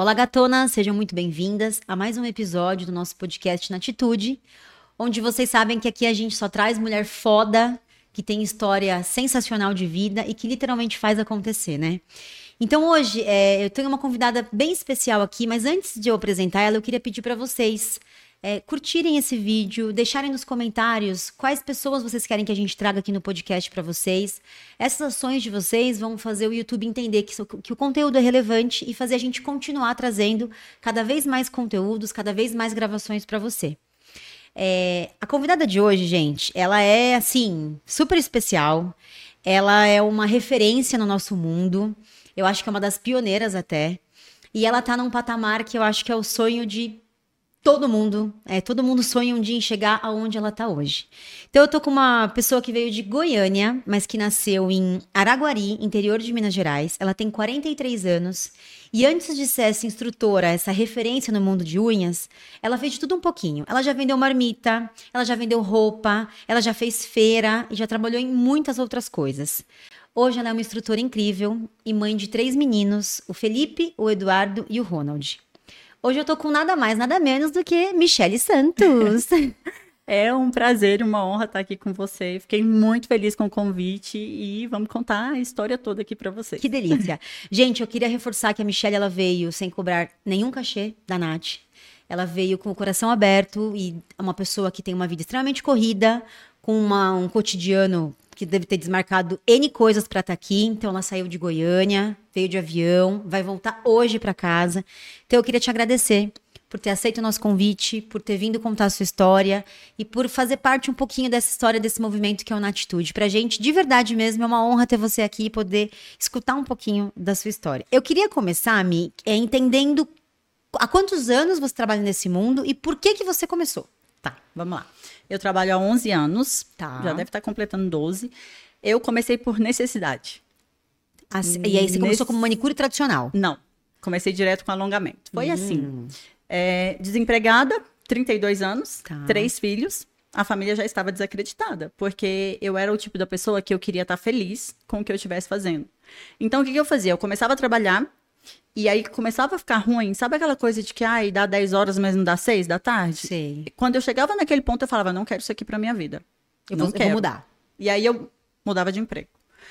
Olá, gatonas, sejam muito bem-vindas a mais um episódio do nosso podcast Na Atitude, onde vocês sabem que aqui a gente só traz mulher foda, que tem história sensacional de vida e que literalmente faz acontecer, né? Então hoje é, eu tenho uma convidada bem especial aqui, mas antes de eu apresentar ela, eu queria pedir para vocês é, curtirem esse vídeo, deixarem nos comentários quais pessoas vocês querem que a gente traga aqui no podcast para vocês. Essas ações de vocês vão fazer o YouTube entender que, que o conteúdo é relevante e fazer a gente continuar trazendo cada vez mais conteúdos, cada vez mais gravações para você. É, a convidada de hoje, gente, ela é assim super especial. Ela é uma referência no nosso mundo. Eu acho que é uma das pioneiras até. E ela tá num patamar que eu acho que é o sonho de todo mundo, é, todo mundo sonha um dia em chegar aonde ela está hoje. Então eu tô com uma pessoa que veio de Goiânia, mas que nasceu em Araguari, interior de Minas Gerais. Ela tem 43 anos e antes de ser essa instrutora, essa referência no mundo de unhas, ela fez de tudo um pouquinho. Ela já vendeu marmita, ela já vendeu roupa, ela já fez feira e já trabalhou em muitas outras coisas. Hoje ela é uma instrutora incrível e mãe de três meninos, o Felipe, o Eduardo e o Ronald. Hoje eu tô com nada mais, nada menos do que Michele Santos. É um prazer e uma honra estar aqui com você. Fiquei muito feliz com o convite e vamos contar a história toda aqui para vocês. Que delícia. Gente, eu queria reforçar que a Michelle ela veio sem cobrar nenhum cachê da Nath. Ela veio com o coração aberto e é uma pessoa que tem uma vida extremamente corrida, com uma, um cotidiano que deve ter desmarcado N coisas para estar tá aqui. Então ela saiu de Goiânia, veio de avião, vai voltar hoje para casa. Então eu queria te agradecer por ter aceito o nosso convite, por ter vindo contar a sua história e por fazer parte um pouquinho dessa história, desse movimento que é o Natitude. Pra gente, de verdade mesmo, é uma honra ter você aqui e poder escutar um pouquinho da sua história. Eu queria começar, Mi, é, entendendo há quantos anos você trabalha nesse mundo e por que que você começou. Tá, vamos lá. Eu trabalho há 11 anos, tá. já deve estar completando 12. Eu comecei por necessidade. Assim, e aí você começou como manicure tradicional? Não, comecei direto com alongamento. Foi hum. assim, é, desempregada, 32 anos, tá. três filhos. A família já estava desacreditada, porque eu era o tipo da pessoa que eu queria estar feliz com o que eu estivesse fazendo. Então, o que, que eu fazia? Eu começava a trabalhar, e aí começava a ficar ruim. Sabe aquela coisa de que, ai, dá 10 horas, mas não dá 6 da tarde? Sim. Quando eu chegava naquele ponto, eu falava, não quero isso aqui pra minha vida. Eu não vou, quero. Eu vou mudar. E aí eu mudava de emprego.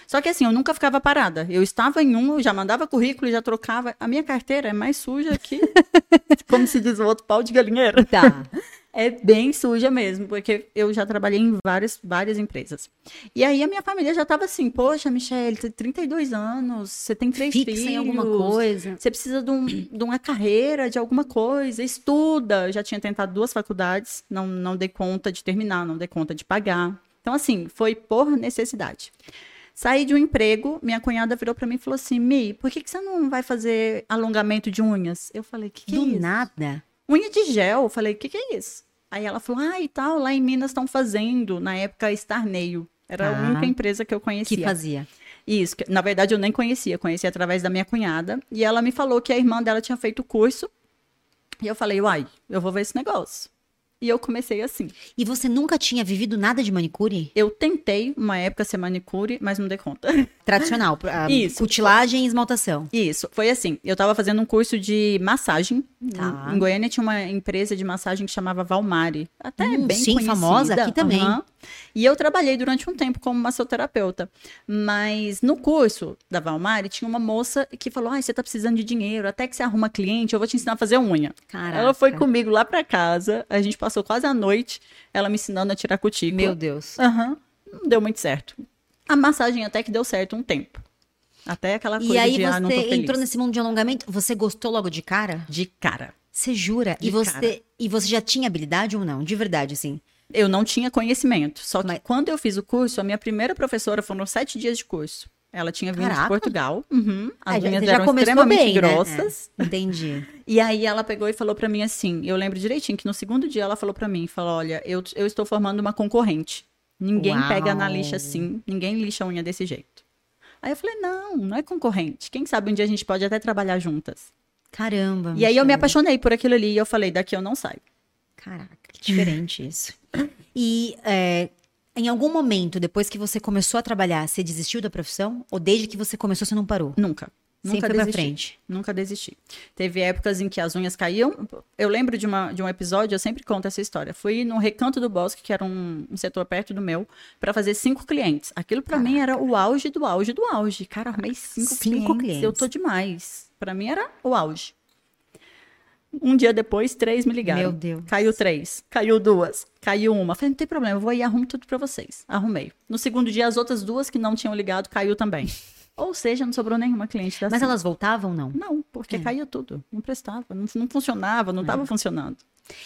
Só que assim, eu nunca ficava parada. Eu estava em um, já mandava currículo e já trocava. A minha carteira é mais suja que, como se diz o outro, pau de galinheiro. Tá. É bem suja mesmo, porque eu já trabalhei em várias, várias empresas. E aí a minha família já estava assim, poxa, Michelle, você tem 32 anos, você tem três Fixa filhos. em alguma coisa. Você precisa de, um, de, uma carreira, de alguma coisa, estuda. Eu já tinha tentado duas faculdades, não, não dei conta de terminar, não dei conta de pagar. Então, assim, foi por necessidade. Saí de um emprego, minha cunhada virou para mim e falou assim: Mi, por que, que você não vai fazer alongamento de unhas? Eu falei: que, que Do é nada. Unha de gel. Eu falei, o que, que é isso? Aí ela falou, ah, e tal, lá em Minas estão fazendo, na época, Starneio. Era ah, a única empresa que eu conhecia. Que fazia. Isso, que, na verdade eu nem conhecia, conheci através da minha cunhada. E ela me falou que a irmã dela tinha feito o curso. E eu falei, uai, eu vou ver esse negócio. E eu comecei assim. E você nunca tinha vivido nada de manicure? Eu tentei uma época ser manicure, mas não dei conta. Tradicional, Isso. cutilagem e esmaltação. Isso, foi assim. Eu tava fazendo um curso de massagem. Tá. Em Goiânia tinha uma empresa de massagem que chamava Valmari. Até hum, bem sim, conhecida. famosa aqui também. Uhum. E eu trabalhei durante um tempo como massoterapeuta. Mas no curso da Valmari tinha uma moça que falou: "Ah, você tá precisando de dinheiro, até que você arruma cliente, eu vou te ensinar a fazer unha". Caraca. Ela foi comigo lá para casa, a gente passou quase a noite ela me ensinando a tirar cutícula. Meu Deus. Aham. Uhum. Não deu muito certo. A massagem até que deu certo um tempo. Até aquela coisa e aí de, você ah, feliz. entrou nesse mundo de alongamento, você gostou logo de cara? De cara. Você jura? De e você cara. e você já tinha habilidade ou não? De verdade, assim? Eu não tinha conhecimento. Só que Mas... quando eu fiz o curso, a minha primeira professora foram sete dias de curso. Ela tinha vindo Caraca. de Portugal. Uhum. As ah, unhas já eram extremamente bem, grossas. Né? É, entendi. E aí ela pegou e falou para mim assim, eu lembro direitinho que no segundo dia ela falou para mim, falou, olha, eu, eu estou formando uma concorrente. Ninguém Uau. pega na lixa assim, ninguém lixa a unha desse jeito. Aí eu falei, não, não é concorrente. Quem sabe um dia a gente pode até trabalhar juntas. Caramba. E aí eu me apaixonei por aquilo ali e eu falei, daqui eu não saio. Caraca, que diferente isso. E é, em algum momento, depois que você começou a trabalhar, você desistiu da profissão? Ou desde que você começou, você não parou? Nunca. Nunca Sempre pra desisti. frente. Nunca desisti. Teve épocas em que as unhas caíam. Eu lembro de, uma, de um episódio, eu sempre conto essa história. Fui no Recanto do Bosque, que era um, um setor perto do meu, para fazer cinco clientes. Aquilo para mim era o auge do auge do auge. Cara, arrumei cinco, Cinco clientes. Eu clientes. tô demais. Para mim era o auge. Um dia depois, três me ligaram. Meu Deus. Caiu três, caiu duas, caiu uma. Falei, não tem problema, eu vou aí e arrumo tudo pra vocês. Arrumei. No segundo dia, as outras duas que não tinham ligado, caiu também. Ou seja, não sobrou nenhuma cliente da Mas elas voltavam, não? Não, porque É. caía tudo. Não prestava, não, não funcionava, não estava funcionando.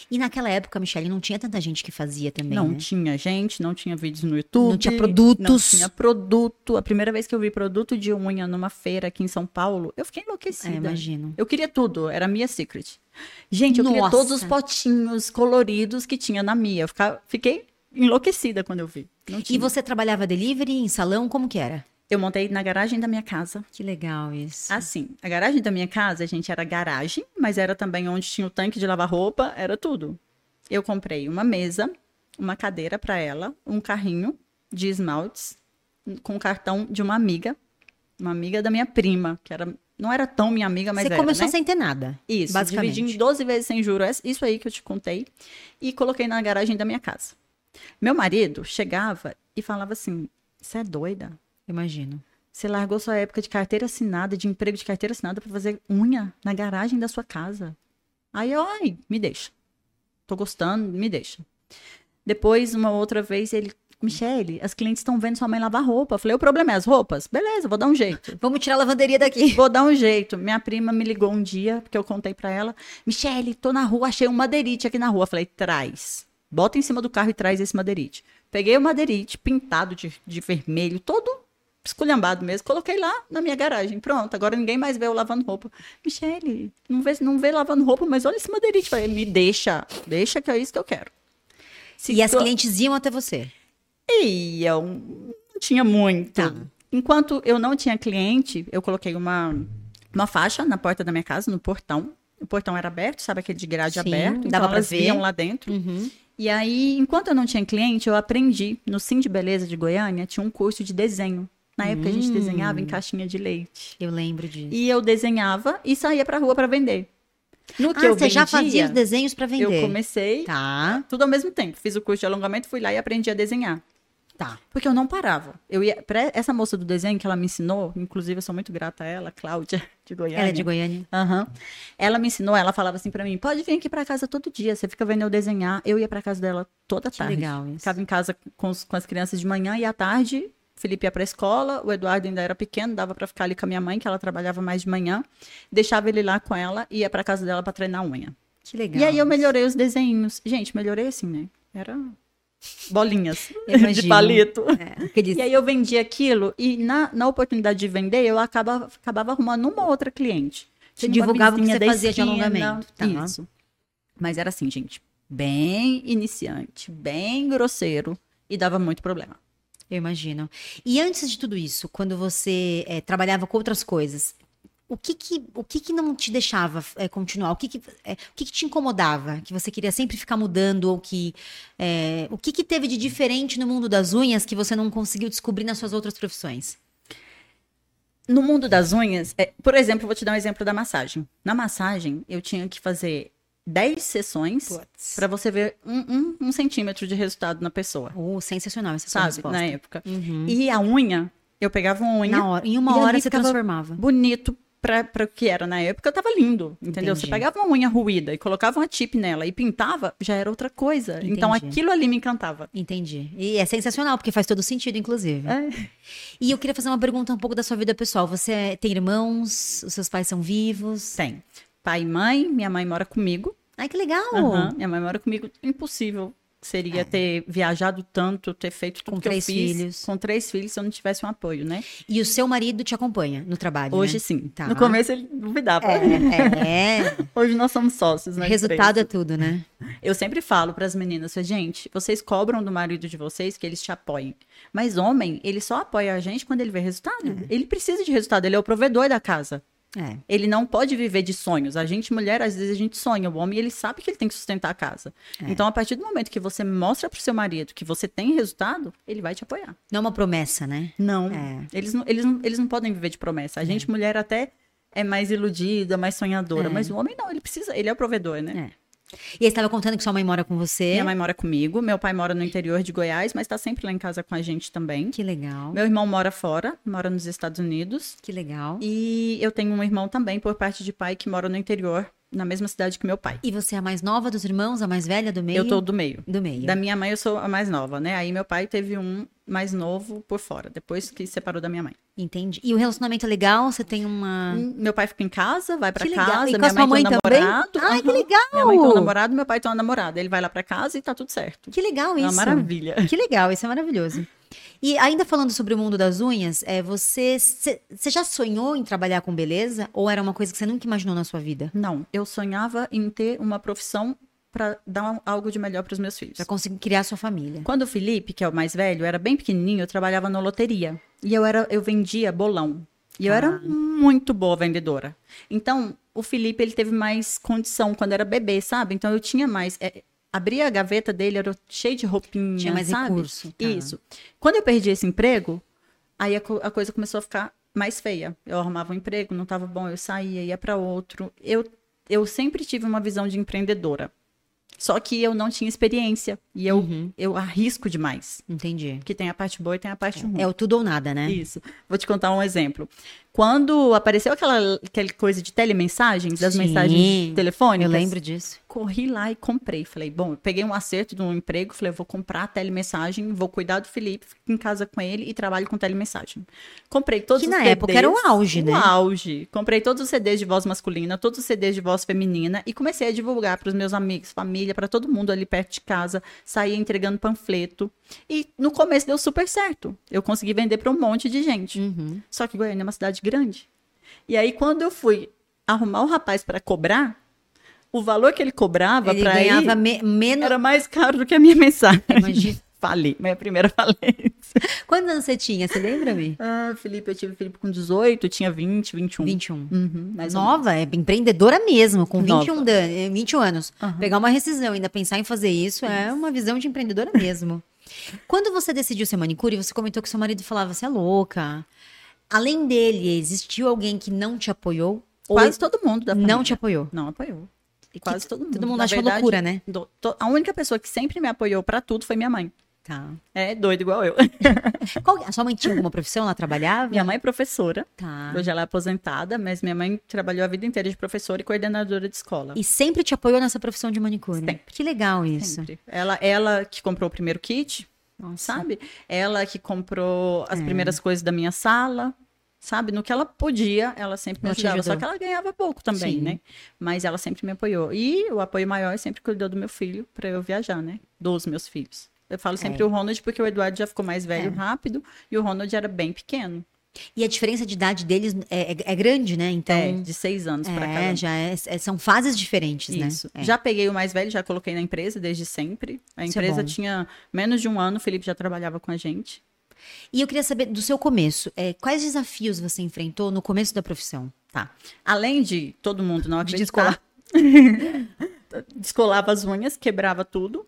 E naquela época, Michelle, não tinha tanta gente que fazia também, não né? tinha gente, não tinha vídeos no YouTube. Não tinha produtos. Não tinha produto. A primeira vez que eu vi produto de unha numa feira aqui em São Paulo, eu fiquei É, enlouquecida. imagino. Eu queria tudo, era a Mia Secret. Gente, eu queria Nossa. todos os potinhos coloridos que tinha na Mia. Eu fiquei enlouquecida quando eu vi. E você trabalhava delivery em salão? Como que era? Eu montei na garagem da minha casa. Que legal isso. Assim, a garagem da minha casa, gente, era garagem, mas era também onde tinha o tanque de lavar roupa, era tudo. Eu comprei uma mesa, uma cadeira para ela, um carrinho de esmaltes com cartão de uma amiga, uma amiga da minha prima, que era não era tão minha amiga, mas você era, começou né? sem ter nada. Isso, basicamente. dividi em 12 vezes sem juros, isso aí que eu te contei, e coloquei na garagem da minha casa. Meu marido chegava e falava assim: "Você é doida? Imagino. Você largou sua época de carteira assinada, de emprego de carteira assinada pra fazer unha na garagem da sua casa. Aí eu, ai, me deixa. Tô gostando, me deixa. Depois, uma outra vez, ele, Michele, as clientes estão vendo sua mãe lavar roupa. Eu falei, o problema é as roupas? Beleza, vou dar um jeito. Vamos tirar a lavanderia daqui. Vou dar um jeito. Minha prima me ligou um dia, porque eu contei pra ela, Michele, tô na rua, achei um madeirite aqui na rua. Eu falei, traz. Bota em cima do carro e traz esse madeirite. Peguei o madeirite, pintado de, de vermelho, todo esculhambado mesmo, coloquei lá na minha garagem. Pronto, agora ninguém mais vê eu lavando roupa. Michele, não vê, não vê lavando roupa, mas olha esse madeirite. Falei, me deixa, deixa que é isso que eu quero. Se E as clientes iam até você. eu não tinha muito. Tá. Enquanto eu não tinha cliente, eu coloquei uma, uma faixa na porta da minha casa, no portão. O portão era aberto, sabe aquele de grade Sim, aberto? Então dava pra elas ver. viam lá dentro. Uhum. E aí, enquanto eu não tinha cliente, eu aprendi. No Sim de Beleza de Goiânia, tinha um curso de desenho. Na época, a gente Hum. desenhava em caixinha de leite. Eu lembro disso. E eu desenhava e saía pra rua pra vender. No que ah, eu você já vendia, fazia os desenhos pra vender. eu comecei Tá, tudo ao mesmo tempo. Fiz o curso de alongamento, fui lá e aprendi a desenhar. tá. Porque eu não parava. Eu ia pra essa moça do desenho que ela me ensinou, inclusive eu sou muito grata a ela, Cláudia de Goiânia. Ela é de Goiânia. Aham. Ela me ensinou, ela falava assim pra mim: "Pode vir aqui pra casa todo dia, você fica vendo eu desenhar". Eu ia pra casa dela toda Que tarde. legal isso. Ficava em casa com, os- com as crianças de manhã e à tarde Felipe ia pra escola, o Eduardo ainda era pequeno, dava pra ficar ali com a minha mãe, que ela trabalhava mais de manhã. Deixava ele lá com ela e ia pra casa dela pra treinar unha. Que legal. E aí eu melhorei os desenhos. Gente, melhorei assim, né? Era bolinhas Eu de imagino. palito. É, E aí eu vendia aquilo e na, na oportunidade de vender, eu acabava, acabava arrumando uma outra cliente. Você divulgava o que você fazia de esquina, alongamento, tá. Isso. Mas era assim, gente, bem iniciante, bem grosseiro e dava muito problema. Eu imagino. E antes de tudo isso, quando você eh, trabalhava com outras coisas, o que que, o que, que não te deixava eh, continuar? O que que, eh, o que que te incomodava? Que você queria sempre ficar mudando? Ou que, eh, o que que teve de diferente no mundo das unhas que você não conseguiu descobrir nas suas outras profissões? No mundo das unhas, é, por exemplo, vou te dar um exemplo da massagem. Na massagem, eu tinha que fazer 10 sessões para você ver um, um- um centímetro de resultado na pessoa, Oh, sensacional essa sabe? resposta. Na época. Uhum. E a unha, eu pegava uma unha Na hora, em uma E hora você transformava. bonito para o que era na época, tava lindo, entendeu? Você Entendi. pegava uma unha ruída e colocava uma tip nela e pintava, já era outra coisa. Então Entendi. aquilo ali me encantava. Entendi. E é sensacional, porque faz todo sentido, inclusive. É. E eu queria fazer uma pergunta um pouco da sua vida pessoal. Você tem irmãos? Os seus pais são vivos? Tem. Pai e mãe, minha mãe mora comigo. Ai, que legal! Aham, Minha mãe mora comigo. Impossível seria ter viajado tanto, ter feito tudo É. Com que três eu fiz. filhos. Com três filhos, se eu não tivesse um apoio, né? E o seu marido te acompanha no trabalho, Hoje né? sim. Tá. No começo ele duvidava. É, é. Hoje nós somos sócios, né? resultado é tudo, né? Eu sempre falo para as meninas, gente, vocês cobram do marido de vocês que eles te apoiem. Mas homem, ele só apoia a gente quando ele vê resultado. É. Ele precisa de resultado, ele é o provedor da casa. É. Ele não pode viver de sonhos. A gente, mulher, às vezes a gente sonha. O homem, ele sabe que ele tem que sustentar a casa. É. Então, a partir do momento que você mostra pro seu marido que você tem resultado, ele vai te apoiar. Não é uma promessa, né? Não. É. Eles, não eles, não eles não podem viver de promessa. A gente, mulher, até é mais iludida, mais sonhadora. É. Mas o homem não, ele precisa, ele é o provedor, né? É. E aí estava contando que sua mãe mora com você. Minha mãe mora comigo, meu pai mora no interior de Goiás, mas tá sempre lá em casa com a gente também. Que legal. Meu irmão mora fora, mora nos Estados Unidos. Que legal. E eu tenho um irmão também, por parte de pai, que mora no interior, na mesma cidade que meu pai. E você é a mais nova dos irmãos, a mais velha do meio? Eu tô do meio. do meio. Da minha mãe, eu sou a mais nova, né? Aí meu pai teve um mais novo por fora, depois que separou da minha mãe. Entendi. E o relacionamento é legal? Você tem uma. Hum, Meu pai fica em casa, vai pra Que legal. casa, E com minha mãe mãe tem um também? namorado. Ai, que Aham. legal! Minha mãe tem um namorado, meu pai tem uma namorada. Ele vai lá pra casa e tá tudo certo. Que legal É isso. uma maravilha. Que legal, isso é maravilhoso. E ainda falando sobre o mundo das unhas, é, você, você já sonhou em trabalhar com beleza? Ou era uma coisa que você nunca imaginou na sua vida? Não, eu sonhava em ter uma profissão pra dar algo de melhor pros meus filhos. Pra conseguir criar sua família? Quando o Felipe, que é o mais velho, era bem pequenininho, eu trabalhava na loteria. E eu, era, eu vendia bolão. E eu Ah. era muito boa vendedora. Então, o Felipe, ele teve mais condição quando era bebê, sabe? Então, eu tinha mais... É, abria a gaveta dele, era cheio de roupinha, Tinha mais sabe? recurso, tá. Isso. Quando eu perdi esse emprego, aí a, co- a coisa começou a ficar mais feia. Eu arrumava um emprego, não estava bom, eu saía, ia para outro. Eu, eu sempre tive uma visão de empreendedora. Só que eu não tinha experiência. E eu, Uhum. eu arrisco demais. Entendi. Porque tem a parte boa e tem a parte ruim. É o tudo ou nada, né? Isso. Vou te contar um exemplo. Quando apareceu aquela, aquela coisa de telemensagens, das Sim. mensagens telefônicas, Eu lembro disso. corri lá e comprei. Falei, bom, peguei um acerto de um emprego, falei, vou comprar a telemensagem, vou cuidar do Felipe, fico em casa com ele e trabalho com telemensagem. Comprei todos Que os na CDs. época era o auge, né? O auge. Comprei todos os CDs de voz masculina, todos os CDs de voz feminina e comecei a divulgar para os meus amigos, família, para todo mundo ali perto de casa. Saía entregando panfleto. E no começo deu super certo. Eu consegui vender para um monte de gente. Uhum. Só que Goiânia é uma cidade grande. E aí, quando eu fui arrumar o rapaz para cobrar, o valor que ele cobrava Ele para ganhava ir me- menos. era mais caro do que a minha mensagem. Imagina. Falei, minha primeira falência. Quantos anos você tinha? Você lembra-me? Ah, Felipe, eu tive Felipe com 18, tinha 20, 21. 21. Uhum, mais Nova, é empreendedora mesmo, com 21, Nova. dan- eh, 21 anos. Aham. Pegar uma rescisão e ainda pensar em fazer isso é uma visão de empreendedora mesmo. Quando você decidiu ser manicure, você comentou que seu marido falava, você é louca. Além dele, existiu alguém que não te apoiou? Ou Quase todo mundo da família. não te apoiou? Não apoiou. E que Quase todo mundo. Todo mundo acha verdade, loucura, né? do- to- a única pessoa que sempre me apoiou pra tudo foi minha mãe. Tá. É doido igual eu. Qual- a sua mãe tinha alguma profissão? Ela trabalhava? minha mãe é professora. Tá. Hoje ela é aposentada, mas minha mãe trabalhou a vida inteira de professora e coordenadora de escola. E sempre te apoiou nessa profissão de manicure? Sempre. Que legal isso. Sempre. Ela, ela que comprou o primeiro kit, Nossa. sabe? Ela que comprou as É. primeiras coisas da minha sala, sabe? No que ela podia, ela sempre me ajudava. Só que ela ganhava pouco também, Sim. né? Mas ela sempre me apoiou. E o apoio maior sempre cuidou do meu filho para eu viajar, né? Dos meus filhos. Eu falo sempre É. o Ronald porque o Eduardo já ficou mais velho É. rápido e o Ronald era bem pequeno. E a diferença de idade deles é, é- é grande, né? Então. É, de seis anos para É, cada. já é- é- são fases diferentes, Isso. né? É. Já peguei o mais velho, já coloquei na empresa desde sempre. A é empresa tinha menos de um ano, o Felipe já trabalhava com a gente. E eu queria saber do seu começo, é, quais desafios você enfrentou no começo da profissão? Tá. Além de todo mundo não De acreditar. Descolava as unhas, quebrava tudo.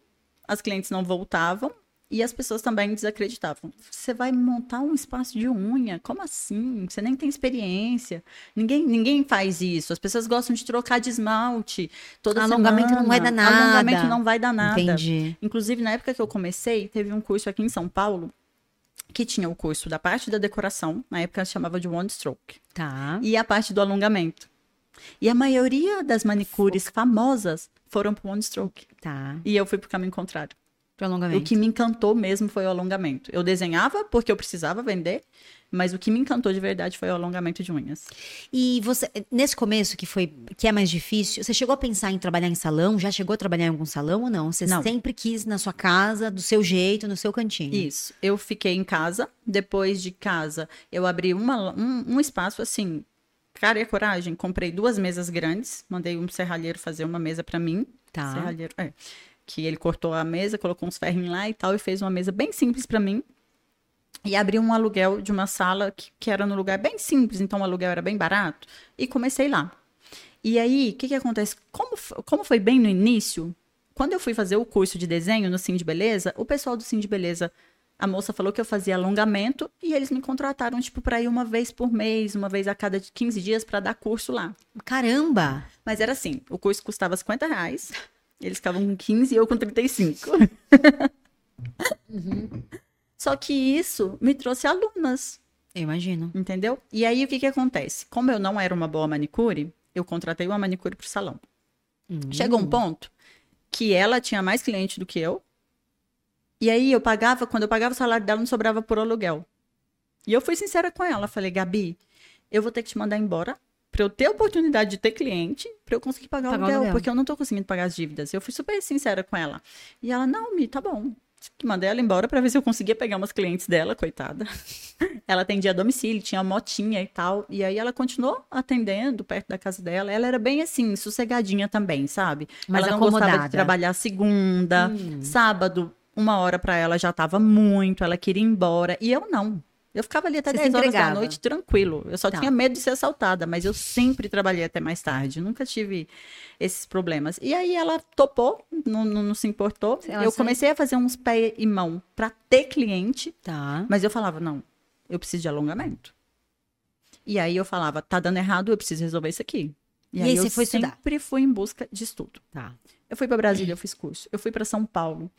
As clientes não voltavam. E as pessoas também desacreditavam. Você vai montar um espaço de unha? Como assim? Você nem tem experiência. Ninguém, ninguém faz isso. As pessoas gostam de trocar de esmalte toda Alongamento semana. não vai dar nada. Alongamento não vai dar nada. Entendi. Inclusive, na época que eu comecei, teve um curso aqui em São Paulo que tinha o curso da parte da decoração, na época chamava de One Stroke Tá. e a parte do alongamento. E a maioria das manicures famosas foram pro one stroke. Tá. E eu fui pro caminho contrário. O alongamento. que me encantou mesmo foi o alongamento. Eu desenhava porque eu precisava vender, mas o que me encantou de verdade foi o alongamento de unhas. E você, nesse começo que foi, que é mais difícil, você chegou a pensar em trabalhar em salão? Já chegou a trabalhar em algum salão ou não? Você Não. sempre quis na sua casa, do seu jeito, no seu cantinho? Isso. Eu fiquei em casa. Depois de casa, eu abri uma, um, um espaço assim. Cara e coragem. Comprei duas mesas grandes. Mandei um serralheiro fazer uma mesa para mim. Tá. Serralheiro, é. Que ele cortou a mesa, colocou uns ferrinhos lá e tal, e fez uma mesa bem simples para mim. E abri um aluguel de uma sala que, que era no lugar bem simples, então o aluguel era bem barato. E comecei lá. E aí, o que, que acontece? Como, como foi bem no início, quando eu fui fazer o curso de desenho no Sim de Beleza, o pessoal do Sim de Beleza A moça falou que eu fazia alongamento e eles me contrataram, tipo, pra ir uma vez por mês, uma vez a cada 15 dias para dar curso lá. Caramba! Mas era assim, o curso custava 50 reais, eles ficavam com 15 e eu com 35. uhum. Só que isso me trouxe alunas. Eu imagino. Entendeu? E aí o que que acontece? Como eu não era uma boa manicure, eu contratei uma manicure pro salão. Uhum. Chegou um ponto que ela tinha mais cliente do que eu, e aí eu pagava, quando eu pagava o salário dela, não sobrava por aluguel. E eu fui sincera com ela. Falei, Gabi, eu vou ter que te mandar embora para eu ter a oportunidade de ter cliente, para eu conseguir pagar, o aluguel, aluguel, porque eu não tô conseguindo pagar as dívidas. Eu fui super sincera com ela. E ela, não, Mi, tá bom. Mandei ela embora para ver se eu conseguia pegar umas clientes dela, coitada. ela atendia a domicílio, tinha motinha e tal. E aí ela continuou atendendo perto da casa dela. Ela era bem assim, sossegadinha também, sabe? Mas ela não acomodada. gostava de trabalhar segunda, hum. sábado uma hora para ela já tava muito, ela queria ir embora. E eu não. Eu ficava ali até Você 10 horas da noite tranquilo. Eu só tá. tinha medo de ser assaltada, mas eu sempre trabalhei até mais tarde. Nunca tive esses problemas. E aí ela topou, não, não, não se importou. Ela eu comecei a fazer uns pé e mão para ter cliente. Tá. Mas eu falava, não, eu preciso de alongamento. E aí eu falava, tá dando errado, eu preciso resolver isso aqui. E, e aí, aí eu foi sempre estudar? fui em busca de estudo. Tá. Eu fui para Brasília, eu fiz curso. Eu fui para São Paulo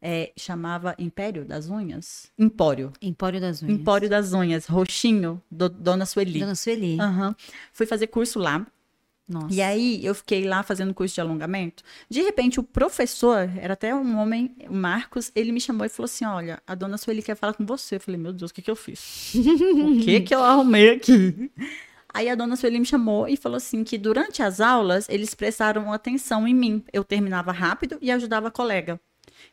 é, chamava Império das Unhas? Empório. Empório das Unhas. Empório das Unhas, roxinho, do, Dona Sueli. Dona Sueli. Uhum. Fui fazer curso lá. Nossa. E aí eu fiquei lá fazendo curso de alongamento. De repente o professor, era até um homem, o Marcos, ele me chamou e falou assim: "Olha, a dona Sueli quer falar com você". Eu falei: "Meu Deus, o que que eu fiz? o que que eu arrumei aqui?" Aí a dona Sueli me chamou e falou assim que durante as aulas eles prestaram atenção em mim. Eu terminava rápido e ajudava a colega.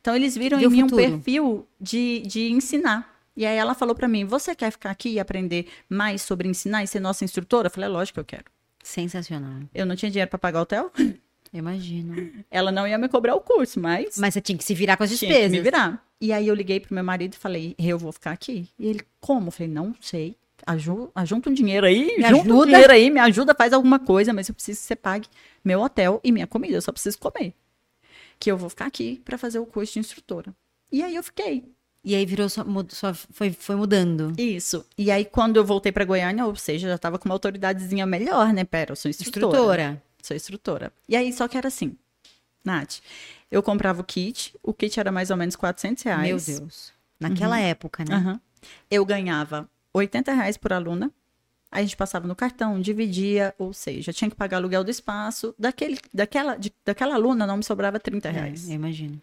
Então eles viram em mim um perfil de, de ensinar. E aí ela falou para mim: "Você quer ficar aqui e aprender mais sobre ensinar e ser nossa instrutora?" Eu falei: é "Lógico que eu quero." Sensacional. Eu não tinha dinheiro para pagar o hotel. Imagino. Ela não ia me cobrar o curso, mas Mas você tinha que se virar com as despesas. Tinha que me virar. E aí eu liguei pro meu marido e falei: "Eu vou ficar aqui." E ele: "Como?" Eu falei: "Não sei." Ajunta um dinheiro aí, me junta ajuda. um dinheiro aí, me ajuda, faz alguma coisa, mas eu preciso que você pague meu hotel e minha comida, eu só preciso comer que eu vou ficar aqui para fazer o curso de instrutora. E aí eu fiquei. E aí virou só, só foi, foi mudando. Isso. E aí quando eu voltei para Goiânia, ou seja, já estava com uma autoridadezinha melhor, né? Pera, eu sou instrutora. Instrutora. Sou instrutora. E aí só que era assim, Nath, eu comprava o kit, o kit era mais ou menos 400 reais. Meu Deus. Naquela uhum. época, né? Uhum. Eu ganhava 80 reais por aluna a gente passava no cartão, dividia, ou seja, tinha que pagar aluguel do espaço. Daquele, daquela, de, daquela aluna não me sobrava 30 é, reais. É, eu imagino.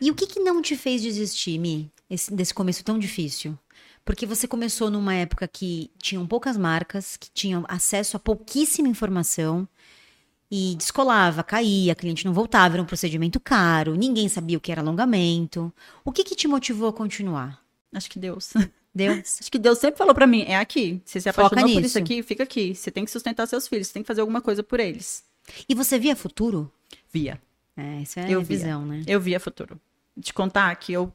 E o que, que não te fez desistir, Mi, esse, desse começo tão difícil? Porque você começou numa época que tinham poucas marcas, que tinham acesso a pouquíssima informação e descolava, caía, cliente não voltava, era um procedimento caro, ninguém sabia o que era alongamento. O que, que te motivou a continuar? Acho que Deus. Deus. Acho que Deus sempre falou para mim, é aqui. Você se apaixonou por isso aqui, fica aqui. Você tem que sustentar seus filhos, você tem que fazer alguma coisa por eles. E você via futuro? Via. É, isso é eu a visão, via. né? Eu via futuro. Te contar que eu,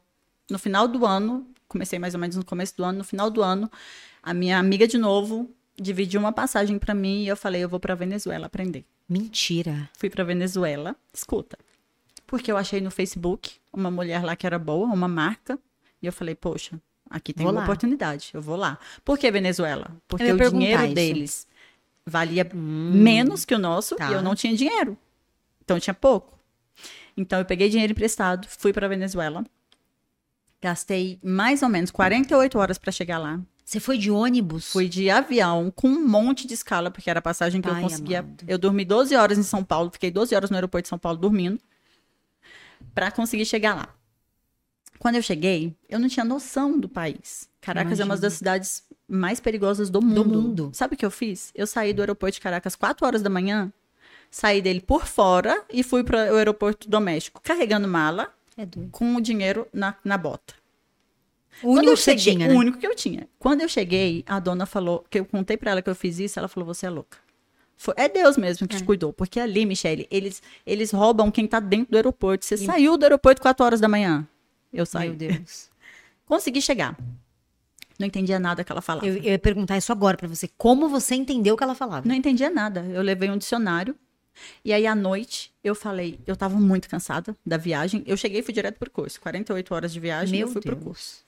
no final do ano, comecei mais ou menos no começo do ano, no final do ano, a minha amiga de novo dividiu uma passagem para mim e eu falei, eu vou para Venezuela aprender. Mentira. Fui para Venezuela, escuta. Porque eu achei no Facebook uma mulher lá que era boa, uma marca, e eu falei, poxa, Aqui tem vou uma lá. oportunidade, eu vou lá. Por que Venezuela? Porque o dinheiro isso. deles valia hum, menos que o nosso tá. e eu não tinha dinheiro. Então tinha pouco. Então eu peguei dinheiro emprestado, fui para Venezuela. Gastei mais ou menos 48 horas para chegar lá. Você foi de ônibus? Fui de avião com um monte de escala, porque era a passagem que Ai, eu conseguia. Amado. Eu dormi 12 horas em São Paulo, fiquei 12 horas no aeroporto de São Paulo dormindo para conseguir chegar lá. Quando eu cheguei, eu não tinha noção do país. Caracas Imagina. é uma das cidades mais perigosas do mundo. do mundo. Sabe o que eu fiz? Eu saí do aeroporto de Caracas 4 horas da manhã, saí dele por fora e fui para o aeroporto doméstico, carregando mala, é com o dinheiro na, na bota. O único que cheguei, tinha, né? O único que eu tinha. Quando eu cheguei, a dona falou, que eu contei para ela que eu fiz isso, ela falou, você é louca. Foi, é Deus mesmo que é. te cuidou. Porque ali, Michele, eles, eles roubam quem tá dentro do aeroporto. Você e... saiu do aeroporto 4 horas da manhã. Eu saí. Meu Deus. Consegui chegar. Não entendia nada que ela falava. Eu, eu ia perguntar isso agora para você. Como você entendeu o que ela falava? Não entendia nada. Eu levei um dicionário. E aí, à noite, eu falei, eu tava muito cansada da viagem. Eu cheguei e fui direto pro curso. 48 horas de viagem, Meu eu fui Deus. pro curso.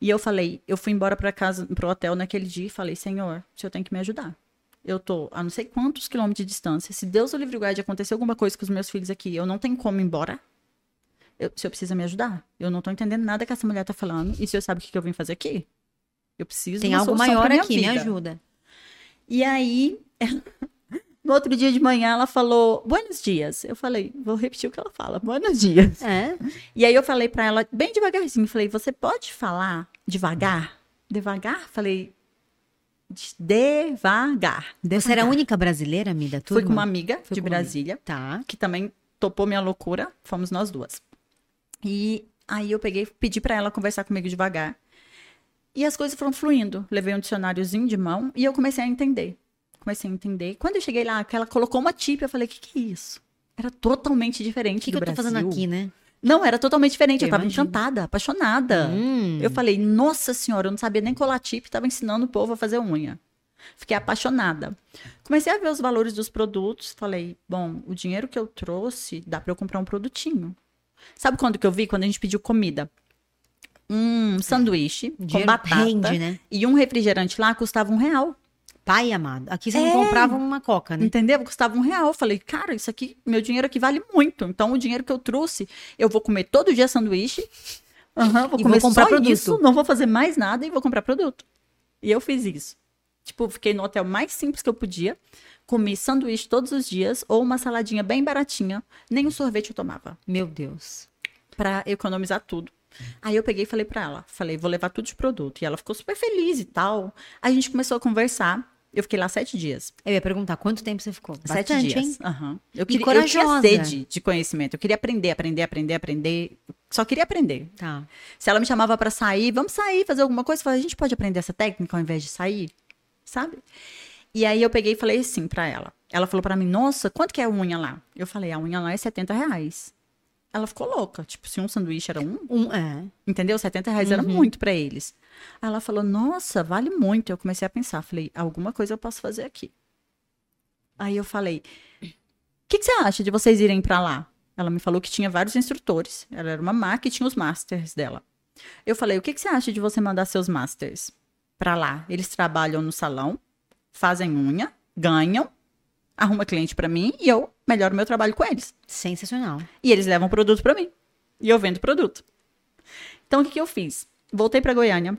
E eu falei, eu fui embora pra casa, pro hotel naquele dia e falei, Senhor, o senhor tem que me ajudar. Eu tô a não sei quantos quilômetros de distância. Se Deus o livre guarde acontecer alguma coisa com os meus filhos aqui, eu não tenho como ir embora. Eu, o senhor precisa me ajudar. Eu não tô entendendo nada que essa mulher tá falando. E o senhor sabe o que, que eu vim fazer aqui? Eu preciso Tem de uma algo maior aqui, me vida. ajuda. E aí, no outro dia de manhã, ela falou, buenos dias. Eu falei, vou repetir o que ela fala, buenos dias. É. E aí eu falei pra ela, bem devagarzinho, falei, você pode falar devagar? Devagar? Falei, devagar. Você era a única brasileira, turma? Fui com uma amiga de amiga. Brasília, Tá. que também topou minha loucura, fomos nós duas. E aí eu peguei, pedi pra ela conversar comigo devagar. E as coisas foram fluindo. Levei um dicionáriozinho de mão e eu comecei a entender. Comecei a entender. Quando eu cheguei lá, que ela colocou uma tip, eu falei, o que, que é isso? Era totalmente diferente O que, do que eu tô Brasil. fazendo aqui, né? Não, era totalmente diferente. Eu, Eu tava imagino. encantada, apaixonada. Hum. Eu falei, nossa senhora, eu não sabia nem colar tip, tava ensinando o povo a fazer unha. Fiquei apaixonada. Comecei a ver os valores dos produtos, falei, bom, o dinheiro que eu trouxe, dá pra eu comprar um produtinho. Sabe quando que eu vi? Quando a gente pediu comida. Um sanduíche com batata rende, né? e um refrigerante lá custava um real. Pai amado. Aqui você É. não comprava uma coca, né? Entendeu? Custava um real. Eu falei, cara, isso aqui, meu dinheiro aqui vale muito. Então, o dinheiro que eu trouxe, eu vou comer todo dia sanduíche. Aham, vou E comer vou comprar produto. isso, não vou fazer mais nada e vou comprar produto. E eu fiz isso. Tipo, fiquei no hotel mais simples que eu podia. Comi sanduíche todos os dias ou uma saladinha bem baratinha. Nem um sorvete eu tomava. Meu Deus. Pra economizar tudo. Aí eu peguei e falei pra ela, falei, vou levar tudo de produto. E ela ficou super feliz e tal. Aí a gente começou a conversar. Eu fiquei lá sete dias. Eu ia perguntar, quanto tempo você ficou? Sete Bastante, dias. hein? Aham. Eu, queria, eu corajosa. tinha sede de conhecimento. Eu queria aprender, aprender, aprender, aprender. Só queria aprender. Tá. Se ela me chamava pra sair, vamos sair, fazer alguma coisa, eu falei, a gente pode aprender essa técnica ao invés de sair? Sabe? E aí eu peguei e falei assim pra ela. Ela falou pra mim, nossa, quanto que é a unha lá? Eu falei, a unha lá é 70 reais. Ela ficou louca. Tipo, se um sanduíche era um, Um, é. entendeu? 70 reais era muito pra eles. Aí ela falou, nossa, vale muito. Eu comecei a pensar, falei, alguma coisa eu posso fazer aqui. Aí eu falei, o que, que você acha de vocês irem pra lá? Ela me falou que tinha vários instrutores. Ela era uma marca e tinha os masters dela. Eu falei, o que, que você acha de você mandar seus masters pra lá? Eles trabalham no salão, fazem unha, ganham, arruma cliente pra mim e eu melhoro meu trabalho com eles. Sensacional. E eles levam produto pra mim. E eu vendo produto. Então, o que, que eu fiz? Voltei pra Goiânia,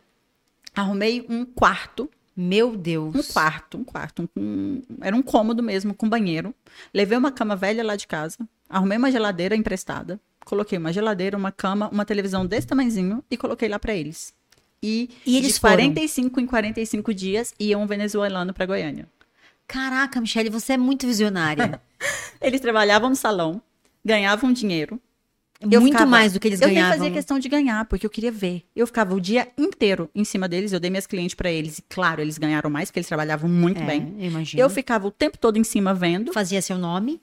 arrumei um quarto, Meu Deus. um quarto, um quarto, um- era um cômodo mesmo, com banheiro. Levei uma cama velha lá de casa, arrumei uma geladeira emprestada, coloquei uma geladeira, uma cama, uma televisão desse tamanhozinho e coloquei lá pra eles. E, E de foram? 45 em 45 dias ia um venezuelano pra Goiânia. Caraca, Michelle, você é muito visionária. Eles trabalhavam no salão, ganhavam dinheiro, Eu muito ficava- mais do que eles eu nem ganhavam. fazia questão de ganhar, porque eu queria ver. Eu ficava o dia inteiro em cima deles, eu dei minhas clientes pra eles, e claro, eles ganharam mais, porque eles trabalhavam muito É, bem. eu imagino. Eu ficava o tempo todo em cima vendo, Fazia seu nome.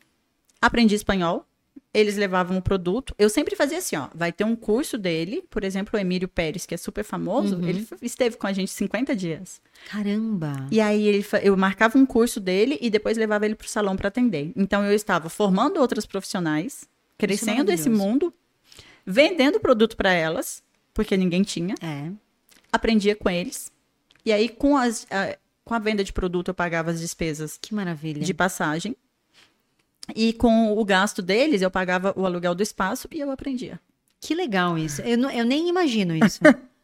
aprendi espanhol, eles levavam o produto. Eu sempre fazia assim, ó, vai ter um curso dele, por exemplo, o Emílio Pérez, que é super famoso, Uhum. ele esteve com a gente 50 dias. Caramba. E aí ele, eu marcava um curso dele e depois levava ele pro salão para atender. Então eu estava formando outras profissionais, crescendo esse maravilhoso. mundo, vendendo produto para elas, porque ninguém tinha, É. aprendia com eles. E aí com as a, com a venda de produto eu pagava as despesas Que maravilha. de passagem. E com o gasto deles eu pagava o aluguel do espaço e eu aprendia. Que legal isso. Eu, não- eu nem imagino isso.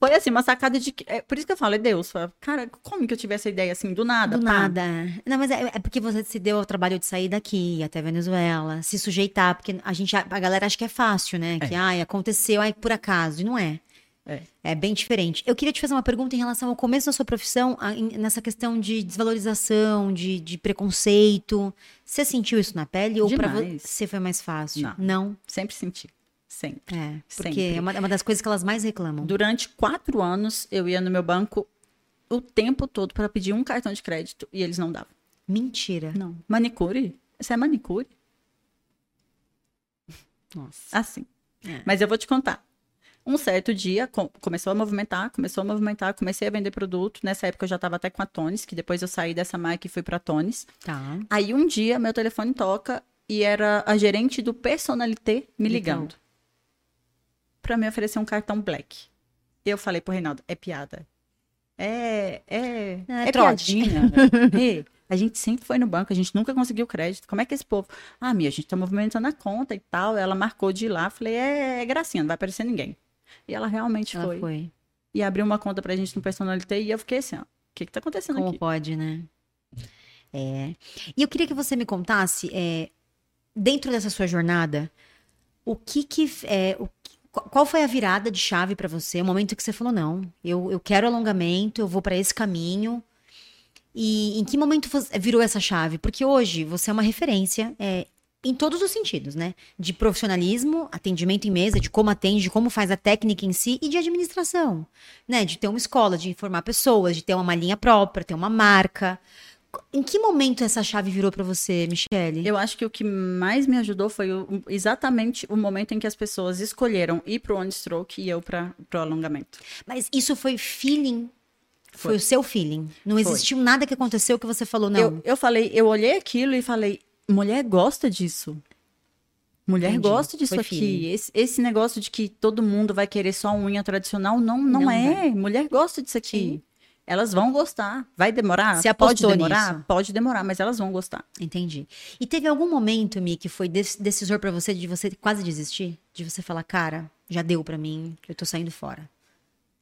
Foi assim, uma sacada de. É, por isso que eu falo, é Deus. Cara, como que eu tive essa ideia assim, do nada? Do pá? nada. Não, mas é, é porque você se deu ao trabalho de sair daqui até Venezuela, se sujeitar, porque a gente, a galera acha que é fácil, né? Que, ai, aconteceu, ai, por acaso, e não é. É. É bem diferente. Eu queria te fazer uma pergunta em relação ao começo da sua profissão, a- em- nessa questão de desvalorização, de, de preconceito. Você sentiu isso na pele ou Demais. você foi mais fácil? Não. Não. Sempre senti. Sempre. É, porque Sempre. é uma, é uma das coisas que elas mais reclamam. Durante quatro anos, eu ia no meu banco o tempo todo para pedir um cartão de crédito e eles não davam. Mentira. Não. Manicure? Isso é manicure? Nossa. Assim. É. Mas eu vou te contar. Um certo dia, com, começou a movimentar, começou a movimentar, comecei a vender produto. Nessa época eu já estava até com a Tones, que depois eu saí dessa marca e fui para Tones. Tá. Aí um dia meu telefone toca e era a gerente do Personalité me ligando. Então. Para me oferecer um cartão Black. Eu falei pro Reinaldo, é piada. É, é, é, é piadinha. é. A gente sempre foi no banco, a gente nunca conseguiu crédito. Como é que esse povo. Ah, minha, a gente tá movimentando a conta e tal. Ela marcou de ir lá. Falei, é, é gracinha, não vai aparecer ninguém. E ela realmente ela foi. foi. E abriu uma conta pra gente no Personalité e eu fiquei assim, ó. O que que tá acontecendo Como aqui? Como pode, né? É. E eu queria que você me contasse, é, dentro dessa sua jornada, o que que. É, o, qual foi a virada de chave para você? O momento que você falou, não, eu, eu quero alongamento, eu vou para esse caminho. E em que momento virou essa chave? Porque hoje você é uma referência é, em todos os sentidos, né? De profissionalismo, atendimento em mesa, de como atende, de como faz a técnica em si e de administração, né? De ter uma escola, de informar pessoas, de ter uma linha própria, ter uma marca. Em que momento essa chave virou para você, Michele? Eu acho que o que mais me ajudou foi o, exatamente o momento em que as pessoas escolheram ir pro one stroke e eu para pro alongamento. Mas isso foi feeling foi. foi, o seu feeling. Não foi. existiu nada que aconteceu que você falou, não. Eu, eu falei, eu olhei aquilo e falei, mulher gosta disso. Mulher Entendi. gosta disso foi aqui. Esse, esse, negócio de que todo mundo vai querer só unha tradicional, não, não, não é. Mulher gosta disso aqui. Sim. Elas vão gostar. Vai demorar? Se pode demorar? Nisso. Pode demorar, mas elas vão gostar. Entendi. E teve algum momento, Mi, que foi decisor para você de você quase desistir? De você falar, cara, já deu para mim, eu tô saindo fora.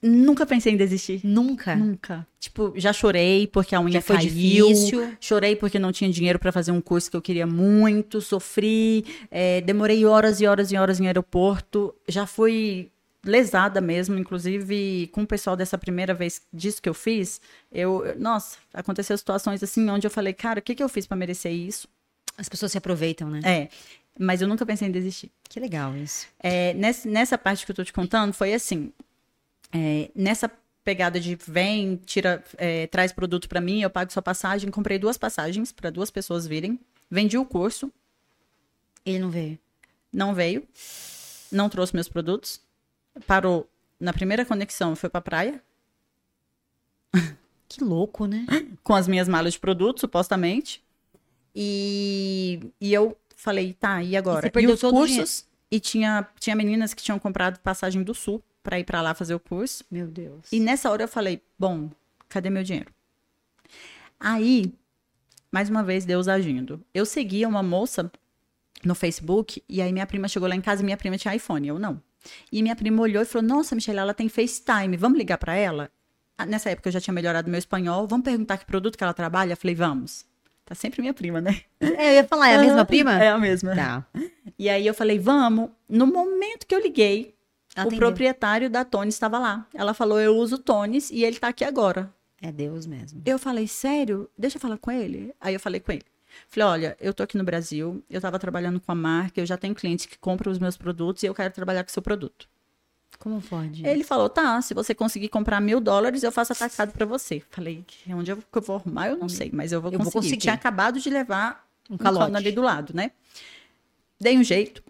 Nunca pensei em desistir. Nunca? Nunca. Tipo, já chorei porque a unha já foi caiu. difícil. Chorei porque não tinha dinheiro para fazer um curso que eu queria muito. Sofri. É, demorei horas e horas e horas em aeroporto. Já fui lesada mesmo, inclusive com o pessoal dessa primeira vez disso que eu fiz. Eu, nossa, aconteceu situações assim onde eu falei, cara, o que, que eu fiz para merecer isso? As pessoas se aproveitam, né? É. Mas eu nunca pensei em desistir. Que legal isso. É, nessa, nessa parte que eu tô te contando, foi assim é, nessa pegada de vem, tira, é, traz produto para mim, eu pago sua passagem. Comprei duas passagens para duas pessoas virem. Vendi o curso. Ele não veio. Não veio. Não trouxe meus produtos. Parou na primeira conexão, foi pra praia. Que louco, né? Com as minhas malas de produto, supostamente. E, e eu falei, tá, e agora? E, você perdeu e os cursos? E tinha, tinha meninas que tinham comprado passagem do sul para ir para lá fazer o curso. Meu Deus. E nessa hora eu falei: bom, cadê meu dinheiro? Aí, mais uma vez, Deus agindo. Eu seguia uma moça no Facebook e aí minha prima chegou lá em casa e minha prima tinha iPhone, eu não. E minha prima olhou e falou: Nossa, Michelle, ela tem FaceTime, vamos ligar para ela? Ah, nessa época eu já tinha melhorado meu espanhol, vamos perguntar que produto que ela trabalha? Eu falei: Vamos. Tá sempre minha prima, né? É, eu ia falar, é a mesma prima? É a mesma. Tá. E aí eu falei: Vamos. No momento que eu liguei, Atendeu. O proprietário da Tones estava lá. Ela falou: Eu uso Tones e ele está aqui agora. É Deus mesmo. Eu falei: Sério? Deixa eu falar com ele. Aí eu falei com ele. Falei: Olha, eu tô aqui no Brasil, eu estava trabalhando com a marca, eu já tenho clientes que compram os meus produtos e eu quero trabalhar com o seu produto. Como pode? Ele falou: Tá, se você conseguir comprar mil dólares, eu faço atacado para você. Falei: Onde eu vou arrumar, eu não sei, mas eu vou eu conseguir. Vou conseguir. Tinha acabado de levar um calote um ali do lado, né? Dei um jeito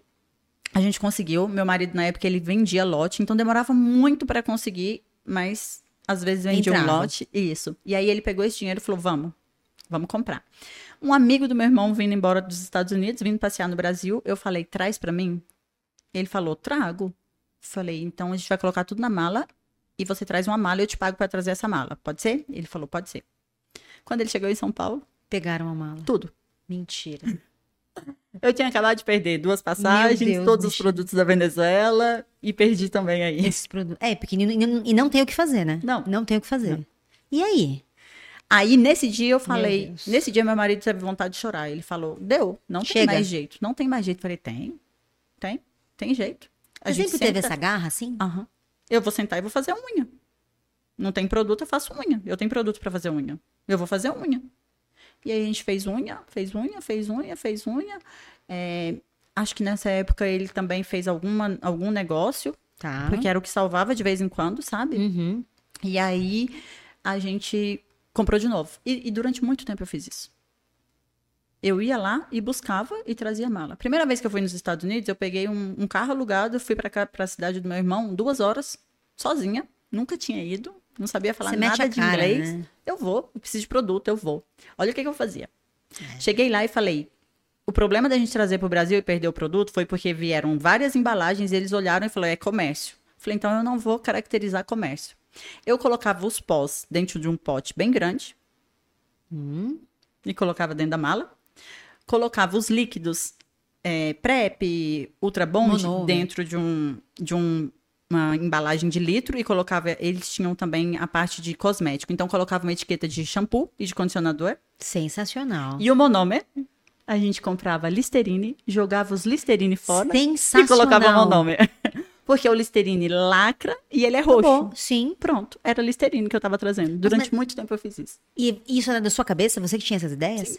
a gente conseguiu. Meu marido, na época, ele vendia lote, então demorava muito para conseguir, mas às vezes vendia Entrava. um lote. Isso. E aí ele pegou esse dinheiro e falou: vamos, vamos comprar. Um amigo do meu irmão vindo embora dos Estados Unidos, vindo passear no Brasil, eu falei: traz para mim. Ele falou: trago. Falei: então a gente vai colocar tudo na mala e você traz uma mala e eu te pago para trazer essa mala. Pode ser? Ele falou: pode ser. Quando ele chegou em São Paulo. Pegaram a mala. Tudo. Mentira. Eu tinha acabado de perder duas passagens, todos bicho. os produtos da Venezuela e perdi também aí. Esses produtos. É, pequenino e não tem o que fazer, né? Não. Não tem o que fazer. Não. E aí? Aí, nesse dia, eu falei. Nesse dia, meu marido teve vontade de chorar. Ele falou: Deu, não Chega. tem mais jeito. Não tem mais jeito. Eu falei: Tem, tem, tem jeito. A Você sempre senta... teve essa garra assim? Aham. Uhum. Eu vou sentar e vou fazer unha. Não tem produto, eu faço unha. Eu tenho produto para fazer unha. Eu vou fazer unha. E aí a gente fez unha, fez unha, fez unha, fez unha. É, acho que nessa época ele também fez alguma, algum negócio. Tá. Porque era o que salvava de vez em quando, sabe? Uhum. E aí a gente comprou de novo. E, e, durante muito tempo eu fiz isso. Eu ia lá e buscava e trazia mala. Primeira vez que eu fui nos Estados Unidos, eu peguei um, um carro alugado, fui para a cidade do meu irmão, duas horas, sozinha. Nunca tinha ido, não sabia falar Você nada de cara, inglês. né? Eu vou, eu preciso de produto, eu vou. Olha o que, que eu fazia. Cheguei lá e falei: o problema da gente trazer para o Brasil e perder o produto foi porque vieram várias embalagens e eles olharam e falaram: é comércio. Falei: então eu não vou caracterizar comércio. Eu colocava os pós dentro de um pote bem grande Hum, e colocava dentro da mala. Colocava os líquidos é, PrEP, Ultra Bond dentro de, um, de um- uma embalagem de litro e colocava. Eles tinham também a parte de cosmético. Então colocava uma etiqueta de shampoo e de condicionador. sensacional. E o monômer, a gente comprava Listerine, jogava os Listerine fora Sensacional. e colocava monômer. Porque o Listerine lacra e ele é roxo. Acabou. Sim. Pronto, era Listerine que eu tava trazendo. Durante mas- muito tempo eu fiz isso. E isso era da sua cabeça? Você que tinha essas ideias?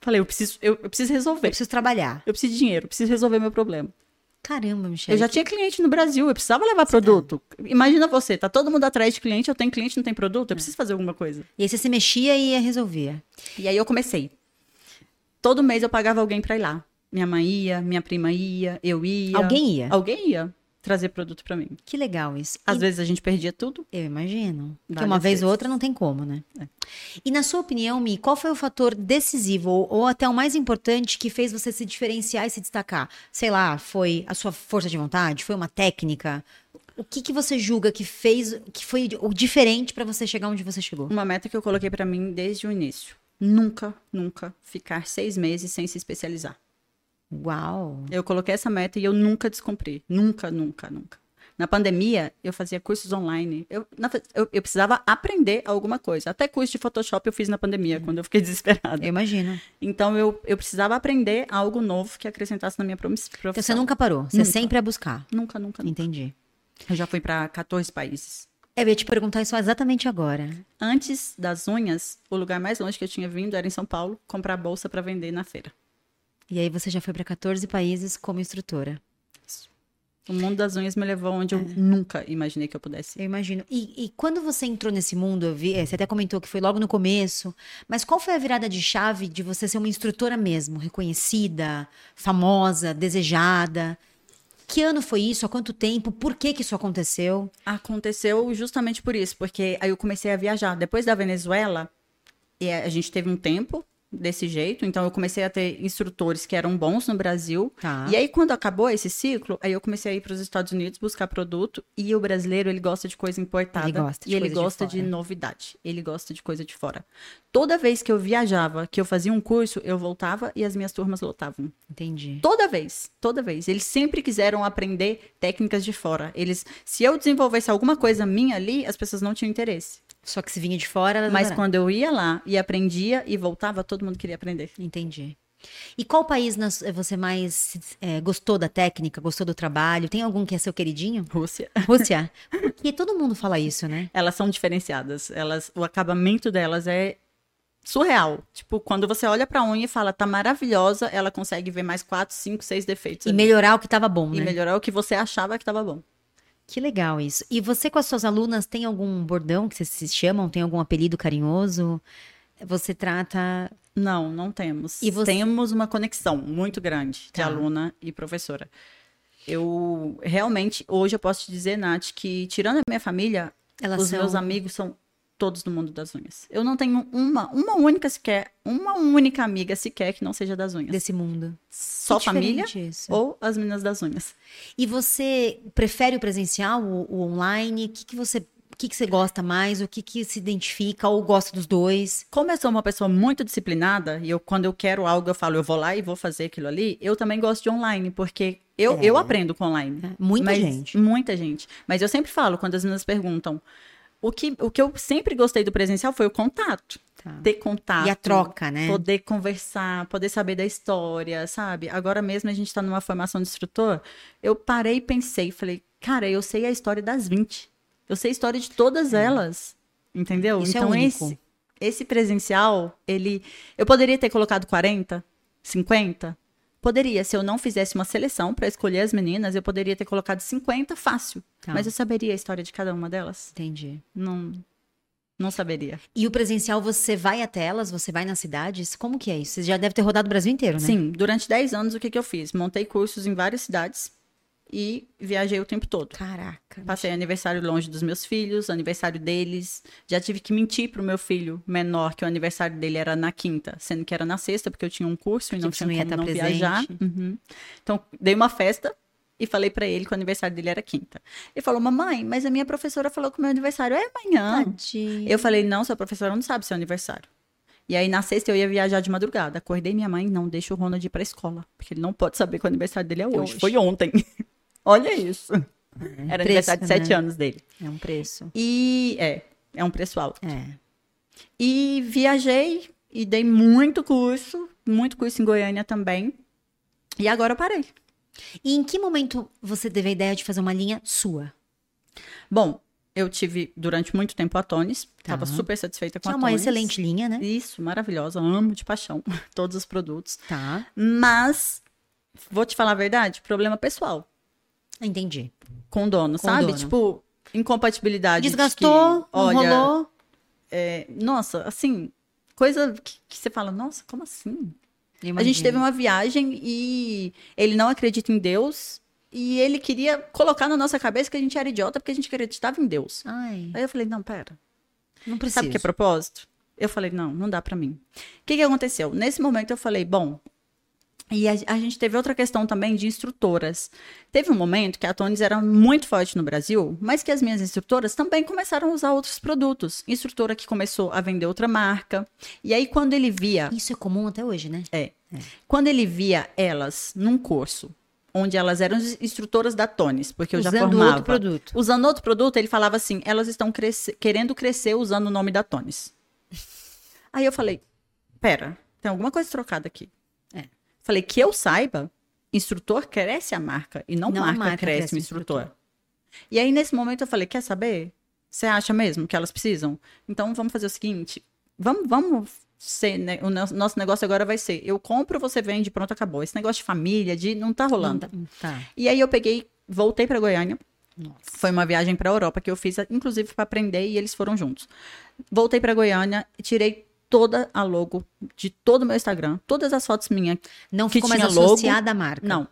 Falei, eu preciso, eu, eu preciso Eu resolver. preciso trabalhar. Eu preciso de dinheiro, eu preciso resolver meu problema. Caramba, Michelle. Eu já tinha cliente no Brasil, eu precisava levar produto. Imagina você, tá todo mundo atrás de cliente, eu tenho cliente, não tem produto, eu preciso fazer alguma coisa. E aí você se mexia e resolvia. E aí eu comecei. Todo mês eu pagava alguém pra ir lá. Minha mãe ia, minha prima ia, eu ia. Alguém ia? Alguém ia trazer produto pra mim. Que legal isso. Às E- vezes a gente perdia tudo. Eu imagino. Porque uma vez ou outra não tem como, né? É. E na sua opinião, Mi, qual foi o fator decisivo ou, ou até o mais importante que fez você se diferenciar e se destacar? Sei lá, foi a sua força de vontade? Foi uma técnica? O que, que você julga que fez, que foi o diferente pra você chegar onde você chegou? Uma meta que eu coloquei pra mim desde o início. Nunca, nunca ficar seis meses sem se especializar. Uau! Eu coloquei essa meta e eu nunca descumpri. Nunca, nunca, nunca. Na pandemia, eu fazia cursos online. Eu, na- eu, eu precisava aprender alguma coisa. Até curso de Photoshop eu fiz na pandemia, quando eu fiquei desesperada. Eu imagino. Então, eu, eu precisava aprender algo novo que acrescentasse na minha profissão. Então você nunca parou, você Nunca. sempre ia buscar. Nunca, nunca, nunca. Entendi. Eu já fui para 14 países. Eu ia te perguntar isso exatamente agora. Antes das unhas, o lugar mais longe que eu tinha vindo era em São Paulo, comprar bolsa para vender na feira. E aí você já foi pra 14 países como instrutora. O mundo das unhas me levou onde eu É. nunca imaginei que eu pudesse. Eu imagino. E, e quando você entrou nesse mundo, vi, eh, você até comentou que foi logo no começo, mas qual foi a virada de chave de você ser uma instrutora mesmo, reconhecida, famosa, desejada? Que ano foi isso? Há quanto tempo? Por que que isso aconteceu? Aconteceu justamente por isso, porque aí eu comecei a viajar. Depois da Venezuela, e a gente teve um tempo desse jeito, então eu comecei a ter instrutores que eram bons no Brasil. Tá. E aí, quando acabou esse ciclo, aí eu comecei a ir para os Estados Unidos buscar produto. E o brasileiro, ele gosta de coisa importada. Ele gosta de E ele de gosta de, fora. novidade. Ele gosta de coisa de fora. Toda vez que eu viajava, que eu fazia um curso, eu voltava e as minhas turmas lotavam. Entendi. Toda vez, toda vez. Eles sempre quiseram aprender técnicas de fora. Eles, se eu desenvolvesse alguma coisa minha ali, as pessoas não tinham interesse. Só que se vinha de fora, Mas quando eu ia lá e aprendia e voltava, todo mundo queria aprender. Entendi. E qual país você mais eh, gostou da técnica, gostou do trabalho? Tem algum que é seu queridinho? Rússia. Rússia? Porque todo mundo fala isso, né? Elas são diferenciadas. Elas, o acabamento delas é surreal. Tipo, quando você olha pra unha e fala, tá maravilhosa, ela consegue ver mais quatro, cinco, seis defeitos. E ali. melhorar o que tava bom, E né? melhorar o que você achava que tava bom. Que legal isso. E você com as suas alunas tem algum bordão que vocês se chamam? Tem algum apelido carinhoso? Você trata. Não, não temos. E você- Temos uma conexão muito grande de Tá. aluna e professora. Eu realmente, hoje eu posso te dizer, Nath, que tirando a minha família, Elas os são- meus amigos são todos do mundo das unhas. Eu não tenho uma, uma única sequer, uma única amiga sequer que não seja das unhas. desse mundo. Só Que família isso. ou as meninas das unhas. E você prefere o presencial, o, o online? O que, que você. O que, que você gosta mais? O que, que se identifica? Ou gosta dos dois? Como eu sou uma pessoa muito disciplinada, e eu, quando eu quero algo, eu falo, eu vou lá e vou fazer aquilo ali, eu também gosto de online, porque eu, É. eu aprendo com online. É, muita gente. Muita gente. Mas eu sempre falo, quando as meninas perguntam, o que, o que eu sempre gostei do presencial foi o contato. Tá. Ter contato. E a troca, né? Poder conversar, poder saber da história, sabe? Agora mesmo a gente está numa formação de instrutor, eu parei e pensei, falei, cara, eu sei a história das 20. Eu sei a história de todas elas. Entendeu? É. Isso é então, único. esse, esse presencial, ele. Eu poderia ter colocado 40, 50? Poderia. Se eu não fizesse uma seleção para escolher as meninas, eu poderia ter colocado 50 fácil. Tá. Mas eu saberia a história de cada uma delas? Entendi. Não. Não saberia. E o presencial, você vai até elas? Você vai nas cidades? Como que é isso? Você já deve ter rodado o Brasil inteiro, né? Sim, durante 10 anos o que, que eu fiz? Montei cursos em várias cidades e viajei o tempo todo. Caraca. Passei aniversário longe dos meus filhos, aniversário deles. Já tive que mentir pro meu filho menor que o aniversário dele era na quinta, sendo que era na sexta, porque eu tinha um curso e não tinha não como tá não presente. viajar. Uhum. Então, dei uma festa e falei pra ele que o aniversário dele era quinta. Ele falou, mamãe, mas a minha professora falou que o meu aniversário é amanhã. Tadinho. Eu falei, não, sua professora não sabe seu aniversário. E aí, na sexta, eu ia viajar de madrugada. Acordei minha mãe, não, deixa o Ronald ir pra escola. Porque ele não pode saber que o aniversário dele é hoje. hoje. Foi ontem. Olha isso. Era preço, aniversário de sete né? anos dele. É um preço. E, é, é um preço alto. É. E viajei e dei muito curso, muito curso em Goiânia também. E agora eu parei. E em que momento você teve a ideia de fazer uma linha sua? Bom, eu tive durante muito tempo a Tones. Tá. Tava super satisfeita com Que é a uma Tones. excelente linha, né? Isso, maravilhosa. Amo de paixão todos os produtos. Tá. Mas, vou te falar a verdade, problema pessoal Entendi. com dono, Com sabe? dono. Tipo, incompatibilidade. de Desgastou, que, olha, rolou. é, nossa, assim, coisa que, que você fala, nossa, como assim? A gente teve uma viagem e ele não acredita em Deus e ele queria colocar na nossa cabeça que a gente era idiota porque a gente acreditava em Deus. Ai, Aí eu falei, não, pera. não precisa. Sabe o que é propósito? Eu falei, não, não dá pra mim. O que, que aconteceu? Nesse momento eu falei, bom. E a, a gente teve outra questão também de instrutoras. Teve um momento que a Tones era muito forte no Brasil, mas que as minhas instrutoras também começaram a usar outros produtos. Instrutora que começou a vender outra marca. E aí, quando ele via Isso é comum até hoje, né? é. Quando ele via elas num curso, onde elas eram as instrutoras da Tones, porque eu já Usando formava. outro produto. Usando outro produto, ele falava assim: elas estão cresce- querendo crescer usando o nome da Tones. Aí eu falei: pera, tem alguma coisa trocada aqui. Falei: que eu saiba, instrutor cresce a marca e não, Não a marca, marca cresce, cresce o o instrutor. E aí, nesse momento, eu falei: quer saber? Você acha mesmo que elas precisam? Então vamos fazer o seguinte: vamos, vamos ser, né, o no- nosso negócio agora vai ser: eu compro, você vende, pronto, acabou. Esse negócio de família, de não tá rolando. Não dá- Tá. E aí eu peguei, voltei para Goiânia. Nossa. Foi uma viagem para Europa que eu fiz, inclusive para aprender e eles foram juntos. Voltei para Goiânia, tirei toda a logo de todo o meu Instagram, todas as fotos minhas. Não Que ficou mais logo. associada à marca. Não.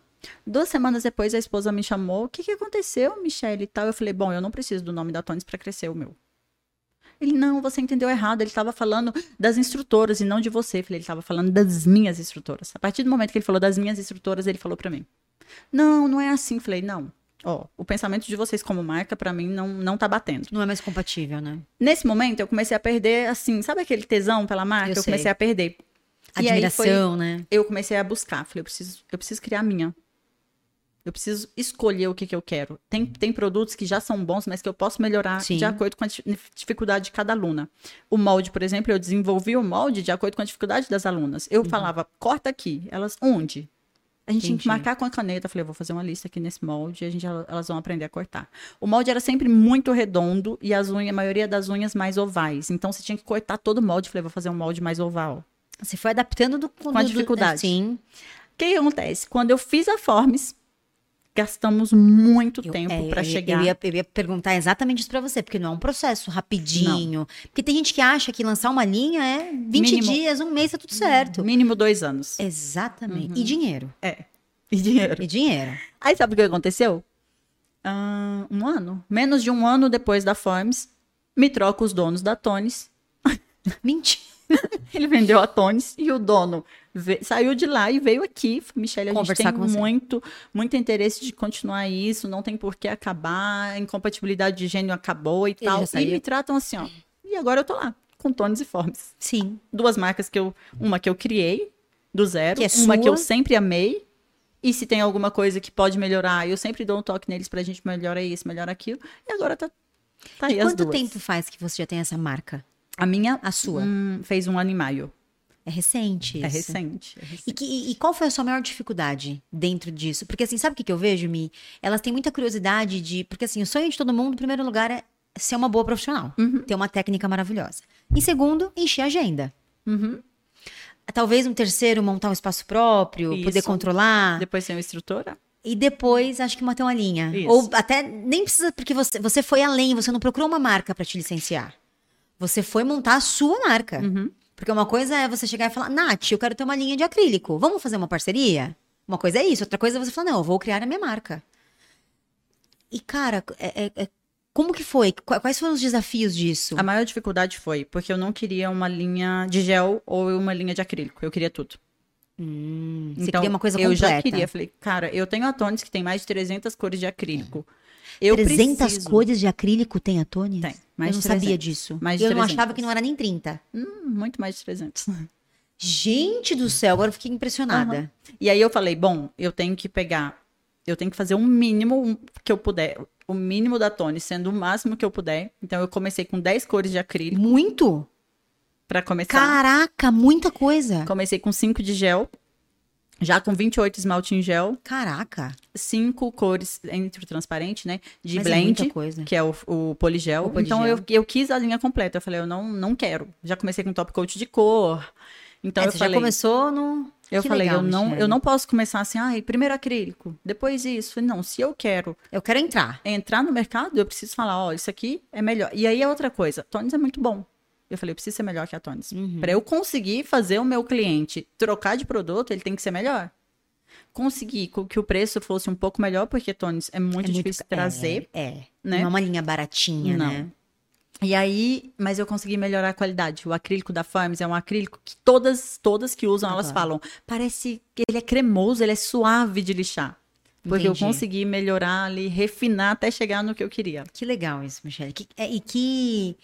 Duas semanas depois a esposa me chamou, o que que aconteceu, Michelle e tal? Eu falei, bom, eu não preciso do nome da Tones para crescer o meu. Ele, não, você entendeu errado. Ele estava falando das instrutoras e não de você. Eu falei, ele estava falando das minhas instrutoras. A partir do momento que ele falou das minhas instrutoras, ele falou para mim. Não, não é assim. Eu falei, não. Ó, o pensamento de vocês como marca, para mim, não, não tá batendo. Não é mais compatível, né? Nesse momento, eu comecei a perder, assim, sabe aquele tesão pela marca? Eu Eu, comecei a perder. Aí foi- Admiração, né? eu comecei a buscar. Falei, eu preciso, eu preciso criar a minha. Eu preciso escolher o que, que eu quero. Tem, tem produtos que já são bons, mas que eu posso melhorar Sim. de acordo com a di- dificuldade de cada aluna. O molde, por exemplo, eu desenvolvi o molde de acordo com a dificuldade das alunas. Eu falava, corta aqui. Elas, onde? A gente tinha Entendi. que marcar com a caneta. Falei, eu vou fazer uma lista aqui nesse molde e a gente, elas vão aprender a cortar. O molde era sempre muito redondo e as unhas, a maioria das unhas mais ovais. Então você tinha que cortar todo o molde. Falei, vou fazer um molde mais oval. Você foi adaptando do, com a dificuldade. Sim. O que que acontece? Quando eu fiz a Forms, gastamos muito Eu- tempo é, para chegar. Eu ia, eu ia perguntar exatamente isso pra você, porque não é um processo rapidinho. Porque tem gente que acha que lançar uma linha é 20 Mínimo. dias, um mês, tá tudo certo. Mínimo dois anos. Exatamente. Uhum. E dinheiro. É. E dinheiro. E dinheiro. Aí sabe o que aconteceu? Ah, um ano. Menos de um ano depois da Forms, me troca os donos da Tones. Mentira. Ele vendeu a Tones e o dono ve- saiu de lá e veio aqui. Michelle, a gente Conversar tem com você. muito, muito interesse de continuar isso, não tem por que acabar, a incompatibilidade de gênio acabou e tal. E me tratam assim, ó. E agora eu tô lá, com Tones e Forms. Sim. duas marcas que eu. Uma que eu criei do zero, Que é uma que eu sua. sempre amei. E se tem alguma coisa que pode melhorar, eu sempre dou um toque neles pra gente melhorar isso, melhorar aquilo. E agora tá, tá e quanto duas. tempo faz que você já tem essa marca? A minha A sua? hum, fez um ano e maio. É recente É isso. recente. é recente. E, que- e qual foi a sua maior dificuldade dentro disso? Porque assim, sabe o que, que eu vejo, Mi? Elas têm muita curiosidade de. Porque assim, o sonho de todo mundo, em primeiro lugar, é ser uma boa profissional. Uhum. Ter uma técnica maravilhosa. Em segundo, encher a agenda. Uhum. Talvez um terceiro, montar um espaço próprio, Isso. poder controlar. Depois tem uma instrutora. E depois, acho que manter uma linha. Isso. Ou até nem precisa, porque você, você foi além, você não procurou uma marca para te licenciar. Você foi montar a sua marca. Uhum. Porque uma coisa é você chegar e falar, Nath, eu quero ter uma linha de acrílico. Vamos fazer uma parceria? Uma coisa é isso, outra coisa é você falar, não, eu vou criar a minha marca. E, cara, é, é, é, como que foi? Quais foram os desafios disso? A maior dificuldade foi porque eu não queria uma linha de gel ou uma linha de acrílico. Eu queria tudo. Hum, você queria uma coisa completa. Eu já queria. Falei, cara, eu tenho a Tones que tem mais de 300 cores de acrílico. Eu 300 preciso... cores de acrílico tem a Tones? Tem. Mais eu não 300. sabia disso. Mais eu 300. não achava que não era nem 30. Hum, muito mais de 300. Gente do céu, agora eu fiquei impressionada. Uhum. E aí eu falei, bom, eu tenho que pegar, eu tenho que fazer o um mínimo que eu puder, o mínimo da Tone, sendo o máximo que eu puder. Então eu comecei com 10 cores de acrílico. Muito? Para começar. Caraca, muita coisa. Comecei com 5 de gel, já com 28 esmalte em gel. Caraca. Cinco cores entre o transparente, né? De Mas blend, é coisa. que é o, o, poligel. o, poligel. Então eu, eu quis a linha completa. Eu falei, eu não, não quero. Já comecei com top coat de cor. Então é, eu você falei, já começou no. Eu que falei, legal, eu não, Michelle. eu não posso começar assim, ai, primeiro acrílico, depois isso. Não, se eu quero Eu quero entrar. entrar no mercado, eu preciso falar, ó, isso aqui é melhor. E aí é outra coisa, Tones é muito bom. Eu falei, eu preciso ser melhor que a Tones. Uhum. Para eu conseguir fazer o meu cliente trocar de produto, ele tem que ser melhor. Conseguir que o preço fosse um pouco melhor, porque Tones é muito É difícil trazer. É, é. né? Não é uma linha baratinha, Não. né? E aí, mas eu consegui melhorar a qualidade. O acrílico da Farms é um acrílico que todas, todas que usam, elas Claro. falam, parece que ele é cremoso, ele é suave de lixar. Porque Entendi. eu consegui melhorar ali, refinar até chegar no que eu queria. Que legal isso, Michelle. Que- é, e que,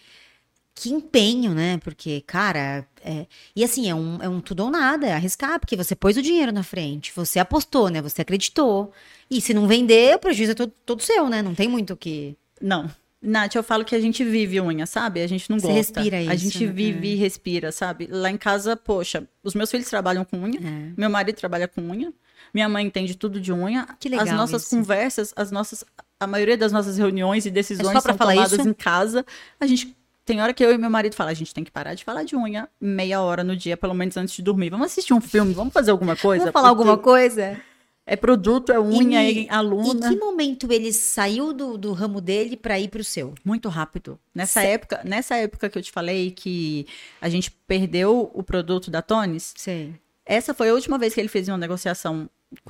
que empenho, né? Porque, cara, é- e assim, é um, é um tudo ou nada, é arriscar, porque você pôs o dinheiro na frente, você apostou, né? Você acreditou. E se não vender, o prejuízo é todo, todo seu, né? Não tem muito o que. Não. Nath, eu falo que a gente vive unha, sabe? A gente não Você gosta. respira A isso, gente né? vive e respira, sabe? Lá em casa, poxa, os meus filhos trabalham com unha, É. meu marido trabalha com unha, minha mãe entende tudo de unha. Que legal As nossas isso. conversas, as nossas, a maioria das nossas reuniões e decisões É só pra são tomadas isso? em casa. A gente tem hora que eu e meu marido falam, a gente tem que parar de falar de unha meia hora no dia, pelo menos antes de dormir. Vamos assistir um filme, vamos fazer alguma coisa. Vamos falar alguma coisa? É produto, é unha, E- é aluna. Em que momento ele saiu do, do ramo dele pra ir pro seu? Muito rápido. Nessa época, nessa época que eu te falei que a gente perdeu o produto da Tones, Sei. essa foi a última vez que ele fez uma negociação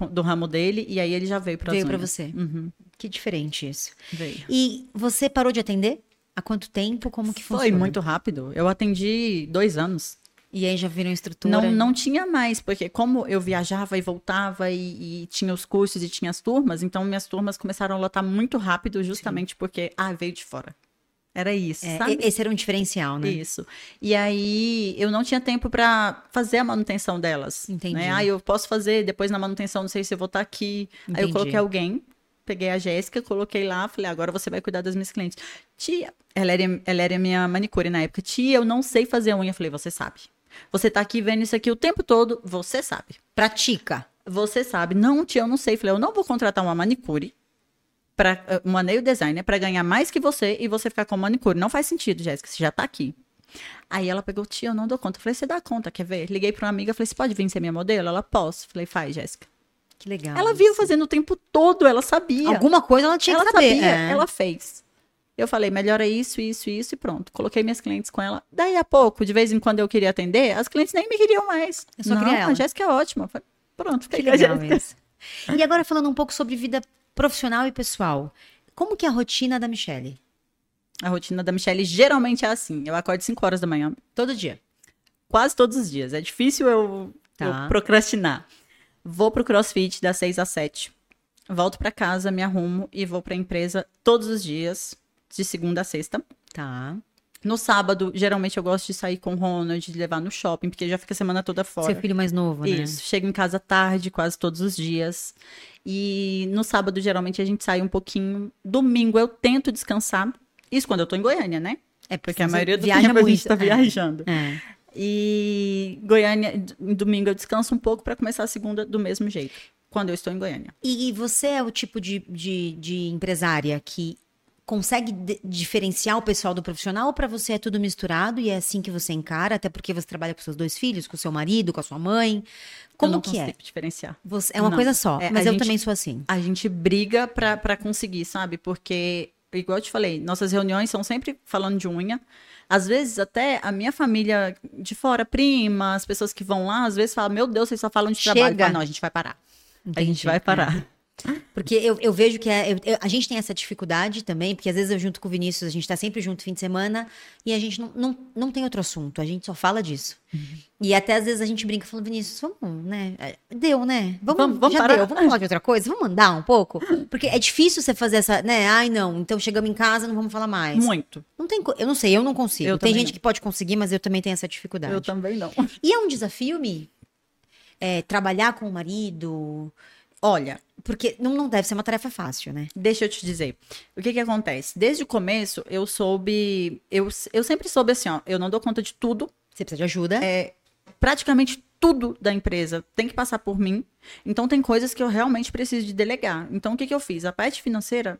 do ramo dele e aí ele já veio para Veio pra você. Uhum, Que diferente isso. veio. E você parou de atender? Há quanto tempo? Como que Foi funciona? muito rápido. Eu atendi dois anos. E aí já virou instrutora? Não, não tinha mais, porque como eu viajava e voltava e, e tinha os cursos e tinha as turmas, então minhas turmas começaram a lotar muito rápido, justamente porque, ah, veio de fora. Era isso, É, sabe? esse era um diferencial, né? Isso. E aí eu não tinha tempo para fazer a manutenção delas. Entendi. Né? Ah, eu posso fazer depois na manutenção, não sei se eu vou estar aqui. Aí Entendi. eu coloquei alguém, peguei a Jéssica, coloquei lá, falei, agora você vai cuidar das minhas clientes. Tia, ela era, ela era minha manicure na época. Tia, eu não sei fazer unha. Eu falei, você sabe. Você tá aqui vendo isso aqui o tempo todo, você sabe. Pratica. Você sabe. Não, tia, eu não sei. Falei, eu não vou contratar uma manicure para uma nail designer para ganhar mais que você e você ficar com manicure. Não faz sentido, Jéssica, você já tá aqui. Aí ela pegou, tia, eu não dou conta. Eu falei, você dá conta, quer ver? Liguei para uma amiga, falei, você pode vir ser minha modelo? Ela, posso. Falei, faz, Jéssica. Que legal. Ela viu fazendo o tempo todo, ela sabia. Alguma coisa ela tinha ela que saber. sabia, é. ela fez. Eu falei, melhora isso, isso, isso e pronto. Coloquei minhas clientes com ela. Daí a pouco, de vez em quando eu queria atender, as clientes nem me queriam mais. Eu só não, queria ela. a Jéssica é ótima. Falei, pronto, fiquei Que legal isso. E agora falando um pouco sobre vida profissional e pessoal. Como que é a rotina da Michelle? A rotina da Michelle geralmente é assim. Eu acordo 5 horas da manhã, Todo dia. quase todos os dias. É difícil eu, Tá. eu procrastinar. Vou pro CrossFit das 6 às 7. Volto pra casa, me arrumo e vou pra empresa todos os dias, de segunda a sexta. Tá. No sábado, geralmente eu gosto de sair com o Ronald, de levar no shopping, porque já fica a semana toda fora. Seu filho mais novo, né? Isso. Chego em casa tarde, quase todos os dias. E no sábado, geralmente, a gente sai um pouquinho. Domingo eu tento descansar. Isso quando eu tô em Goiânia, né? É Porque a maioria do tempo a muito. gente tá é. viajando. É. E Goiânia, em domingo eu descanso um pouco para começar a segunda do mesmo jeito, quando eu estou em Goiânia. E você é o tipo de, de, de empresária que consegue diferenciar o pessoal do profissional ou pra você é tudo misturado e é assim que você encara, até porque você trabalha com seus dois filhos, com seu marido, com a sua mãe? eu Como não que é? consigo diferenciar. Você, é uma Não. coisa só, É, mas eu gente- também sou assim. A gente briga pra conseguir, sabe? Porque, igual eu te falei, nossas reuniões são sempre falando de unha. Às vezes, até a minha família de fora, prima, as pessoas que vão lá, às vezes falam, meu Deus, vocês só falam de trabalho. Chega. Falo, não, a gente vai parar. Entendi. A gente vai parar. Porque eu, eu vejo que é- eu- eu- a gente tem essa dificuldade também, porque às vezes eu junto com o Vinícius, a gente tá sempre junto fim de semana e a gente não, não, não tem outro assunto, a gente só fala disso. Uhum. E até às vezes a gente brinca falando, Vinícius, vamos, né? É, Deu, né? Vamos, Vamos- vamos já parar. deu, vamos falar de outra coisa? Vamos andar um pouco? Porque é difícil você fazer essa, né? Ai, não, então chegamos em casa, não vamos falar mais. Muito. Não tem, eu não sei, eu não consigo. Eu tem gente não. que pode conseguir, mas eu também tenho essa dificuldade. Eu também não. E é um desafio, Mi? É, trabalhar com o marido? Olha, Porque não, não deve ser uma tarefa fácil, né? Deixa eu te dizer. O que que acontece? Desde o começo, eu soube. Eu, eu sempre soube assim, ó. Eu não dou conta de tudo. Você precisa de ajuda. É, praticamente tudo da empresa tem que passar por mim. Então, tem coisas que eu realmente preciso de delegar. Então, o que que eu fiz? A parte financeira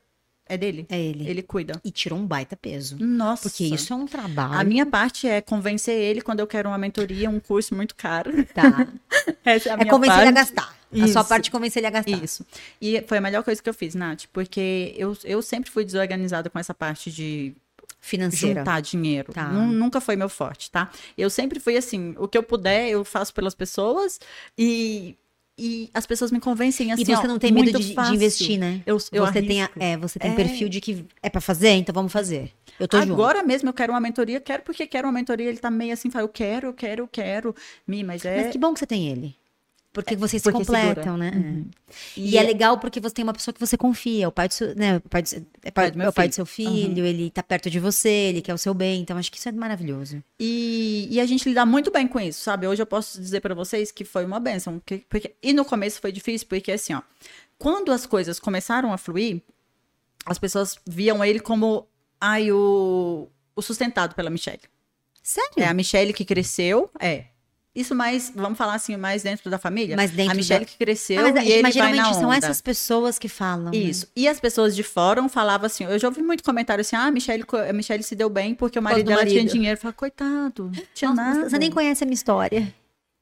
é dele. É ele. Ele cuida. E tirou um baita peso. Nossa. Porque isso é um trabalho. A minha parte é convencer ele quando eu quero uma mentoria, um curso muito caro. Tá. É É convencer ele a parte. Gastar. A sua Isso. parte convencer ele a gastar. Isso. E foi a melhor coisa que eu fiz, Nath, porque eu, eu sempre fui desorganizada com essa parte de Financeira. juntar dinheiro. Tá. Nu- Nunca foi meu forte, tá? Eu sempre fui assim, o que eu puder, eu faço pelas pessoas e, e as pessoas me convencem assim, e você ó, não tem medo muito de, de investir, né? Eu, eu você tem, a- é, você tem É. perfil de que é pra fazer, então vamos fazer. Eu tô junto. Agora mesmo eu quero uma mentoria, quero porque quero uma mentoria, ele tá meio assim, fala, eu quero, eu quero, eu quero. Mi, mas é... Mas que bom que você tem ele. Porque vocês porque se completam, né? Uhum. É. E, é legal porque você tem uma pessoa que você confia, o pai do seu, né, o pai do, é, pai, do meu é o pai do filho. seu filho, ele tá perto de você, ele quer o seu bem, então acho que isso é maravilhoso. E, e a gente lida muito bem com isso, sabe? Hoje eu posso dizer pra vocês que foi uma benção. Porque- e no começo foi difícil, porque assim, ó, quando as coisas começaram a fluir, as pessoas viam ele como ai, o, o sustentado pela Michelle. Sério? É a Michelle que cresceu, é. Isso mais, vamos falar assim, mais dentro da família? Mais dentro a Michelle da- que cresceu Ah, mas, e ele mas vai na geralmente são onda. essas pessoas que falam. né? Isso. E as pessoas de fórum falavam assim, eu já ouvi muito comentário assim, ah, a Michelle, a Michelle se deu bem porque o marido do dela tinha marido. dinheiro. Eu falei, coitado, tinha Nossa, nada. Você nem conhece a minha história.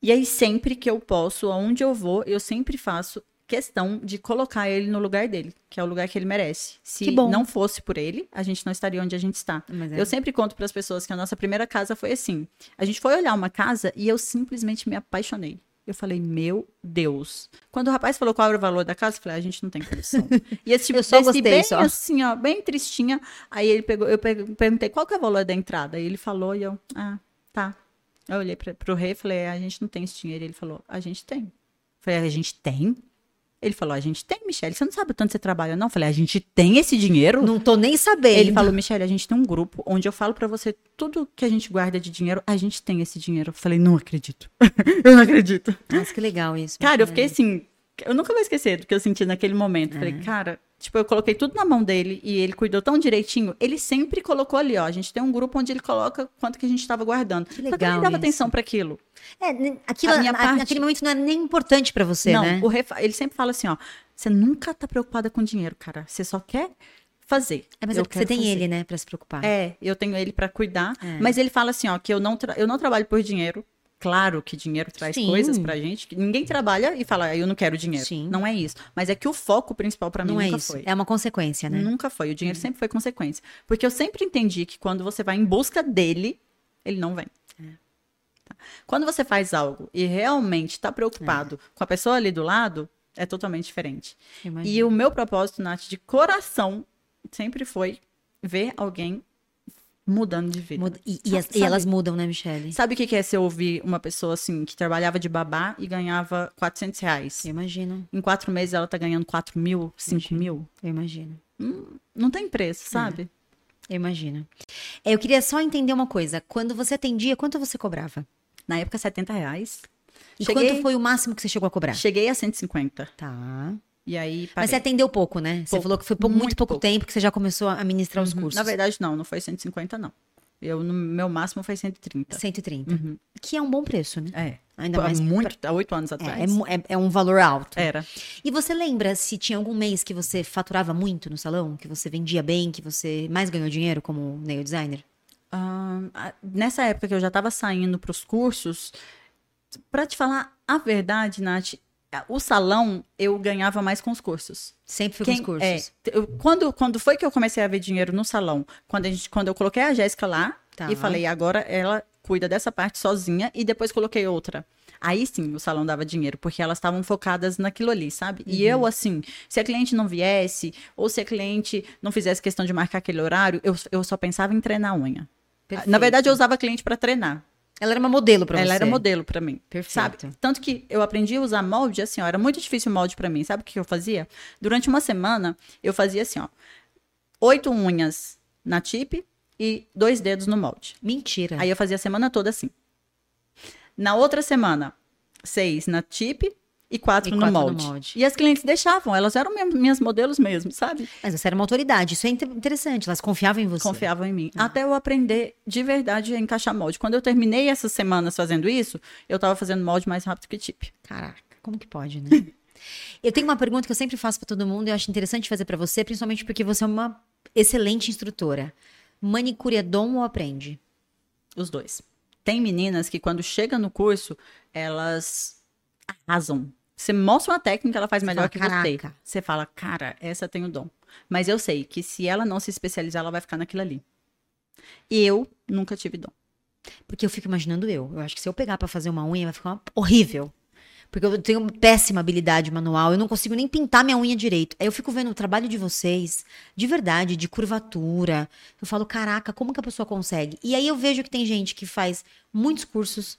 E aí, sempre que eu posso, aonde eu vou, eu sempre faço questão de colocar ele no lugar dele, que é o lugar que ele merece. Se não fosse por ele, a gente não estaria onde a gente está. É. Eu sempre conto para as pessoas que a nossa primeira casa foi assim. A gente foi olhar uma casa e eu simplesmente me apaixonei. Eu falei, meu Deus. Quando o rapaz falou qual era o valor da casa, eu falei, "Ah, a gente não tem condição. E esse tipo Eu só gostei, bem só. assim, ó, bem tristinha. Aí ele pegou, eu per- perguntei qual que é o valor da entrada. Aí ele falou e eu, ah, tá. Eu olhei pra, pro rei e falei, a gente não tem esse dinheiro. Ele falou, a gente tem. Eu falei, a gente tem? Ele falou, a gente tem, Michelle. Você não sabe o tanto que você trabalha, não? Eu falei, a gente tem esse dinheiro? Não tô nem sabendo. Ele falou, Michelle, a gente tem um grupo onde eu falo pra você tudo que a gente guarda de dinheiro, a gente tem esse dinheiro. Eu falei, não acredito. eu não acredito. Nossa, que legal isso. Cara, eu fiquei assim, eu nunca vou esquecer do que eu senti naquele momento. É. Falei, cara, tipo, eu coloquei tudo na mão dele e ele cuidou tão direitinho. Ele sempre colocou ali, ó. A gente tem um grupo onde ele coloca quanto que a gente tava guardando. Que Só que legal nem dava isso. atenção pra aquilo. É, aquilo, A minha na- parte- naquele momento não era nem importante pra você, não, né? o rei fa- ele sempre fala assim, ó. Você nunca tá preocupada com dinheiro, cara. Você só quer fazer. É, mas Eu é porque você tem fazer. ele, né, pra se preocupar. É, eu tenho ele pra cuidar. É. Mas ele fala assim, ó, que eu não, eu não trabalho por dinheiro. Claro que dinheiro traz Sim. coisas pra gente. Que ninguém trabalha e fala, "Ah, eu não quero dinheiro. Sim. Não é isso. Mas é que o foco principal pra mim não é nunca isso. foi. É uma consequência, né? Nunca foi. O dinheiro sempre foi consequência. Porque eu sempre entendi que quando você vai em busca dele, ele não vem. É. Tá? Quando você faz algo e realmente está preocupado com a pessoa ali do lado, é totalmente diferente. Imagino. E o meu propósito, Nath, de coração, sempre foi ver alguém mudando de vida. Muda- E, e e elas mudam, né, Michelle? Sabe o que é se eu ouvir uma pessoa assim, que trabalhava de babá e ganhava 400 reais? Eu imagino, Em quatro meses ela tá ganhando 4 mil, 5 mil? eu imagino. Não tem preço, sabe? Eu imagino. É, Eu queria só entender uma coisa. Quando você atendia, quanto você cobrava? Na época, 70 reais. E Cheguei- quanto foi o máximo que você chegou a cobrar? Cheguei a 150. Tá. E aí, Mas parei. você atendeu pouco, né? Você Pouco. falou que foi muito, Muito pouco, pouco. tempo que você já começou a ministrar os Uhum. cursos. Na verdade, não, não foi 150, não. Eu, no meu máximo foi 130. 130. Uhum. Que é um bom preço, né? É. Ainda Há mais. muito, há oito anos É, atrás. é é- é um valor alto. Era. E você lembra se tinha algum mês que você faturava muito no salão? Que você vendia bem, que você mais ganhou dinheiro como nail designer? A- nessa época que eu já estava saindo para os cursos, para te falar a verdade, Nath, o salão eu ganhava mais com os cursos. Sempre foi com os cursos. é, eu- quando, quando foi que eu comecei a ver dinheiro no salão? Quando, a gente, quando eu coloquei a Jéssica lá Tá. e falei, agora ela cuida dessa parte sozinha e depois coloquei outra. Aí sim o salão dava dinheiro, porque elas estavam focadas naquilo ali, sabe? E Uhum. eu, assim, se a cliente não viesse, ou se a cliente não fizesse questão de marcar aquele horário, eu, eu só pensava em treinar a unha. Perfeito. Na verdade, eu usava a cliente para treinar. Ela era uma modelo pra Ela você. era modelo pra mim. Perfeito. Sabe? Tanto que eu aprendi a usar molde assim, ó, era muito difícil o molde pra mim. Sabe o que eu fazia? Durante uma semana, eu fazia assim, ó, oito unhas na tip e dois dedos no molde. Mentira. Aí eu fazia a semana toda assim. Na outra semana, seis na tip e quatro, E no, quatro no molde. molde. E as clientes deixavam, elas eram minhas modelos mesmo, sabe? Mas você era uma autoridade. Isso é inter- interessante. Elas confiavam em você. Confiavam em mim. Ah. Até eu aprender de verdade a encaixar molde. Quando eu terminei essas semanas fazendo isso, eu tava fazendo molde mais rápido que tip. Caraca, como que pode, né? eu tenho uma pergunta que eu sempre faço pra todo mundo e eu acho interessante fazer pra você, principalmente porque você é uma excelente instrutora. Manicure é dom ou aprende? Os dois. Tem meninas que quando chega no curso, elas arrasam. Você mostra uma técnica, ela faz Você melhor fala, que você. "Caraca." Você fala, cara, essa tem o dom. Mas eu sei que se ela não se especializar, ela vai ficar naquilo ali. E eu nunca tive dom. Porque eu fico imaginando eu. Eu acho que se eu pegar pra fazer uma unha, vai ficar horrível. Porque eu tenho uma péssima habilidade manual, eu não consigo nem pintar minha unha direito. Aí eu fico vendo o trabalho de vocês, de verdade, de curvatura. Eu falo, caraca, como que a pessoa consegue? E aí eu vejo que tem gente que faz muitos cursos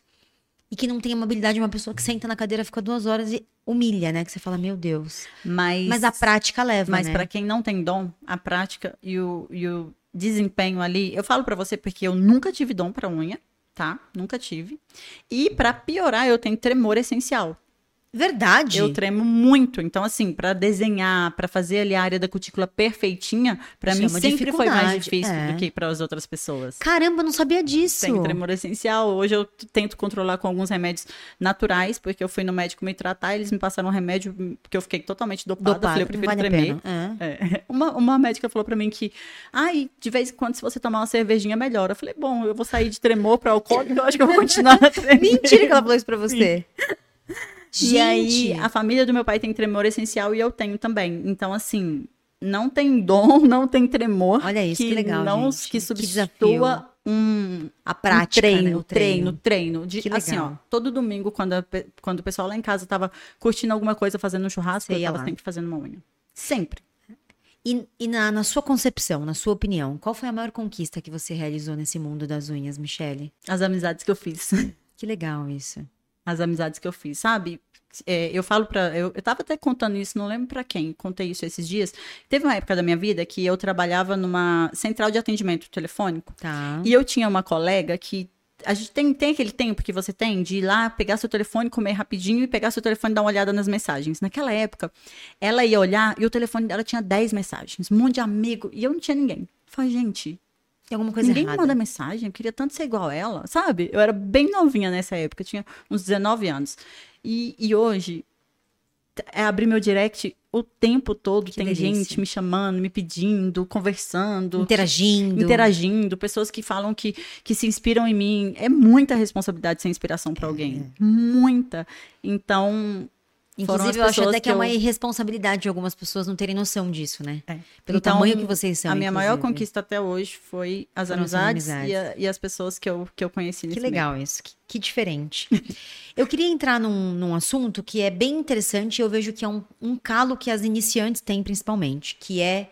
e que não tem uma habilidade de uma pessoa que senta na cadeira, fica duas horas e humilha, né? Que você fala, meu Deus. Mas, Mas a prática leva, mas né? para quem não tem dom, a prática e o, e o desempenho ali, eu falo pra você porque eu nunca tive dom pra unha, tá? Nunca tive. E pra piorar, eu tenho tremor essencial. Verdade. Eu tremo muito. Então, assim, pra desenhar, pra fazer ali a área da cutícula perfeitinha, pra Isso mim sempre foi mais difícil é. do que para as outras pessoas. Caramba, eu não sabia disso. Tem tremor essencial. Hoje eu tento controlar com alguns remédios naturais, porque eu fui no médico me tratar, eles me passaram um remédio hum, que eu fiquei totalmente dopada. Dopado, falei, eu prefiro vale tremer. É. É. Uma, uma médica falou pra mim que, ai, de vez em quando, se você tomar uma cervejinha, melhora. Eu falei, bom, eu vou sair de tremor pra alcoólico, eu acho que eu vou continuar. Mentira que ela falou isso pra você. E aí, Gente. a família do meu pai tem tremor essencial e eu tenho também. Então, assim, não tem dom, não tem tremor. Olha isso, que legal, Não, gente. que Que substitua um, A prática, um treino, né? O treino, treino. De, Que assim, ó, legal. todo domingo, quando, a quando o pessoal lá em casa tava curtindo alguma coisa, fazendo um churrasco, Você eu tava lá. sempre fazendo uma unha. Sempre. E, e na, na sua concepção, na sua opinião, qual foi a maior conquista que você realizou nesse mundo das unhas, Michele? As amizades que eu fiz. Que legal isso. As amizades que eu fiz, sabe? É, eu falo pra. Eu, eu tava até contando isso, não lembro pra quem, contei isso esses dias. Teve uma época da minha vida que eu trabalhava numa central de atendimento telefônico. Tá. E eu tinha uma colega que. A gente tem, tem aquele tempo que você tem de ir lá, pegar seu telefone, comer rapidinho e pegar seu telefone e dar uma olhada nas mensagens. Naquela época, ela ia olhar e o telefone dela tinha 10 mensagens, um monte de amigo, e eu não tinha ninguém. Falei, gente, Tem alguma coisa ninguém me errada. manda mensagem, eu queria tanto ser igual a ela, sabe? Eu era bem novinha nessa época, eu tinha uns 19 anos. E, e hoje, é abrir meu direct o tempo todo, Que tem delícia. gente me chamando, me pedindo, conversando Interagindo. interagindo, pessoas que falam que, que se inspiram em mim. É muita responsabilidade ser inspiração para alguém. Muita. Então. Inclusive, eu acho até que é eu- uma irresponsabilidade de algumas pessoas não terem noção disso, né? É. Pelo Então, tamanho que vocês são. A minha maior inclusive. conquista até hoje foi as Foram amizades, amizades. E, a- e as pessoas que eu, que eu conheci Que nesse meio. legal isso, que, que diferente. eu queria entrar num, num assunto que é bem interessante e eu vejo que é um, um calo que as iniciantes têm principalmente, que é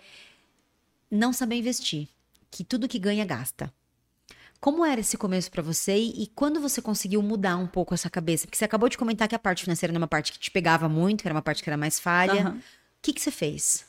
não saber investir, que tudo que ganha gasta. Como era esse começo pra você e, quando você conseguiu mudar um pouco essa cabeça? Porque você acabou de comentar que a parte financeira era uma parte que te pegava muito, que era uma parte que era mais falha. Aham. O que, que você fez?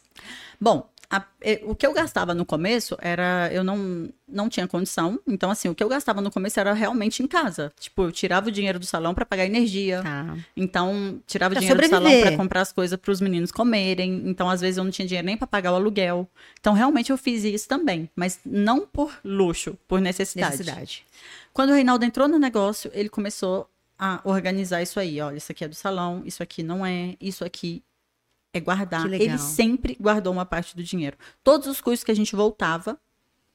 Bom, a- eh, o que eu gastava no começo era. Eu não, não tinha condição. Então, assim, o que eu gastava no começo era realmente em casa. Tipo, eu tirava o dinheiro do salão para pagar energia. Tá. Então, tirava Pra dinheiro do salão sobreviver. para comprar as coisas para os meninos comerem. Então, às vezes eu não tinha dinheiro nem para pagar o aluguel. Então, realmente eu fiz isso também, mas não por luxo, por necessidade. Necessidade. Quando o Reinaldo entrou no negócio, ele começou a organizar isso aí. Olha, isso aqui é do salão, isso aqui não é, isso aqui é guardar. Ele sempre guardou uma parte do dinheiro. Todos os custos que a gente voltava,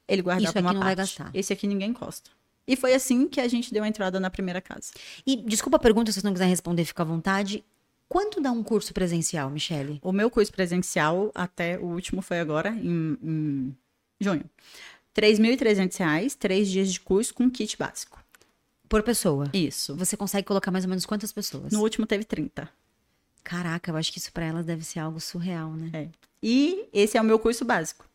ele guardava Isso aqui uma não parte. vai gastar. Esse aqui ninguém encosta. E foi assim que a gente deu a entrada na primeira casa. E desculpa a pergunta, se você não quiser responder, fica à vontade. Quanto dá um curso presencial, Michele? O meu curso presencial, até o último foi agora, em, em junho. R$ 3.300, três dias de curso com kit básico. Por pessoa? Isso. Você consegue colocar mais ou menos quantas pessoas? No último teve 30. Caraca, eu acho que isso para elas deve ser algo surreal, né? É. E esse é o meu curso básico.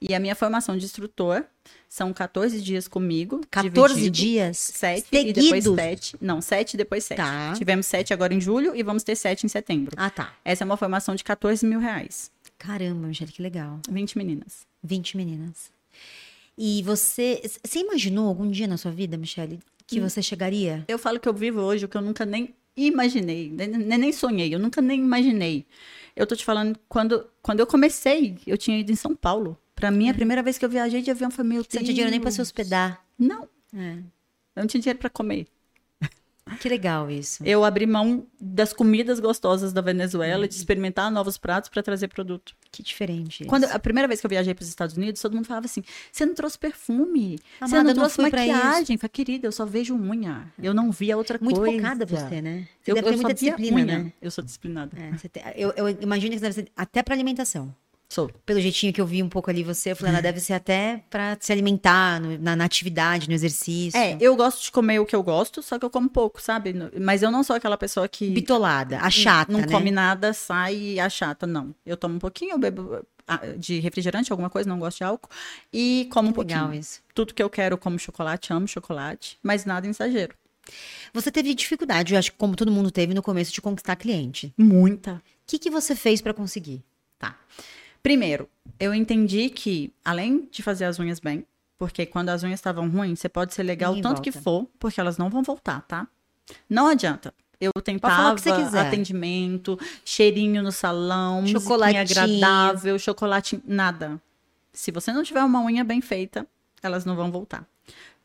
E a minha formação de instrutor são 14 dias comigo. 14 dividido, dias? 7 Seguidos? e depois 7. Não, 7 e depois 7. Tá. Tivemos 7 agora em julho e vamos ter 7 em setembro. Ah, tá. Essa é uma formação de 14 mil reais. Caramba, Michele, que legal. 20 meninas. 20 meninas. E você. Você imaginou algum dia na sua vida, Michele, que Hum. você chegaria? Eu falo que eu vivo hoje o que eu nunca nem imaginei, nem, sonhei, eu nunca nem imaginei. Eu tô te falando, quando, quando eu comecei, eu tinha ido em São Paulo. Pra mim, a primeira vez que eu viajei de avião foi meu Uhum. Você não tinha dinheiro nem pra se hospedar. Não, É. eu não tinha dinheiro pra comer. Que legal isso. Eu abri mão das comidas gostosas da Venezuela, de experimentar novos pratos pra trazer produto. Que diferente. isso. Quando a primeira vez que eu viajei para os Estados Unidos, todo mundo falava assim: "Você não trouxe perfume, você não não trouxe maquiagem". Eu falei, querida, eu só vejo unha. Eu não via outra Muito coisa. focada você, né? Você Eu, deve eu ter muita disciplina, unha. né? Eu sou disciplinada. É, tem- eu, eu imagino que você deve ser até pra alimentação. Sou. Pelo jeitinho que eu vi um pouco ali você, eu falei, ela deve ser até pra se alimentar no- na, na atividade, no exercício. É, eu gosto de comer o que eu gosto, só que eu como pouco, sabe? Mas eu não sou aquela pessoa que Bitolada, a chata, não né? come nada, sai e a chata, não. Eu tomo um pouquinho, eu bebo ah, de refrigerante, alguma coisa, não gosto de álcool, e como um Que legal pouquinho. isso. Tudo que eu quero, como chocolate, amo chocolate, mas nada em exagero. Você teve dificuldade, eu acho que como todo mundo teve no começo, de conquistar cliente. Muita. O que, que você fez pra conseguir? Tá. Primeiro, eu entendi que, além de fazer as unhas bem, porque quando as unhas estavam ruins, você pode ser legal o Ninguém tanto que volta. for, porque elas não vão voltar, tá? Não adianta. Eu tentava que atendimento, cheirinho no salão, Chocolatinho. agradável, chocolate, nada. Se você não tiver uma unha bem feita, elas não vão voltar.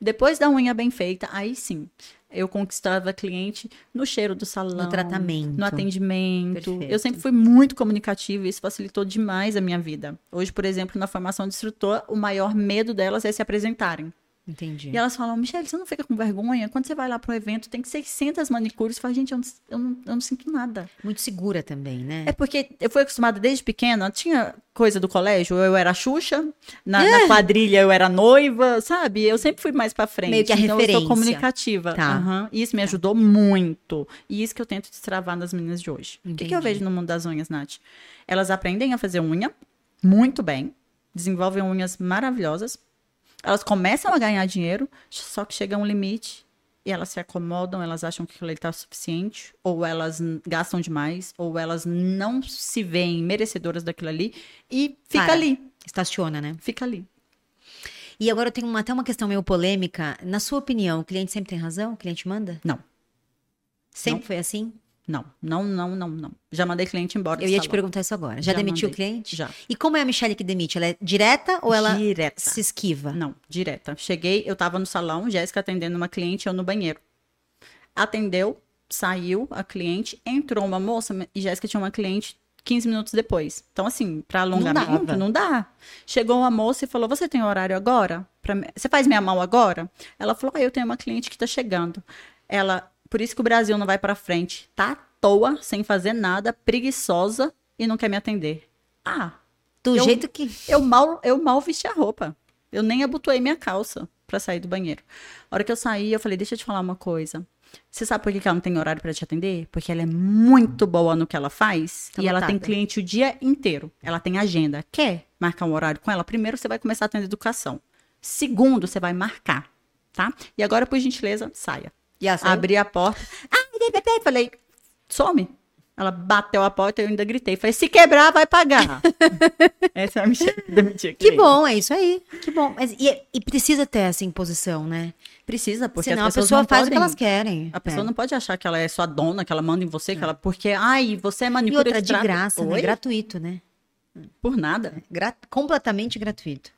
Depois da unha bem feita, aí sim, eu conquistava cliente no cheiro do salão, No tratamento. no atendimento. Perfeito. Eu sempre fui muito comunicativa e isso facilitou demais a minha vida. Hoje, por exemplo, na formação de instrutor, o maior medo delas é se apresentarem. Entendi. E elas falam, Michelle, você não fica com vergonha? Quando você vai lá para um evento, tem 600 manicures. Você fala, gente, eu não, eu não, eu não sinto nada. Muito segura também, né? É porque eu fui acostumada desde pequena, tinha coisa do colégio, eu era Xuxa, na, na quadrilha eu era noiva, sabe? Eu sempre fui mais pra frente. Meio que a então eu referência. sou comunicativa. Tá. E isso me ajudou muito. E isso que eu tento destravar nas meninas de hoje. O que, que eu Entendi. vejo no mundo das unhas, Nath? Elas aprendem a fazer unha muito bem, desenvolvem unhas maravilhosas, elas começam a ganhar dinheiro, só que chega um limite e elas se acomodam, elas acham que aquilo está suficiente, ou elas gastam demais, ou elas não se veem merecedoras daquilo ali e fica Para. ali, Estaciona, né? fica ali. E agora eu tenho uma- até uma questão meio polêmica. Na sua opinião, o cliente sempre tem razão? O cliente manda? Não, Sempre Não. foi assim? Não, não, não, não, não. Já mandei cliente embora. Eu ia te salão. perguntar isso agora. Já, Já demitiu o mandei. cliente? Já. E como é a Michelle que demite? Ela é direta ou ela Direta. se esquiva? Não, direta. Cheguei, eu tava no salão, Jéssica atendendo uma cliente, eu no banheiro. Atendeu, saiu a cliente, entrou uma moça e Jéssica tinha uma cliente 15 minutos depois. Então, assim, pra alongamento, dava. não, dá. Chegou uma moça e falou: Você tem horário agora? Pra Você faz minha mão agora? Ela falou: ah, Eu tenho uma cliente que tá chegando. Ela, por isso que o Brasil não vai pra frente. Tá à toa, sem fazer nada, preguiçosa e não quer me atender. Ah, Do Eu- jeito que. eu mal, eu mal vesti a roupa. Eu nem abotoei minha calça pra sair do banheiro. A hora que eu saí, eu falei, deixa eu te falar uma coisa. Você sabe por que ela não tem horário pra te atender? Porque ela é muito boa no que ela faz Tá e ela tem cliente o dia inteiro. Ela tem agenda. Quer marcar um horário com ela? Primeiro você vai começar a tendo educação. Segundo, você vai marcar, tá? E agora, por gentileza, saia. E? Abri a porta. Bebê. falei, some. Ela bateu a porta e eu ainda gritei. Falei, se quebrar, vai pagar. Essa é a que demitia Que bom, é isso aí. Que bom. Mas, e, e precisa ter essa imposição, né? Precisa, porque Senão a as pessoas pessoa não faz o que podem- elas querem. A pessoa É. não pode achar que ela é sua dona, que ela manda em você, que ela... Porque, ai, você é manicure E outra, de graça, né? Gratuito, né? Por nada. Gra- completamente gratuito.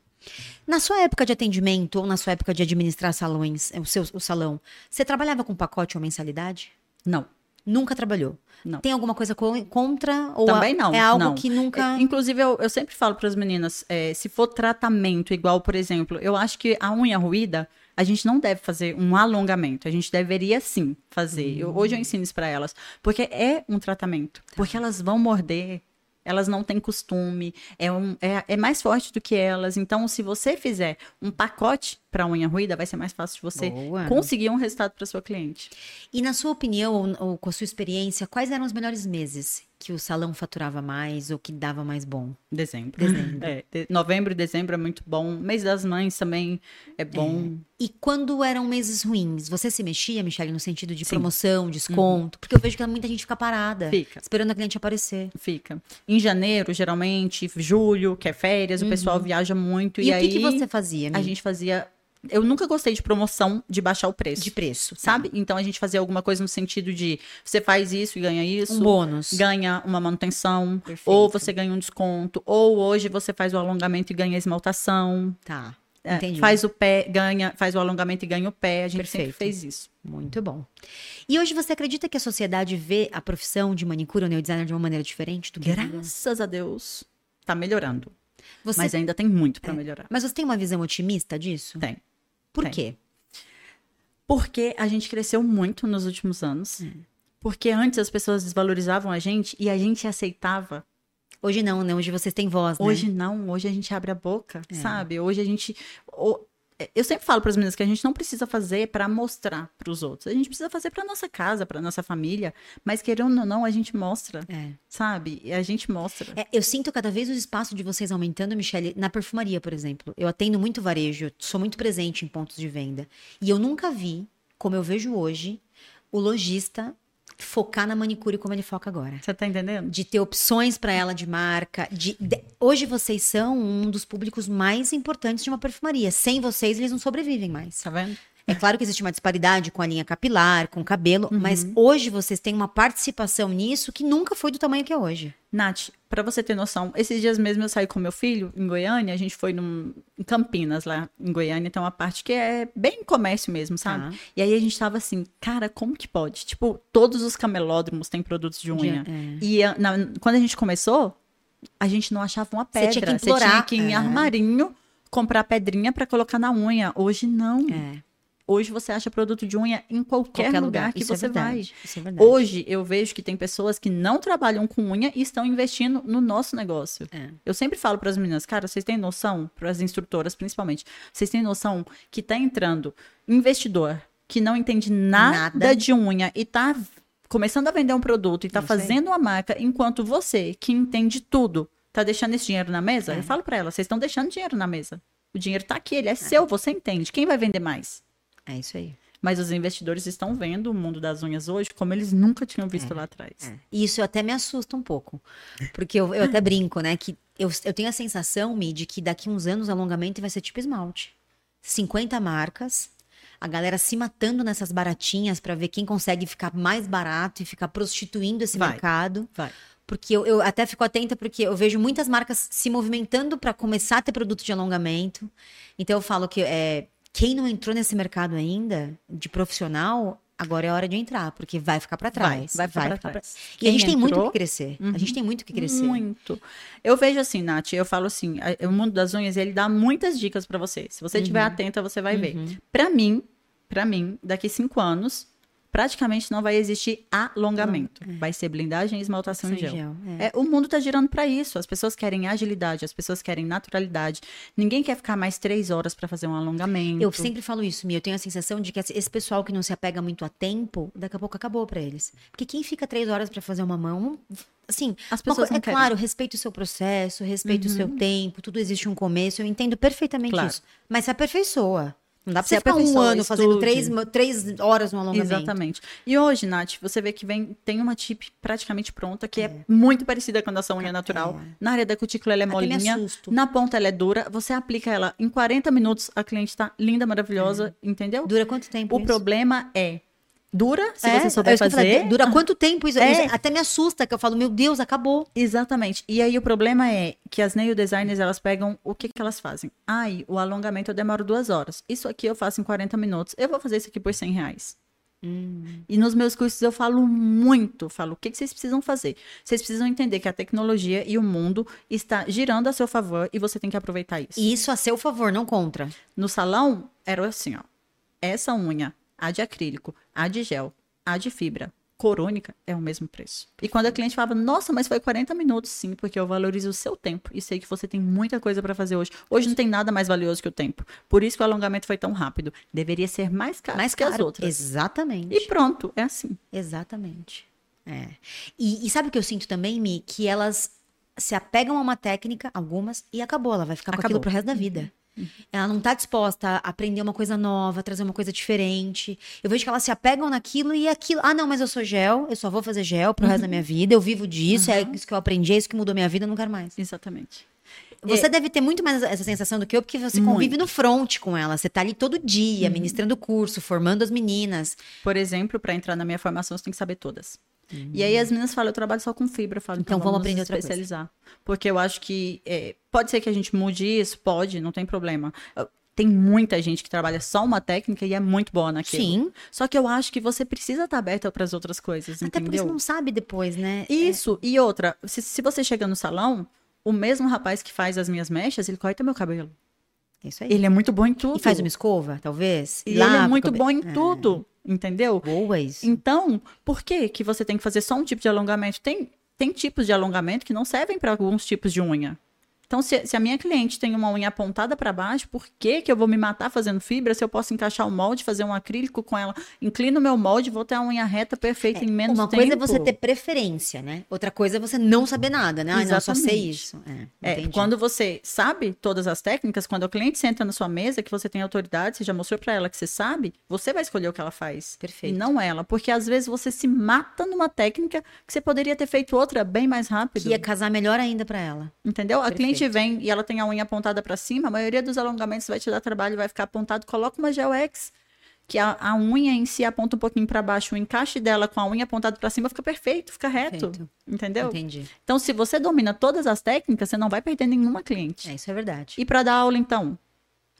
Na sua época de atendimento ou na sua época de administrar salões, é, o seu o salão, você trabalhava com pacote ou mensalidade? Não. Nunca trabalhou. Não. Tem alguma coisa co- contra ou Também não. é algo não. que nunca É, inclusive, eu, eu sempre falo para as meninas, é, se for tratamento igual, por exemplo, eu acho que a unha ruída a gente não deve fazer um alongamento. A gente deveria sim fazer. Eu, hoje eu ensino isso para elas. Porque é um tratamento. Tá. Porque elas vão morder. Elas não têm costume, é, um, é, é, mais forte do que elas. Então, se você fizer um pacote para unha ruída, vai ser mais fácil de você Boa. conseguir um resultado para sua cliente. E na sua opinião, ou, ou com a sua experiência, quais eram os melhores meses que o salão faturava mais ou que dava mais bom? Dezembro. Dezembro. É, de, novembro e dezembro é muito bom. Mês das mães também é bom. É. E quando eram meses ruins, você se mexia, Michelle, no sentido de Sim. promoção, desconto? Uhum. Porque eu vejo que muita gente fica parada. Fica. Esperando a cliente aparecer. Fica. Em janeiro, geralmente, julho, que é férias, uhum. o pessoal viaja muito. E, e aí, o que, que você fazia? A gente fazia eu nunca gostei de promoção de baixar o preço. De preço. Sabe? Tá. Então a gente fazia alguma coisa no sentido de você faz isso e ganha isso. Um bônus. Ganha uma manutenção. Perfeito. Ou você ganha um desconto. Ou hoje você faz o alongamento e ganha esmaltação. Tá. É, Entendi. faz o pé, ganha, faz o alongamento e ganha o pé. A gente Perfeito. sempre fez isso. Muito bom. E hoje você acredita que a sociedade vê a profissão de manicure ou neodesigner de uma maneira diferente do que Graças a Deus, tá melhorando. Você... Mas ainda tem muito para é. melhorar. Mas você tem uma visão otimista disso? Tem. Por tem. quê? Porque a gente cresceu muito nos últimos anos. É. Porque antes as pessoas desvalorizavam a gente e a gente aceitava Hoje não, né? Hoje vocês têm voz, né? Hoje não, hoje a gente abre a boca, é. sabe? Hoje a gente. Eu sempre falo para as meninas que a gente não precisa fazer para mostrar para os outros. A gente precisa fazer para nossa casa, para nossa família. Mas querendo ou não, a gente mostra, é. sabe? A gente mostra. É, eu sinto cada vez o espaço de vocês aumentando, Michelle, na perfumaria, por exemplo. Eu atendo muito varejo, sou muito presente em pontos de venda. E eu nunca vi, como eu vejo hoje, o lojista focar na manicure como ele foca agora. Você tá entendendo? De ter opções para ela de marca. De, de, hoje vocês são um dos públicos mais importantes de uma perfumaria. Sem vocês, eles não sobrevivem mais. Tá vendo? É claro que existe uma disparidade com a linha capilar, com o cabelo, uhum. mas hoje vocês têm uma participação nisso que nunca foi do tamanho que é hoje. Nath, para você ter noção, esses dias mesmo eu saí com meu filho em Goiânia, a gente foi num, em Campinas, lá em Goiânia, tem uma parte que é bem comércio mesmo, sabe? Ah. E aí a gente tava assim, cara, como que pode? Tipo, todos os camelódromos têm produtos de unha. É. E na, quando a gente começou, a gente não achava uma pedra. Você tinha que, implorar. Você tinha que ir em é. armarinho comprar pedrinha para colocar na unha. Hoje não. É. Hoje você acha produto de unha em qualquer, qualquer lugar, lugar, que Isso é você é vai. É Hoje eu vejo que tem pessoas que não trabalham com unha e estão investindo no nosso negócio. É. Eu sempre falo para as meninas, cara, vocês têm noção, para as instrutoras principalmente, vocês têm noção que está entrando investidor que não entende nada, nada, de unha e está começando a vender um produto e está fazendo uma marca, enquanto você, que entende tudo, está deixando esse dinheiro na mesa? É. Eu falo para ela, vocês estão deixando dinheiro na mesa. O dinheiro está aqui, ele é, é seu, você entende. Quem vai vender mais? É isso aí. Mas os investidores estão vendo o mundo das unhas hoje como eles nunca tinham visto é, lá atrás. É. Isso até me assusta um pouco. Porque eu, eu até brinco, né? Que eu, eu tenho a sensação, Mi, de que daqui uns anos o alongamento vai ser tipo esmalte. 50 marcas, a galera se matando nessas baratinhas para ver quem consegue ficar mais barato e ficar prostituindo esse vai, mercado. Vai. Porque eu, eu até fico atenta porque eu vejo muitas marcas se movimentando para começar a ter produto de alongamento. Então eu falo que é, quem não entrou nesse mercado ainda, de profissional, agora é hora de entrar, porque vai ficar para trás. Vai, vai, vai ficar para trás. E a gente entrou, tem muito que crescer. Uhum, a gente tem muito que crescer. Muito. Eu vejo assim, Nath, eu falo assim, o mundo das unhas, ele dá muitas dicas para você. Se você estiver uhum. atenta, você vai uhum. ver. Para mim, para mim, daqui cinco anos, praticamente não vai existir alongamento. Não, é. Vai ser blindagem e esmaltação em gel. gel é. É, o mundo está girando para isso. As pessoas querem agilidade, as pessoas querem naturalidade. Ninguém quer ficar mais três horas para fazer um alongamento. Eu sempre falo isso, Mia. Eu tenho a sensação de que esse pessoal que não se apega muito a tempo, daqui a pouco acabou para eles. Porque quem fica três horas para fazer uma mão, assim, as pessoas uma, é querem. claro, respeito o seu processo, respeito uhum. o seu uhum. tempo, tudo existe um começo, eu entendo perfeitamente claro. isso. Mas se aperfeiçoa. Não dá pra você ficar um ano fazendo três, três horas no alongamento. Exatamente. E hoje, Nath, você vê que vem, tem uma tip praticamente pronta, que é, é muito parecida com a nossa unha é. natural. É. Na área da cutícula ela é Até molinha. Na ponta ela é dura. Você aplica ela em 40 minutos, a cliente tá linda, maravilhosa, é. entendeu? Dura quanto tempo? O isso? problema é Dura, se é, você souber fazer. Falei, dura quanto tempo isso? É. Até me assusta, que eu falo, meu Deus, acabou. Exatamente. E aí o problema é que as nail designers, elas pegam, o que que elas fazem? Ai, o alongamento eu demoro duas horas. Isso aqui eu faço em 40 minutos. Eu vou fazer isso aqui por 100 reais. Hum. E nos meus cursos eu falo muito, falo o que, que vocês precisam fazer. Vocês precisam entender que a tecnologia e o mundo está girando a seu favor e você tem que aproveitar isso. E isso a seu favor, não contra. No salão, era assim, ó essa unha, a de acrílico, a de gel, a de fibra, corônica, é o mesmo preço. E quando a cliente falava, nossa, mas foi 40 minutos, sim, porque eu valorizo o seu tempo e sei que você tem muita coisa para fazer hoje. Hoje não tem nada mais valioso que o tempo. Por isso que o alongamento foi tão rápido. Deveria ser mais caro mais que caro. as outras. Exatamente. E pronto, é assim. Exatamente. É. E, e sabe o que eu sinto também, Mi? Que elas se apegam a uma técnica, algumas, e acabou. Ela vai ficar acabou. com aquilo pro resto da vida. Uhum. Ela não tá disposta a aprender uma coisa nova, a trazer uma coisa diferente. Eu vejo que elas se apegam naquilo e aquilo. Ah, não, mas eu sou gel, eu só vou fazer gel pro uhum. resto da minha vida, eu vivo disso, é uhum. é isso que eu aprendi, é isso que mudou minha vida, eu não quero mais. Exatamente. Você é... deve ter muito mais essa sensação do que eu, porque você convive muito. no front com ela. Você tá ali todo dia, uhum. ministrando curso, formando as meninas. Por exemplo, para entrar na minha formação, você tem que saber todas. Uhum. E aí as meninas falam, eu trabalho só com fibra. Eu falo, então, então vamos, vamos aprender outra especializar. Coisa. Porque eu acho que é, pode ser que a gente mude isso, pode, não tem problema. Tem muita gente que trabalha só uma técnica e é muito boa naquilo. Sim. Só que eu acho que você precisa estar aberta para as outras coisas, Até entendeu? porque você não sabe depois, né? É. Isso. É... E outra, se, se você chega no salão, o mesmo rapaz que faz as minhas mechas, ele corta meu cabelo. Isso aí. Ele é muito bom em tudo. E faz uma escova, talvez? E ele é muito bom em é. tudo. Entendeu? Boa isso. Então, por que que você tem que fazer só um tipo de alongamento? Tem, tem tipos de alongamento que não servem para alguns tipos de unha. Então, se, se, a minha cliente tem uma unha apontada para baixo, por que, que eu vou me matar fazendo fibra se eu posso encaixar o molde, fazer um acrílico com ela? Inclino o meu molde, vou ter a unha reta perfeita é, em menos uma tempo. Uma coisa é você ter preferência, né? Outra coisa é você não saber nada, né? Ah, não, só sei isso. É, é, quando você sabe todas as técnicas, quando o cliente senta na sua mesa, que você tem autoridade, você já mostrou para ela que você sabe, você vai escolher o que ela faz. Perfeito. E não ela. Porque às vezes você se mata numa técnica que você poderia ter feito outra bem mais rápido. Que ia casar melhor ainda para ela. Entendeu? Perfeito. A cliente vem e ela tem a unha apontada para cima, a maioria dos alongamentos vai te dar trabalho, vai ficar apontado. Coloca uma Gel X, que a, a unha em si aponta um pouquinho para baixo, o encaixe dela com a unha apontada para cima fica perfeito, fica reto. Perfeito. Entendeu? Entendi. Então, se você domina todas as técnicas, você não vai perder nenhuma cliente. É, isso é verdade. E para dar aula, então?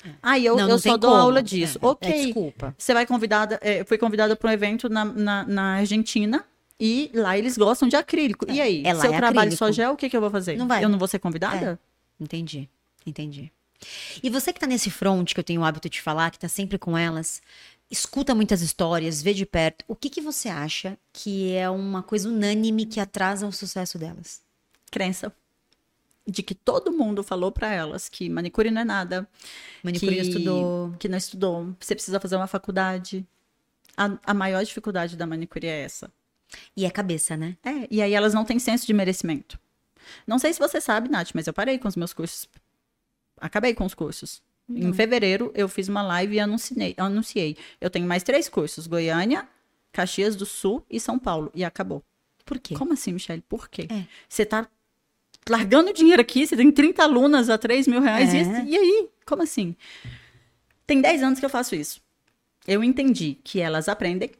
É. Ah, eu, não, eu não só dou como. aula disso. É, ok. É, desculpa. Você vai convidada. É, eu fui convidada para um evento na, na, na, Argentina. E lá eles gostam de acrílico. E é, aí? É se eu trabalho acrílico. só gel, o que, que eu vou fazer? Não vai. Eu não vou ser convidada? Entendi. Entendi. E você que tá nesse front, que eu tenho o hábito de falar, que tá sempre com elas, escuta muitas histórias, vê de perto, o que, que você acha que é uma coisa unânime que atrasa o sucesso delas? Crença. De que todo mundo falou para elas que manicure não é nada. Manicure que, não estudou. Que não estudou. Você precisa fazer uma faculdade. A, a maior dificuldade da manicure é essa. E é cabeça, né? É, e aí elas não têm senso de merecimento. Não sei se você sabe, Nath, mas eu parei com os meus cursos acabei com os cursos. Uhum. Em fevereiro, eu fiz uma live e anunciei, anunciei. Eu tenho mais três cursos: Goiânia, Caxias do Sul e São Paulo. E acabou. Por quê? Como assim, Michelle? Por quê? É. Você tá largando dinheiro aqui, você tem 30 alunas a 3 mil reais. É. E, e aí? Como assim? Tem 10 anos que eu faço isso. Eu entendi que elas aprendem,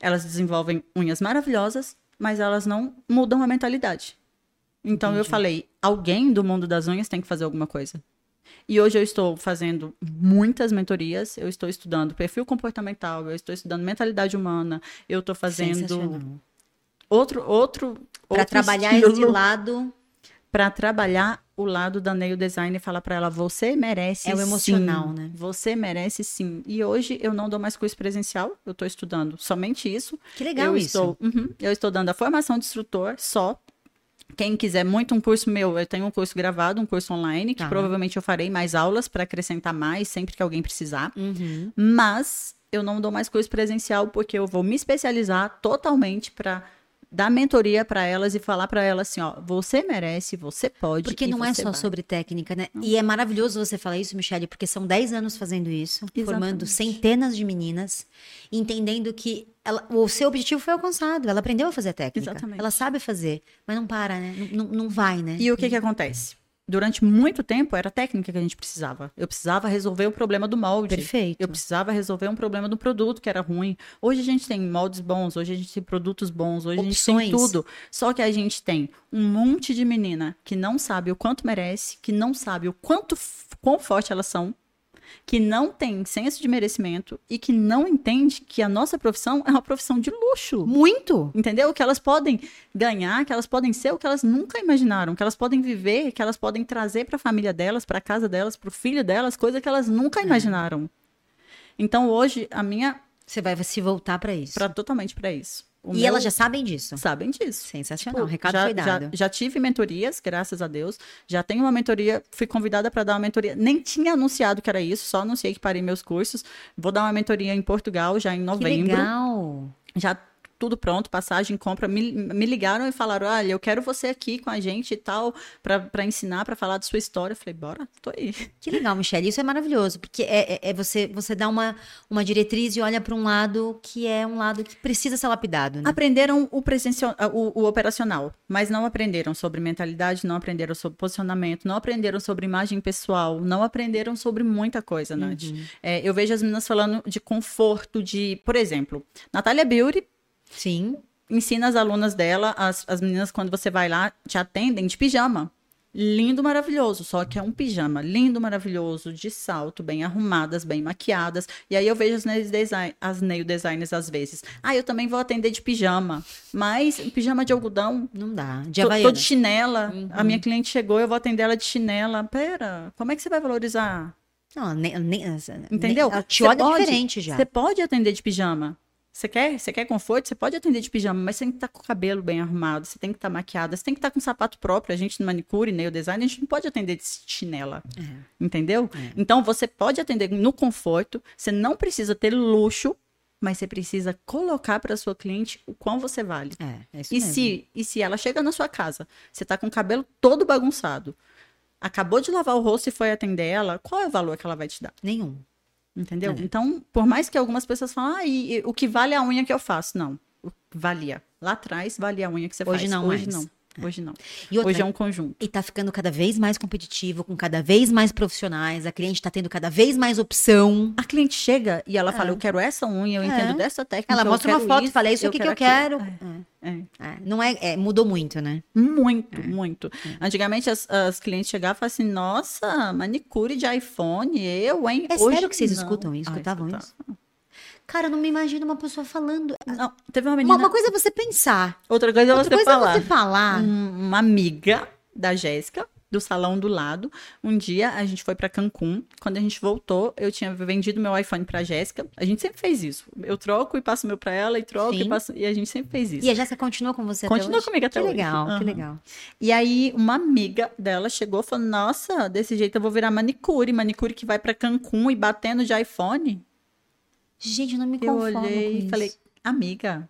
elas desenvolvem unhas maravilhosas, mas elas não mudam a mentalidade. Então Entendi. eu falei, alguém do mundo das unhas tem que fazer alguma coisa. E hoje eu estou fazendo muitas mentorias, eu estou estudando perfil comportamental, eu estou estudando mentalidade humana, eu estou fazendo outro outro para trabalhar esse lado. Para trabalhar o lado da nail design e falar para ela você merece é o emocional sim, né? Você merece sim. E hoje eu não dou mais curso presencial eu estou estudando somente isso. Que legal eu isso. estou uhum, eu estou dando a formação de instrutor só quem quiser muito um curso meu, eu tenho um curso gravado, um curso online, que tá. provavelmente eu farei mais aulas para acrescentar mais sempre que alguém precisar. Uhum. Mas eu não dou mais curso presencial porque eu vou me especializar totalmente para dar mentoria para elas e falar para elas assim, ó, você merece, você pode. Porque não é só vai. sobre técnica, né? Não. E é maravilhoso você falar isso, Michelle, porque são 10 anos fazendo isso, Exatamente. formando centenas de meninas, entendendo que ela, o seu objetivo foi alcançado, ela aprendeu a fazer técnica. Exatamente. Ela sabe fazer, mas não para, né? Não, não vai, né? E o que que acontece? Durante muito tempo era técnica que a gente precisava. Eu precisava resolver o problema do molde. Perfeito. Eu precisava resolver um problema do produto que era ruim. Hoje a gente tem moldes bons, hoje a gente tem produtos bons, hoje Opções. a gente tem tudo. Só que a gente tem um monte de menina que não sabe o quanto merece, que não sabe o quanto quão forte elas são que não tem senso de merecimento e que não entende que a nossa profissão é uma profissão de luxo. Muito. Entendeu? Que elas podem ganhar, que elas podem ser o que elas nunca imaginaram, que elas podem viver, que elas podem trazer para a família delas, para a casa delas, para o filho delas, coisa que elas nunca é. imaginaram. Então hoje a minha Você vai se voltar pra isso. para totalmente para isso. O E meu- elas já sabem disso. sabem disso. Sensacional. Tipo, recado já, foi já, dado. já tive mentorias, graças a Deus. Já tenho uma mentoria, fui convidada para dar uma mentoria. Nem tinha anunciado que era isso, só anunciei que parei meus cursos. Vou dar uma mentoria em Portugal já em Que novembro. legal. Já tudo pronto, passagem, compra. Me, me ligaram e falaram: olha, eu quero você aqui com a gente e tal, para ensinar, para falar da sua história. Eu falei: bora, tô aí. Que legal, Michelle. Isso é maravilhoso, porque é, é- é você, você dá uma, uma diretriz e olha pra um lado que é um lado que precisa ser lapidado, né? Aprenderam o, ah, o, o operacional, mas não aprenderam sobre mentalidade, não aprenderam sobre posicionamento, não aprenderam sobre imagem pessoal, não aprenderam sobre muita coisa, Nath. É, eu vejo as meninas falando de conforto, de, por exemplo, Natália Beauty Sim. ensina as alunas dela, as, as meninas, quando você vai lá, te atendem de pijama. Lindo, maravilhoso. Só que é um pijama lindo, maravilhoso, de salto, bem arrumadas, bem maquiadas. E aí eu vejo as nail, design, as nail designers às vezes. Ah, eu também vou atender de pijama. Mas pijama de algodão. Não dá. De Tô, tô de chinela. A minha cliente chegou, eu vou atender ela de chinela. Pera, como é que você vai valorizar? Não, nem, nem, Entendeu? te olha diferente já. Você pode atender de pijama. Você quer, você quer conforto? Você pode atender de pijama, mas você tem que estar com o cabelo bem arrumado, você tem que estar maquiada, você tem que estar com sapato próprio. A gente no manicure, nail design, a gente não pode atender de chinela. Entendeu? Então você pode atender no conforto, você não precisa ter luxo, mas você precisa colocar para sua cliente o quão você vale. É, é isso E mesmo. se, e se ela chega na sua casa, você tá com o cabelo todo bagunçado, acabou de lavar o rosto e foi atender ela, qual é o valor que ela vai te dar? Nenhum. Entendeu? É. Então, por mais que algumas pessoas falem, ah, e, e o que vale a unha que eu faço. Não. Valia. Lá atrás, valia a unha que você Hoje faz. não Hoje mais. não. Hoje não. Outra, Hoje é um conjunto. E tá ficando cada vez mais competitivo, com cada vez mais profissionais, a cliente tá tendo cada vez mais opção. A cliente chega e ela fala, eu quero essa unha, eu É. entendo dessa técnica. Ela eu mostra uma foto e isso, fala, é isso aqui que eu aquilo." quero. É, é. É, é, não é, é, mudou muito, né? Muito, muito. Antigamente as, as clientes chegavam e falavam assim, nossa, manicure de iPhone, eu, hein? É Hoje, sério que vocês não. escutam isso? Ah, Escutavam escutava. isso? Cara, eu não me imagino uma pessoa falando. Não, teve uma Uma, menina... uma coisa é você pensar, Outra coisa é você coisa falar. é você falar. Um- uma amiga da Jéssica, do salão do lado. Um dia a gente foi pra Cancún. Quando a gente voltou, eu tinha vendido meu iPhone pra Jéssica. A gente sempre fez isso. Eu troco e passo meu pra ela, e troco Sim. e passo. E a gente sempre fez isso. E a Jéssica continua com você até Continua hoje? comigo até que hoje. legal, que Aham. legal. E aí, uma amiga dela chegou e falou: Nossa, desse jeito eu vou virar manicure. Manicure que vai pra Cancún e batendo de iPhone. Gente, eu não me Eu conformo olhei com e isso. falei: Amiga,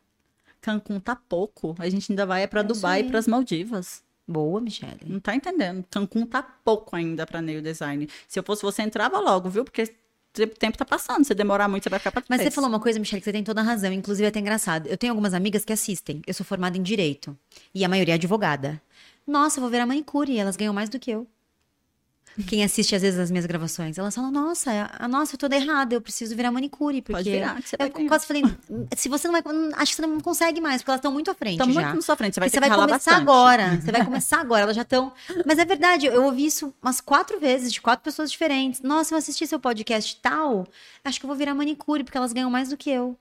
Cancún tá pouco. A gente ainda vai é pra É Dubai e aí. pras Maldivas. Boa, Michelle. Não tá entendendo. Cancún tá pouco ainda pra nail design. Se eu fosse você, entrava logo, viu? Porque o tempo tá passando. Se demorar muito, você vai ficar pra trás. Mas você falou uma coisa, Michelle, que você tem toda a razão. Inclusive, é até engraçado. Eu tenho algumas amigas que assistem. Eu sou formada em Direito. E a maioria é advogada. Nossa, eu vou virar manicure. E elas ganham mais do que eu. Quem assiste, às vezes, as minhas gravações, elas falam, nossa, a, nossa, eu tô errada, eu preciso virar manicure. Porque Pode virar, que você vai eu ganhar. quase falei, se você não vai. Acho que você não consegue mais, porque elas estão muito à frente já. muito na sua frente. Você vai você vai começar bastante. agora. Você vai começar agora. Elas já estão. Mas é verdade, eu ouvi isso umas quatro vezes, de quatro pessoas diferentes. Nossa, eu assisti seu podcast tal. Acho que eu vou virar manicure, porque elas ganham mais do que eu.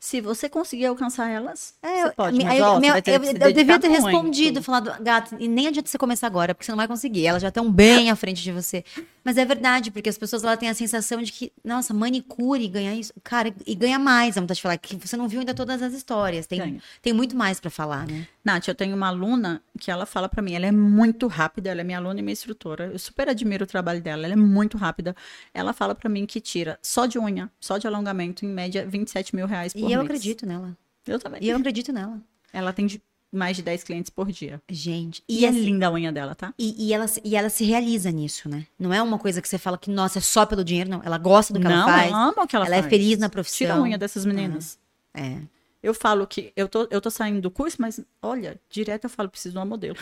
Se você conseguir alcançar elas, É, você pode. eu- Mas, ó, minha- eu, eu devia ter muito. respondido, falado, gato, e nem adianta você começar agora, porque você não vai conseguir. Elas já estão bem à frente de você. Mas é verdade, porque as pessoas ela têm a sensação de que, nossa, manicure ganha isso. Cara, e ganha mais, a vontade de falar, que você não viu ainda todas as histórias. Tem, tem muito mais pra falar, né? Nath, eu tenho uma aluna que ela fala pra mim, ela é muito rápida, ela é minha aluna e minha instrutora. Eu super admiro o trabalho dela, ela é muito rápida. Ela fala pra mim que tira só de unha, só de alongamento, em média, 27 mil reais por E mês. eu acredito nela. Eu também. E eu acredito nela. Ela tem de- mais de 10 clientes por dia. Gente, E, e, é assim, linda a unha dela, tá? e, e ela, se- e ela se realiza nisso, né? Não é uma coisa que você fala que, nossa, é só pelo dinheiro, não. Ela gosta do que não, ela faz. ela ama o que ela, ela é faz. feliz na profissão. Tira a unha dessas meninas. É. Eu falo que eu tô, eu tô saindo do curso, mas olha, direto eu falo, preciso de uma modelo.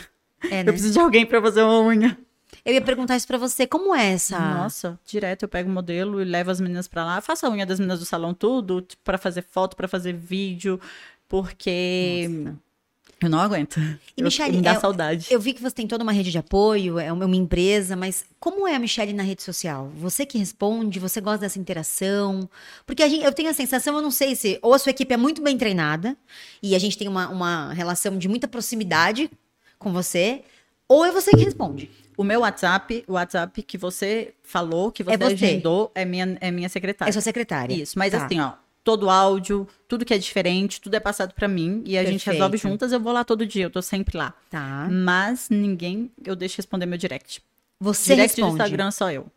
É, Eu né? preciso de alguém pra fazer uma unha. Eu ia perguntar isso pra você. Como é essa? Nossa, direto eu pego o modelo e levo as meninas pra lá. Faço a unha das meninas do salão tudo, tipo, pra fazer foto, pra fazer vídeo, porque eu não aguento. E, Eu- Michele, me dá é- saudade. Eu vi que você tem toda uma rede de apoio, é uma uma empresa, mas como é a Michelle na rede social? Você que responde, você gosta dessa interação? Porque a gente, eu tenho a sensação, eu não sei se ou a sua equipe é muito bem treinada e a gente tem uma, uma relação de muita proximidade com você, Ou é você que responde. O meu WhatsApp, o WhatsApp que você falou, que você, É você. agendou, é minha, é minha secretária. É sua secretária. Isso, mas Tá. assim, ó, todo áudio, tudo que é diferente, tudo é passado pra mim e a gente Perfeito. resolve juntas. Eu vou lá todo dia, eu tô sempre lá. Tá. Mas ninguém eu deixo responder meu direct. Você direct do responde. Instagram só eu.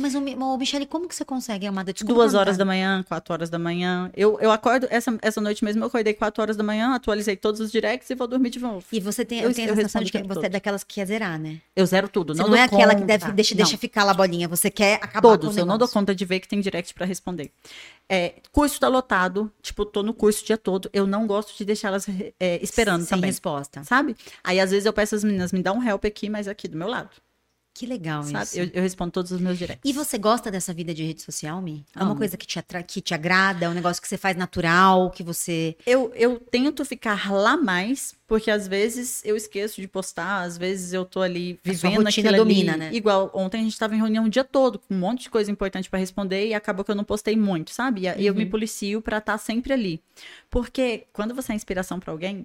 Mas, ô, Mi- ô, Michele, como que você consegue, Amada? Desculpa Duas horas da manhã, quatro horas da manhã. Eu, eu acordo, essa, essa noite mesmo eu acordei quatro horas da manhã, atualizei todos os directs e vou dormir de novo. E você tem, Eu- eu tenho a sensação de que o você é todo. daquelas que quer zerar, né? Eu zero tudo. Você não, não, é aquela que conta. deve, deixa, Não. deixa ficar lá a bolinha. Você quer acabar Todos, com o eu não dou conta de ver que tem direct pra responder. É, curso tá lotado, tipo, tô no curso o dia todo. Eu não gosto de deixar elas é, esperando Sem também. resposta. Sabe? Aí às vezes eu peço às meninas, me dá um help aqui, mas aqui do meu lado. Que legal Sabe? isso. Eu, eu respondo todos os meus directs. E você gosta dessa vida de rede social, Mi? É uma coisa que te, atra... que te agrada? É um negócio que você faz natural, que você... Eu, eu tento ficar lá mais, porque às vezes eu esqueço de postar, às vezes eu tô ali A vivendo rotina aquilo domina, ali. né? Igual ontem a gente tava em reunião o dia todo, com um monte de coisa importante pra responder e acabou que eu não postei muito, sabe? E eu me Uhum. policio pra estar sempre ali. Porque quando você é inspiração pra alguém,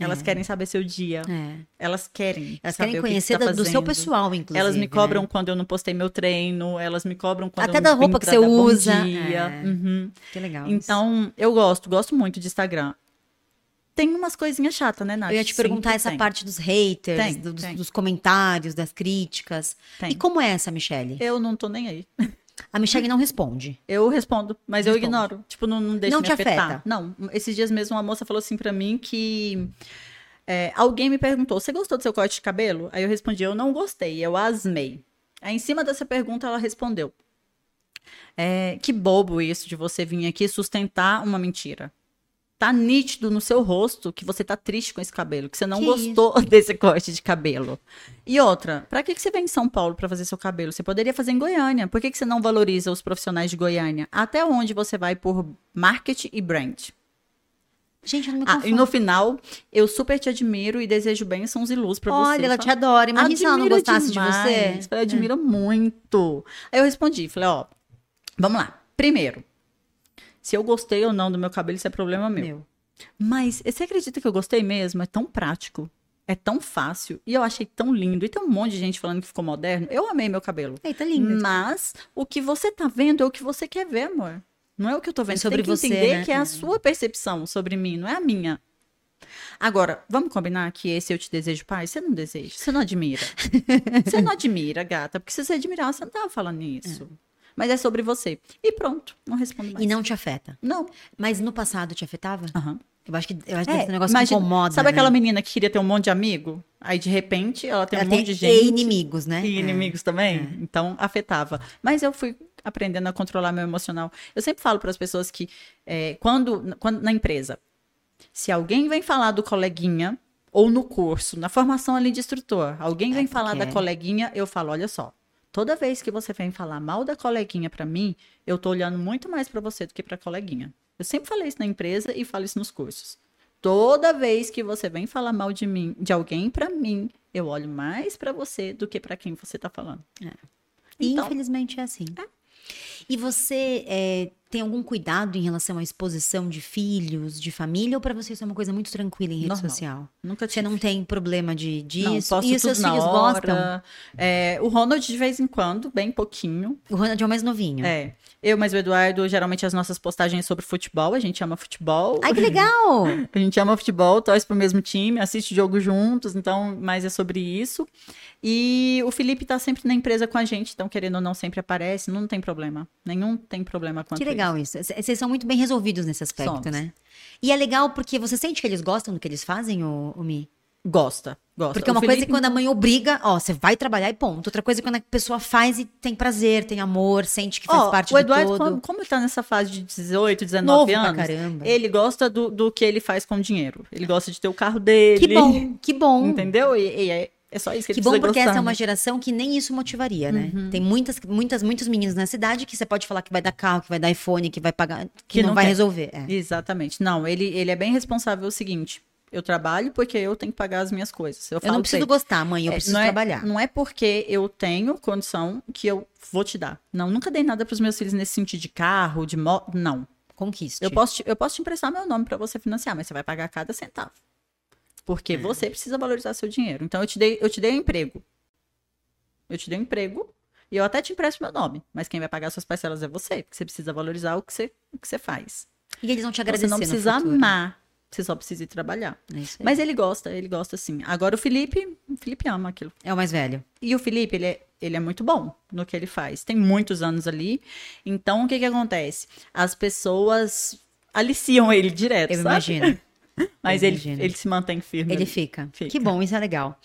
elas É. querem saber seu dia, É. elas querem Elas querem conhecer que tá da- do seu pessoal, inclusive. Elas me né? cobram quando eu não postei meu treino, elas me cobram quando Até eu da não vim roupa que você usa. É. Uhum. Que legal. isso. Então, eu gosto, gosto muito de Instagram. Tem umas coisinhas chatas, né, Nath? Eu ia te perguntar Sempre essa tem. parte dos haters, Tem, do- dos, tem. dos comentários, das críticas. Tem. E como é essa, Michele? Eu não tô nem aí. A Michele não responde. Eu respondo, mas eu Responde. ignoro. Tipo, não, não deixa Não me te afetar. afeta? Não. Esses dias mesmo uma moça falou assim pra mim que é, alguém me perguntou: "Você gostou do seu corte de cabelo?" Aí eu respondi: "Eu não gostei, eu asmei." Aí em cima dessa pergunta ela respondeu: é, "Que bobo isso de você vir aqui sustentar uma mentira." Tá nítido no seu rosto que você tá triste com esse cabelo, que você não Que gostou desse corte de cabelo. E outra, pra que, que você vem em São Paulo pra fazer seu cabelo? Você poderia fazer em Goiânia. Por que, que você não valoriza os profissionais de Goiânia? Até onde você vai por marketing e brand? Gente, eu não me Ah, e no final, eu super te admiro e desejo bênçãos e luz pra você. Olha, ela tá? te adora. Imagina se ela não gostasse de demais. você. Ela admira muito. Aí eu respondi, falei, ó, vamos lá. Primeiro, se eu gostei ou não do meu cabelo, isso é problema meu. Meu. Mas você acredita que eu gostei mesmo? É tão prático. É tão fácil. E eu achei tão lindo. E tem um monte de gente falando que ficou moderno. Eu amei meu cabelo. Eita, linda. Mas o que você tá vendo é o que você quer ver, amor. Não é o que eu tô vendo. É sobre você tem que você, entender né? que é a sua percepção sobre mim, não é a minha. Agora, vamos combinar que esse eu te desejo paz? Você não deseja, você não admira. você não admira, gata, porque se você admirar, você não tava falando isso. Mas é sobre você. E pronto, não respondo mais. E não te afeta. Não. Mas no passado te afetava? Aham. Eu acho que, eu acho que É, esse negócio imagina- que incomoda. Sabe né? aquela menina que queria ter um monte de amigo? Aí, de repente, ela tem Ela um tem monte de gente. e inimigos, né? E É. inimigos também. Então, afetava. Mas eu fui aprendendo a controlar meu emocional. Eu sempre falo para as pessoas que, é, quando, quando na empresa, se alguém vem falar do coleguinha, ou no curso, na formação ali de instrutor, alguém vem falar da coleguinha, eu falo: olha só. Toda vez que você vem falar mal da coleguinha para mim, eu tô olhando muito mais para você do que para coleguinha. Eu sempre falei isso na empresa e falo isso nos cursos. Toda vez que você vem falar mal de mim, de alguém para mim, eu olho mais para você do que para quem você tá falando. E Então- infelizmente é assim. E você é, tem algum cuidado em relação à exposição de filhos, de família, ou pra você isso é uma coisa muito tranquila em rede Normal. social? Nunca Você não tem problema de, disso? Não, e seus filhos hora. gostam? É, o Ronald, de vez em quando, bem pouquinho. O Ronald é o mais novinho. É. Eu, mas o Eduardo, geralmente as nossas postagens sobre futebol, a gente ama futebol. Ai, que legal! A gente ama futebol, torce pro mesmo time, assiste jogo juntos, então, mas é sobre isso. E o Felipe tá sempre na empresa com a gente, então, querendo ou não, sempre aparece, não tem problema. Nenhum tem problema quanto Que legal isso. C- Vocês são muito bem resolvidos nesse aspecto, Somos. né? E é legal porque você sente que eles gostam do que eles fazem, o, o Mi? isso. Gosta, gosta. Porque uma O coisa é Felipe- quando a mãe obriga, ó, você vai trabalhar e ponto. Outra coisa é quando a pessoa faz e tem prazer, tem amor, sente que faz Ó, parte o do Eduardo, todo. como, como ele tá nessa fase de 18, 19 Novo anos, caramba. ele gosta do, do que ele faz com o dinheiro. Ele gosta de ter o carro dele. Que bom, que bom. Entendeu? E, e é, é só isso que, Que bom porque gostar. essa é uma geração que nem isso motivaria, né? Uhum. Tem muitas, muitas, muitos meninos na cidade que você pode falar que vai dar carro, que vai dar iPhone, que vai pagar, que, Que não, não vai quer. resolver. É. Exatamente. Não, ele, ele é bem responsável o seguinte. Eu trabalho porque eu tenho que pagar as minhas coisas. Eu, Eu não preciso gostar, mãe, eu é, preciso não é- trabalhar. Não é porque eu tenho condição que eu vou te dar. Não, nunca dei nada pros meus filhos nesse sentido de carro, de moto. Não. Conquiste. Eu posso, te, eu posso te emprestar meu nome pra você financiar, mas você vai pagar cada centavo. Porque você precisa valorizar seu dinheiro. Então eu te dei, eu te dei um emprego. Eu te dei um emprego e eu até te empresto meu nome. Mas quem vai pagar suas parcelas é você, porque você precisa valorizar o que você, o que você faz. E eles vão te agradecer. Você não precisa amar. Você só precisa ir trabalhar. É. Mas ele gosta, ele gosta sim. Agora o Felipe, o Felipe ama aquilo. É o mais velho. E o Felipe, ele é, ele é muito bom no que ele faz. Tem muitos anos ali. Então, o que que acontece? As pessoas aliciam ele direto, Eu sabe? imagino. Mas ele, ele se mantém firme. Ele fica. Fica. Que bom, isso é legal.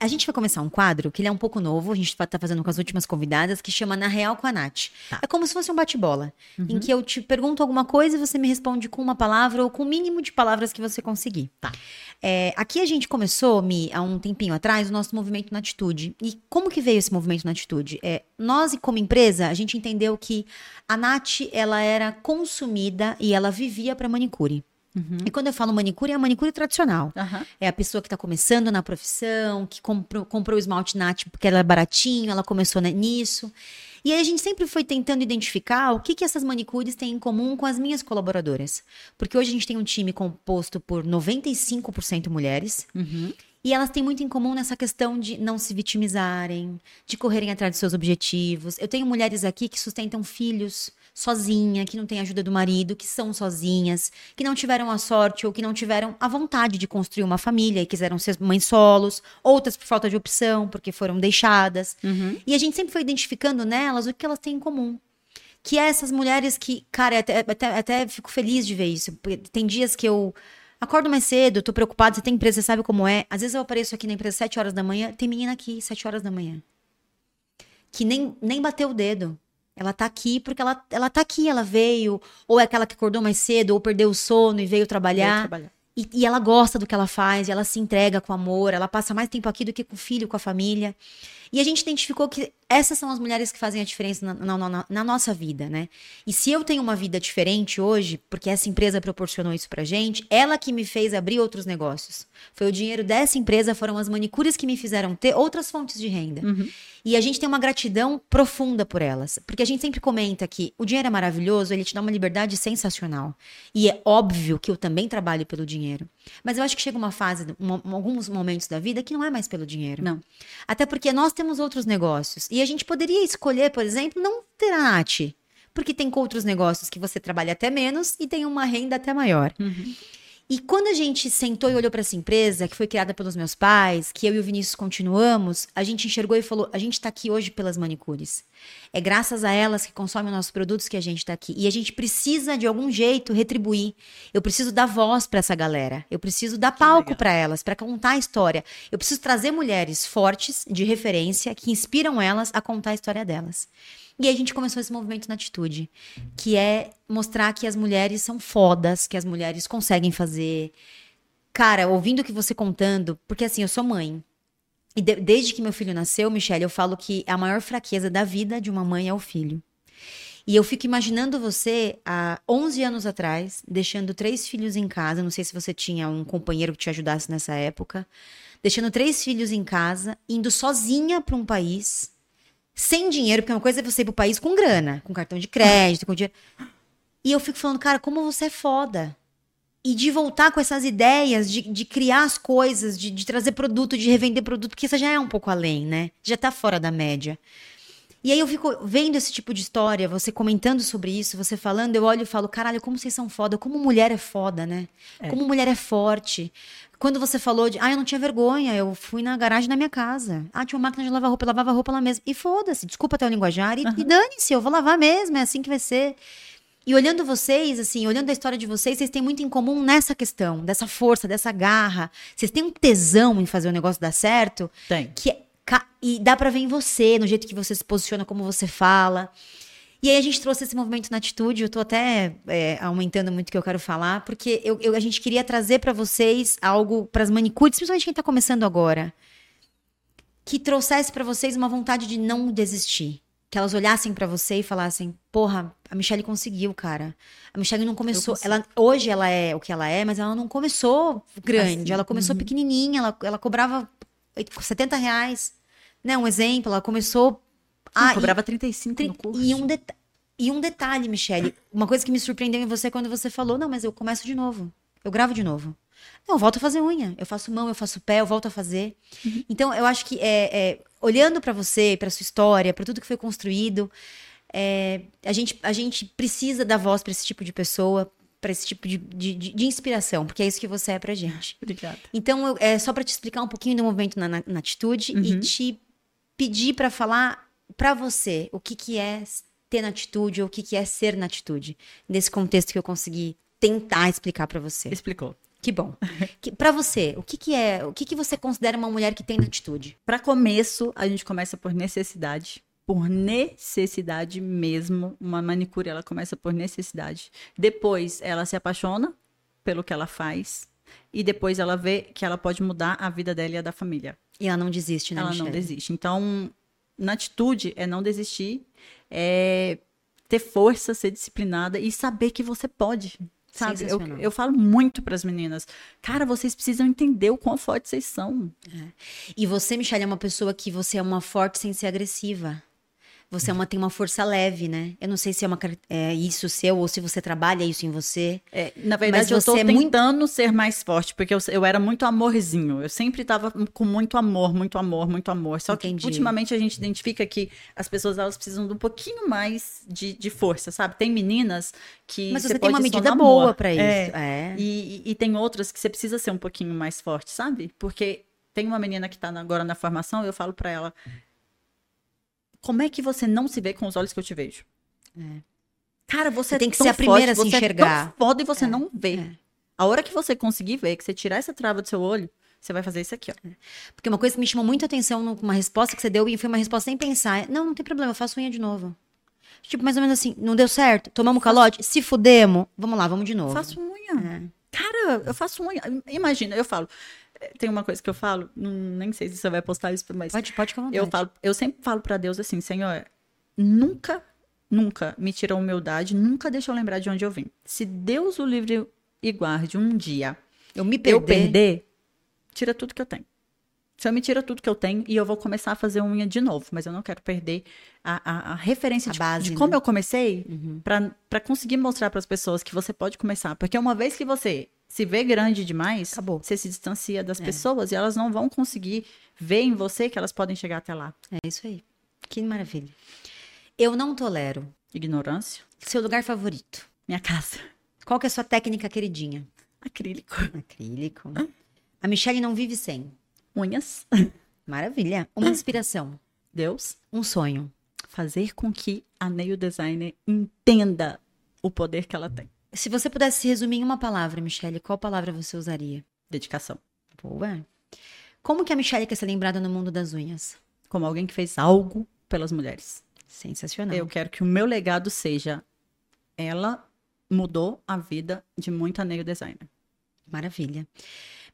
A gente vai começar um quadro que ele é um pouco novo, a gente tá fazendo com as últimas convidadas, que chama Na Real com a Nath. Tá. É como se fosse um bate-bola, Uhum. em que eu te pergunto alguma coisa e você me responde com uma palavra ou com o mínimo de palavras que você conseguir. Tá. É, aqui a gente começou, Mi, há um tempinho atrás, o nosso movimento na atitude. E como que veio esse movimento na atitude? É, nós, como empresa, a gente entendeu que a Nath, ela era consumida e ela vivia para manicure. Uhum. E quando eu falo manicure, é a manicure tradicional. Aham. É a pessoa que está começando na profissão, que comprou, comprou o esmalte Nat porque ela é baratinho, ela começou nisso. E aí a gente sempre foi tentando identificar o que, que essas manicures têm em comum com as minhas colaboradoras. Porque hoje a gente tem um time composto por 95% mulheres. Uhum. E elas têm muito em comum nessa questão de não se vitimizarem, de correrem atrás de seus objetivos. Eu tenho mulheres aqui que sustentam filhos sozinha, que não têm ajuda do marido, que são sozinhas, que não tiveram a sorte ou que não tiveram a vontade de construir uma família e quiseram ser mães solos, outras por falta de opção, porque foram deixadas. Uhum. E a gente sempre foi identificando nelas o que elas têm em comum. Que é essas mulheres que, cara, até, até, até fico feliz de ver isso. Tem dias que eu acordo mais cedo, tô preocupada, você tem empresa, você sabe como é. Às vezes eu apareço aqui na empresa às 7 horas da manhã, tem menina aqui, 7 horas da manhã. Que nem, nem bateu o dedo. Ela tá aqui porque ela, ela tá aqui, ela veio. Ou é aquela que acordou mais cedo, ou perdeu o sono e veio trabalhar. Veio trabalhar. E, e ela gosta do que ela faz, e ela se entrega com amor, ela passa mais tempo aqui do que com o filho, com a família. E a gente identificou que essas são as mulheres que fazem a diferença na, na- na- na nossa vida, né? E se eu tenho uma vida diferente hoje, porque essa empresa proporcionou isso pra gente, ela que me fez abrir outros negócios. Foi o dinheiro dessa empresa, foram as manicures que me fizeram ter outras fontes de renda. Uhum. E a gente tem uma gratidão profunda por elas. Porque a gente sempre comenta que o dinheiro é maravilhoso, ele te dá uma liberdade sensacional. E é óbvio que eu também trabalho pelo dinheiro. Mas eu acho que chega uma fase, um- alguns momentos da vida, que não é mais pelo dinheiro. Não. Até porque nós temos outros negócios. E a gente poderia escolher, por exemplo, não ter a. Porque tem outros negócios que você trabalha até menos e tem uma renda até maior. Uhum. E quando a gente sentou e olhou para essa empresa, que foi criada pelos meus pais, que eu e o Vinícius continuamos, a gente enxergou e falou: a gente tá aqui hoje pelas manicures. É graças a elas que consomem nossos produtos que a gente tá aqui. E a gente precisa, de algum jeito, retribuir. Eu preciso dar voz para essa galera. Eu preciso dar palco para elas, para contar a história. Eu preciso trazer mulheres fortes, de referência, que inspiram elas a contar a história delas. E aí a gente começou esse movimento na atitude, que é mostrar que as mulheres são fodas, que as mulheres conseguem fazer. Cara, ouvindo o que você contando, porque assim, eu sou mãe. E de- desde que meu filho nasceu, Michelle, eu falo que a maior fraqueza da vida de uma mãe é o filho. E eu fico imaginando você há 11 anos atrás, deixando três filhos em casa. Não sei se você tinha um companheiro que te ajudasse nessa época. Deixando três filhos em casa, indo sozinha para um país, sem dinheiro, porque uma coisa é você ir pro país com grana, com cartão de crédito, com dinheiro. E eu fico falando, cara, como você é foda. E de voltar com essas ideias, de, de criar as coisas, de, de trazer produto, de revender produto, porque isso já é um pouco além, né? Já tá fora da média. E aí eu fico vendo esse tipo de história, você comentando sobre isso, você falando, eu olho e falo, caralho, como vocês são foda, como mulher é foda, né? É. Como mulher é forte. Quando você falou de, ah, eu não tinha vergonha, eu fui na garagem da minha casa. Ah, tinha uma máquina de lavar roupa, eu lavava roupa lá mesmo. E foda-se, desculpa até o linguajar, e, e dane-se, eu vou lavar mesmo, é assim que vai ser. E olhando vocês, assim, olhando a história de vocês, vocês têm muito em comum nessa questão, dessa força, dessa garra. Vocês têm um tesão em fazer o negócio dar certo, Tem. que é e dá pra ver em você, no jeito que você se posiciona, como você fala. E aí a gente trouxe esse movimento na atitude, eu tô até é, aumentando muito o que eu quero falar, porque eu, eu- a gente queria trazer pra vocês algo pras manicures, principalmente quem tá começando agora, que trouxesse pra vocês uma vontade de não desistir. Que elas olhassem pra você e falassem: "Porra, a Michelle conseguiu, cara. A Michelle não começou, ela hoje ela é o que ela é, mas ela não começou grande, Assim, ela começou pequenininha, ela, ela cobrava 70 reais, né? Um exemplo, ela começou Ah, e- cobrava 35 Tri- no curso. E um, deta- e um detalhe, Michele, uma coisa que me surpreendeu em você quando você falou, não, mas eu começo de novo. Eu gravo de novo. Não, eu volto a fazer unha. Eu faço mão, eu faço pé, eu volto a fazer. Uhum. Então, eu acho que é, é olhando para você, para sua história, para tudo que foi construído, é, a, gente, a gente precisa dar voz para esse tipo de pessoa, para esse tipo de, de, de, inspiração, porque é isso que você é pra gente. Obrigada. Então, eu, é só para te explicar um pouquinho do movimento na, na, na atitude uhum. e te pedir para falar para você o que, que é ter na atitude ou o que, que é ser na atitude, nesse contexto que eu consegui tentar explicar para você. Explicou. Que bom. para você, o que, que é, o que, que você considera uma mulher que tem na atitude? Para começo, a gente começa por necessidade por necessidade mesmo. Uma manicure, ela começa por necessidade. Depois, ela se apaixona pelo que ela faz. E depois ela vê que ela pode mudar a vida dela e a da família. E ela não desiste, né, Ela Michelle? não desiste. Então, na atitude, é não desistir, é ter força, ser disciplinada e saber que você pode. Sabe? Eu, eu falo muito para as meninas. Cara, vocês precisam entender o quão fortes vocês são. É. E você, Michelle, é uma pessoa que você é uma forte sem ser agressiva. Você é uma, tem uma força leve, né? Eu não sei se é, uma, é isso seu ou se você trabalha isso em você. É, na verdade, eu estou é tentando muito... ser mais forte, porque eu, eu era muito amorzinho. Eu sempre estava com muito amor, muito amor, muito amor. Só Entendi. que ultimamente a gente identifica que as pessoas elas precisam de um pouquinho mais de, de força, sabe? Tem meninas que. Mas você, você tem uma medida boa para isso. É, é. E, e, e tem outras que você precisa ser um pouquinho mais forte, sabe? Porque tem uma menina que está agora na formação, eu falo para ela como é que você não se vê com os olhos que eu te vejo? É. Cara, você, você tem que ser a primeira a se enxergar. É foda e você é. não vê. É. A hora que você conseguir ver, que você tirar essa trava do seu olho, você vai fazer isso aqui, ó. É. Porque uma coisa que me chamou muita atenção numa resposta que você deu, e foi uma resposta sem pensar. Não, não tem problema, eu faço unha de novo. Tipo, mais ou menos assim, não deu certo? Tomamos calote? Se fudemos, vamos lá, vamos de novo. Faço unha. É. Cara, eu faço unha. Imagina, eu falo, tem uma coisa que eu falo, não, nem sei se você vai postar isso, mas. Pode, pode com Eu, falo, eu sempre falo para Deus assim, Senhor, nunca, nunca me tira a humildade, nunca deixa eu lembrar de onde eu vim. Se Deus o livre e guarde um dia eu me perder, eu perder tira tudo que eu tenho. Se eu me tira tudo que eu tenho e eu vou começar a fazer unha de novo, mas eu não quero perder a, a, a referência a de, base, de, como né? eu comecei uhum. para conseguir mostrar para as pessoas que você pode começar. Porque uma vez que você se vê grande demais, Acabou. você se distancia das é. pessoas e elas não vão conseguir ver em você que elas podem chegar até lá. É isso aí. Que maravilha. Eu não tolero. Ignorância. Seu lugar favorito? Minha casa. Qual que é a sua técnica queridinha? Acrílico. Acrílico. A Michelle não vive sem. Unhas. Maravilha. Uma inspiração. Deus. Um sonho. Fazer com que a nail designer entenda o poder que ela tem. Se você pudesse resumir em uma palavra, Michelle, qual palavra você usaria? Dedicação. Boa. Como que a Michelle quer ser lembrada no mundo das unhas? Como alguém que fez algo pelas mulheres. Sensacional. Eu quero que o meu legado seja ela mudou a vida de muita nail designer. Maravilha.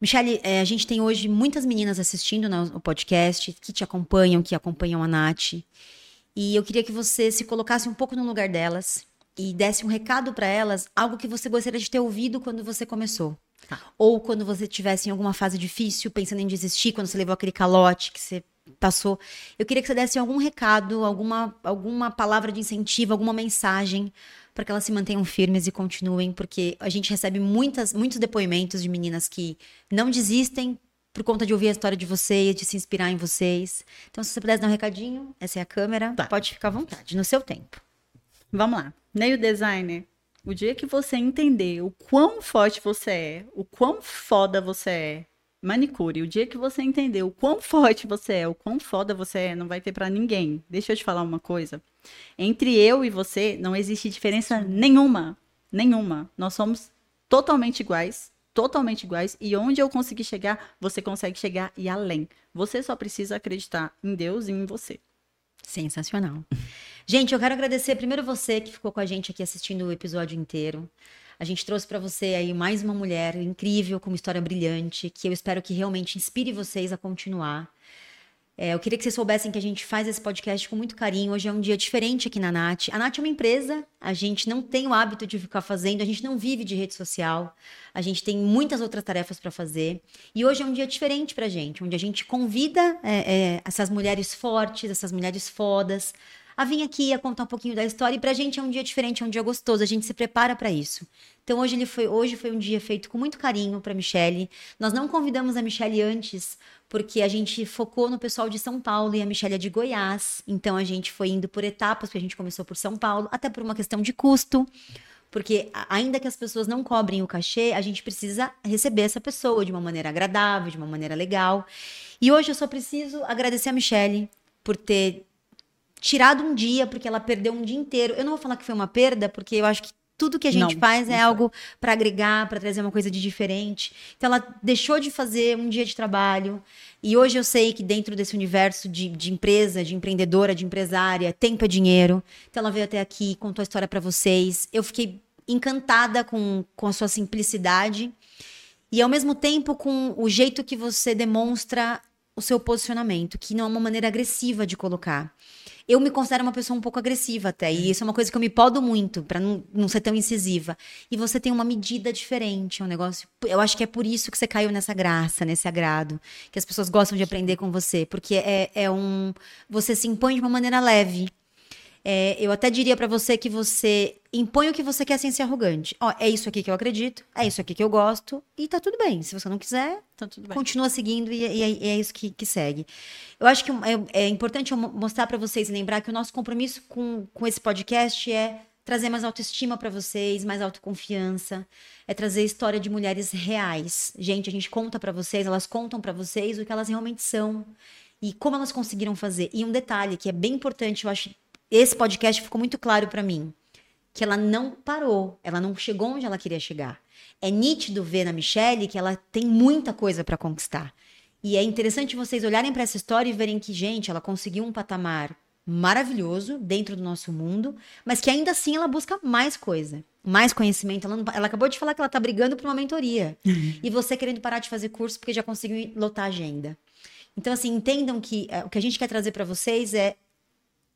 Michelle, é, a gente tem hoje muitas meninas assistindo no podcast, que te acompanham, que acompanham a Nath. E eu queria que você se colocasse um pouco no lugar delas e desse um recado para elas, algo que você gostaria de ter ouvido quando você começou. Tá. Ou quando você estivesse em alguma fase difícil, pensando em desistir, quando você levou aquele calote que você passou. Eu queria que você desse algum recado, alguma, alguma palavra de incentivo, alguma mensagem para que elas se mantenham firmes e continuem, porque a gente recebe muitas, muitos depoimentos de meninas que não desistem por conta de ouvir a história de vocês, de se inspirar em vocês. Então, se você pudesse dar um recadinho, essa é a câmera, tá. pode ficar à vontade, no seu tempo. Vamos lá. Nail designer, o dia que você entender o quão forte você é, o quão foda você é, manicure, o dia que você entender o quão forte você é, o quão foda você é, não vai ter para ninguém. Deixa eu te falar uma coisa. Entre eu e você não existe diferença nenhuma, nenhuma. Nós somos totalmente iguais, totalmente iguais e onde eu conseguir chegar, você consegue chegar e além. Você só precisa acreditar em Deus e em você. Sensacional. Gente, eu quero agradecer primeiro você que ficou com a gente aqui assistindo o episódio inteiro. A gente trouxe para você aí mais uma mulher incrível, com uma história brilhante, que eu espero que realmente inspire vocês a continuar. É, eu queria que vocês soubessem que a gente faz esse podcast com muito carinho. Hoje é um dia diferente aqui na Nath. A Nath é uma empresa, a gente não tem o hábito de ficar fazendo, a gente não vive de rede social, a gente tem muitas outras tarefas para fazer. E hoje é um dia diferente pra gente, onde a gente convida é, é, essas mulheres fortes, essas mulheres fodas, a vir aqui, a contar um pouquinho da história. E pra gente é um dia diferente, é um dia gostoso, a gente se prepara para isso. Então hoje ele foi, hoje foi um dia feito com muito carinho para Michelle. Nós não convidamos a Michelle antes, porque a gente focou no pessoal de São Paulo e a Michelle é de Goiás. Então a gente foi indo por etapas, porque a gente começou por São Paulo, até por uma questão de custo. Porque ainda que as pessoas não cobrem o cachê, a gente precisa receber essa pessoa de uma maneira agradável, de uma maneira legal. E hoje eu só preciso agradecer a Michelle por ter tirado um dia, porque ela perdeu um dia inteiro. Eu não vou falar que foi uma perda, porque eu acho que tudo que a gente não, faz é algo para agregar, para trazer uma coisa de diferente. Então ela deixou de fazer um dia de trabalho. E hoje eu sei que dentro desse universo de, de empresa, de empreendedora, de empresária, tempo é dinheiro. Então ela veio até aqui, contou a história para vocês. Eu fiquei encantada com, com a sua simplicidade e ao mesmo tempo com o jeito que você demonstra o seu posicionamento, que não é uma maneira agressiva de colocar eu me considero uma pessoa um pouco agressiva até. E isso é uma coisa que eu me podo muito, para não, não ser tão incisiva. E você tem uma medida diferente, é um negócio. Eu acho que é por isso que você caiu nessa graça, nesse agrado. Que as pessoas gostam de aprender com você. Porque é, é um. Você se impõe de uma maneira leve. É, eu até diria para você que você impõe o que você quer sem ser arrogante. Ó, é isso aqui que eu acredito, é isso aqui que eu gosto, e tá tudo bem. Se você não quiser, tá continua seguindo e, e, e, é isso que, que segue. Eu acho que é, é importante eu mostrar para vocês e lembrar que o nosso compromisso com, com esse podcast é trazer mais autoestima para vocês, mais autoconfiança, é trazer história de mulheres reais. Gente, a gente conta para vocês, elas contam para vocês o que elas realmente são e como elas conseguiram fazer. E um detalhe que é bem importante, eu acho esse podcast ficou muito claro para mim que ela não parou, ela não chegou onde ela queria chegar. É nítido ver na Michelle que ela tem muita coisa para conquistar. E é interessante vocês olharem para essa história e verem que, gente, ela conseguiu um patamar maravilhoso dentro do nosso mundo, mas que ainda assim ela busca mais coisa, mais conhecimento. Ela, não, ela acabou de falar que ela tá brigando por uma mentoria. Uhum. E você querendo parar de fazer curso porque já conseguiu lotar a agenda. Então, assim, entendam que é, o que a gente quer trazer para vocês é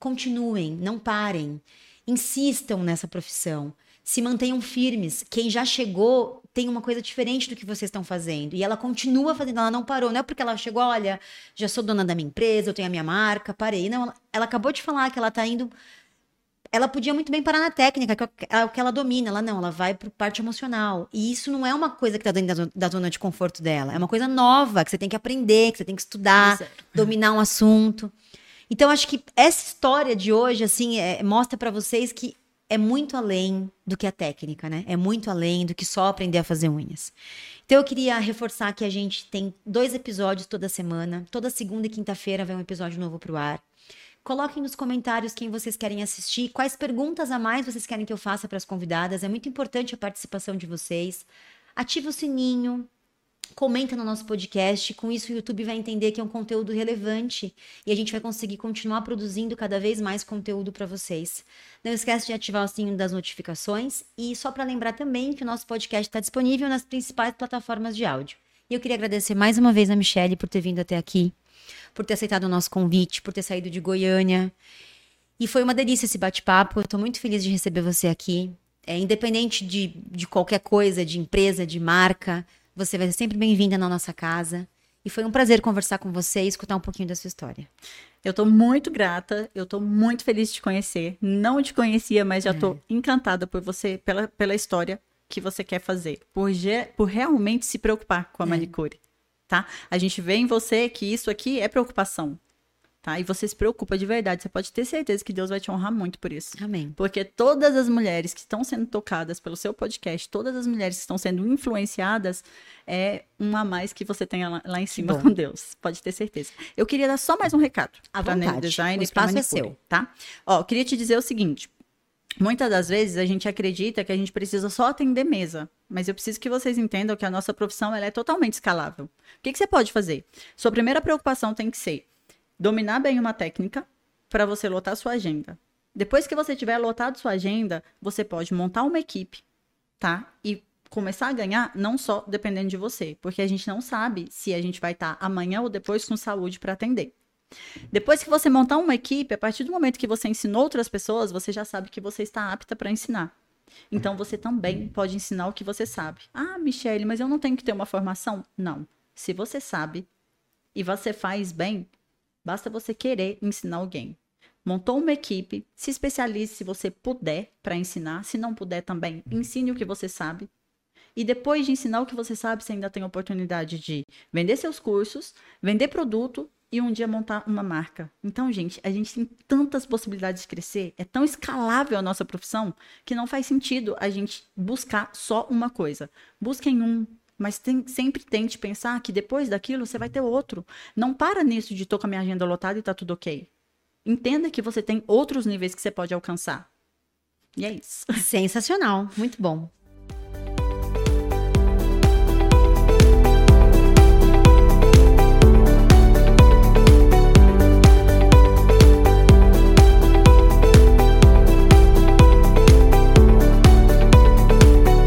continuem, não parem, insistam nessa profissão, se mantenham firmes. Quem já chegou tem uma coisa diferente do que vocês estão fazendo. E ela continua fazendo, ela não parou. Não é porque ela chegou, olha, já sou dona da minha empresa, eu tenho a minha marca, parei. Não, ela, ela acabou de falar que ela está indo. Ela podia muito bem parar na técnica, que é o que ela domina. Ela não, ela vai para parte emocional. E isso não é uma coisa que está dentro da, da, zona de conforto dela. É uma coisa nova, que você tem que aprender, que você tem que estudar, dominar um assunto. Então, acho que essa história de hoje, assim, é, mostra para vocês que é muito além do que a técnica, né? É muito além do que só aprender a fazer unhas. Então, eu queria reforçar que a gente tem dois episódios toda semana. Toda segunda e quinta-feira vem um episódio novo pro ar. Coloquem nos comentários quem vocês querem assistir, quais perguntas a mais vocês querem que eu faça para as convidadas. É muito importante a participação de vocês. Ative o sininho, comenta no nosso podcast. Com isso, o YouTube vai entender que é um conteúdo relevante e a gente vai conseguir continuar produzindo cada vez mais conteúdo para vocês. Não esquece de ativar o sininho das notificações e só para lembrar também que o nosso podcast está disponível nas principais plataformas de áudio. E eu queria agradecer mais uma vez a Michelle por ter vindo até aqui, por ter aceitado o nosso convite, por ter saído de Goiânia. E foi uma delícia esse bate-papo. Eu estou muito feliz de receber você aqui. É, independente de, de qualquer coisa, de empresa, de marca, você vai ser sempre bem-vinda na nossa casa. E foi um prazer conversar com você e escutar um pouquinho da sua história. Eu estou muito grata, eu estou muito feliz de te conhecer. Não te conhecia, mas já estou é. encantada por você, pela, pela história que você quer fazer, por, por realmente se preocupar com a é. manicure, tá? A gente vê em você que isso aqui é preocupação tá? E você se preocupa de verdade, você pode ter certeza que Deus vai te honrar muito por isso. Amém. Porque todas as mulheres que estão sendo tocadas pelo seu podcast, todas as mulheres que estão sendo influenciadas, é uma a mais que você tem lá, lá em cima com Deus. Pode ter certeza. Eu queria dar só mais um recado. À vontade. Design o espaço é seu. Tá? Ó, eu queria te dizer o seguinte. Muitas das vezes a gente acredita que a gente precisa só atender mesa, mas eu preciso que vocês entendam que a nossa profissão ela é totalmente escalável. O que, que você pode fazer? Sua primeira preocupação tem que ser dominar bem uma técnica para você lotar sua agenda. Depois que você tiver lotado sua agenda, você pode montar uma equipe, tá? E começar a ganhar não só dependendo de você, porque a gente não sabe se a gente vai estar tá amanhã ou depois com saúde para atender. Depois que você montar uma equipe, a partir do momento que você ensinou outras pessoas, você já sabe que você está apta para ensinar. Então você também pode ensinar o que você sabe. Ah, Michele, mas eu não tenho que ter uma formação? Não. Se você sabe e você faz bem, Basta você querer ensinar alguém. montou uma equipe, se especialize se você puder para ensinar, se não puder também, ensine o que você sabe. E depois de ensinar o que você sabe, você ainda tem a oportunidade de vender seus cursos, vender produto e um dia montar uma marca. Então, gente, a gente tem tantas possibilidades de crescer, é tão escalável a nossa profissão que não faz sentido a gente buscar só uma coisa. Busquem um, mas tem, sempre tente pensar que depois daquilo você vai ter outro. Não para nisso de tô com a minha agenda lotada e tá tudo ok. Entenda que você tem outros níveis que você pode alcançar. E é isso. Sensacional, muito bom.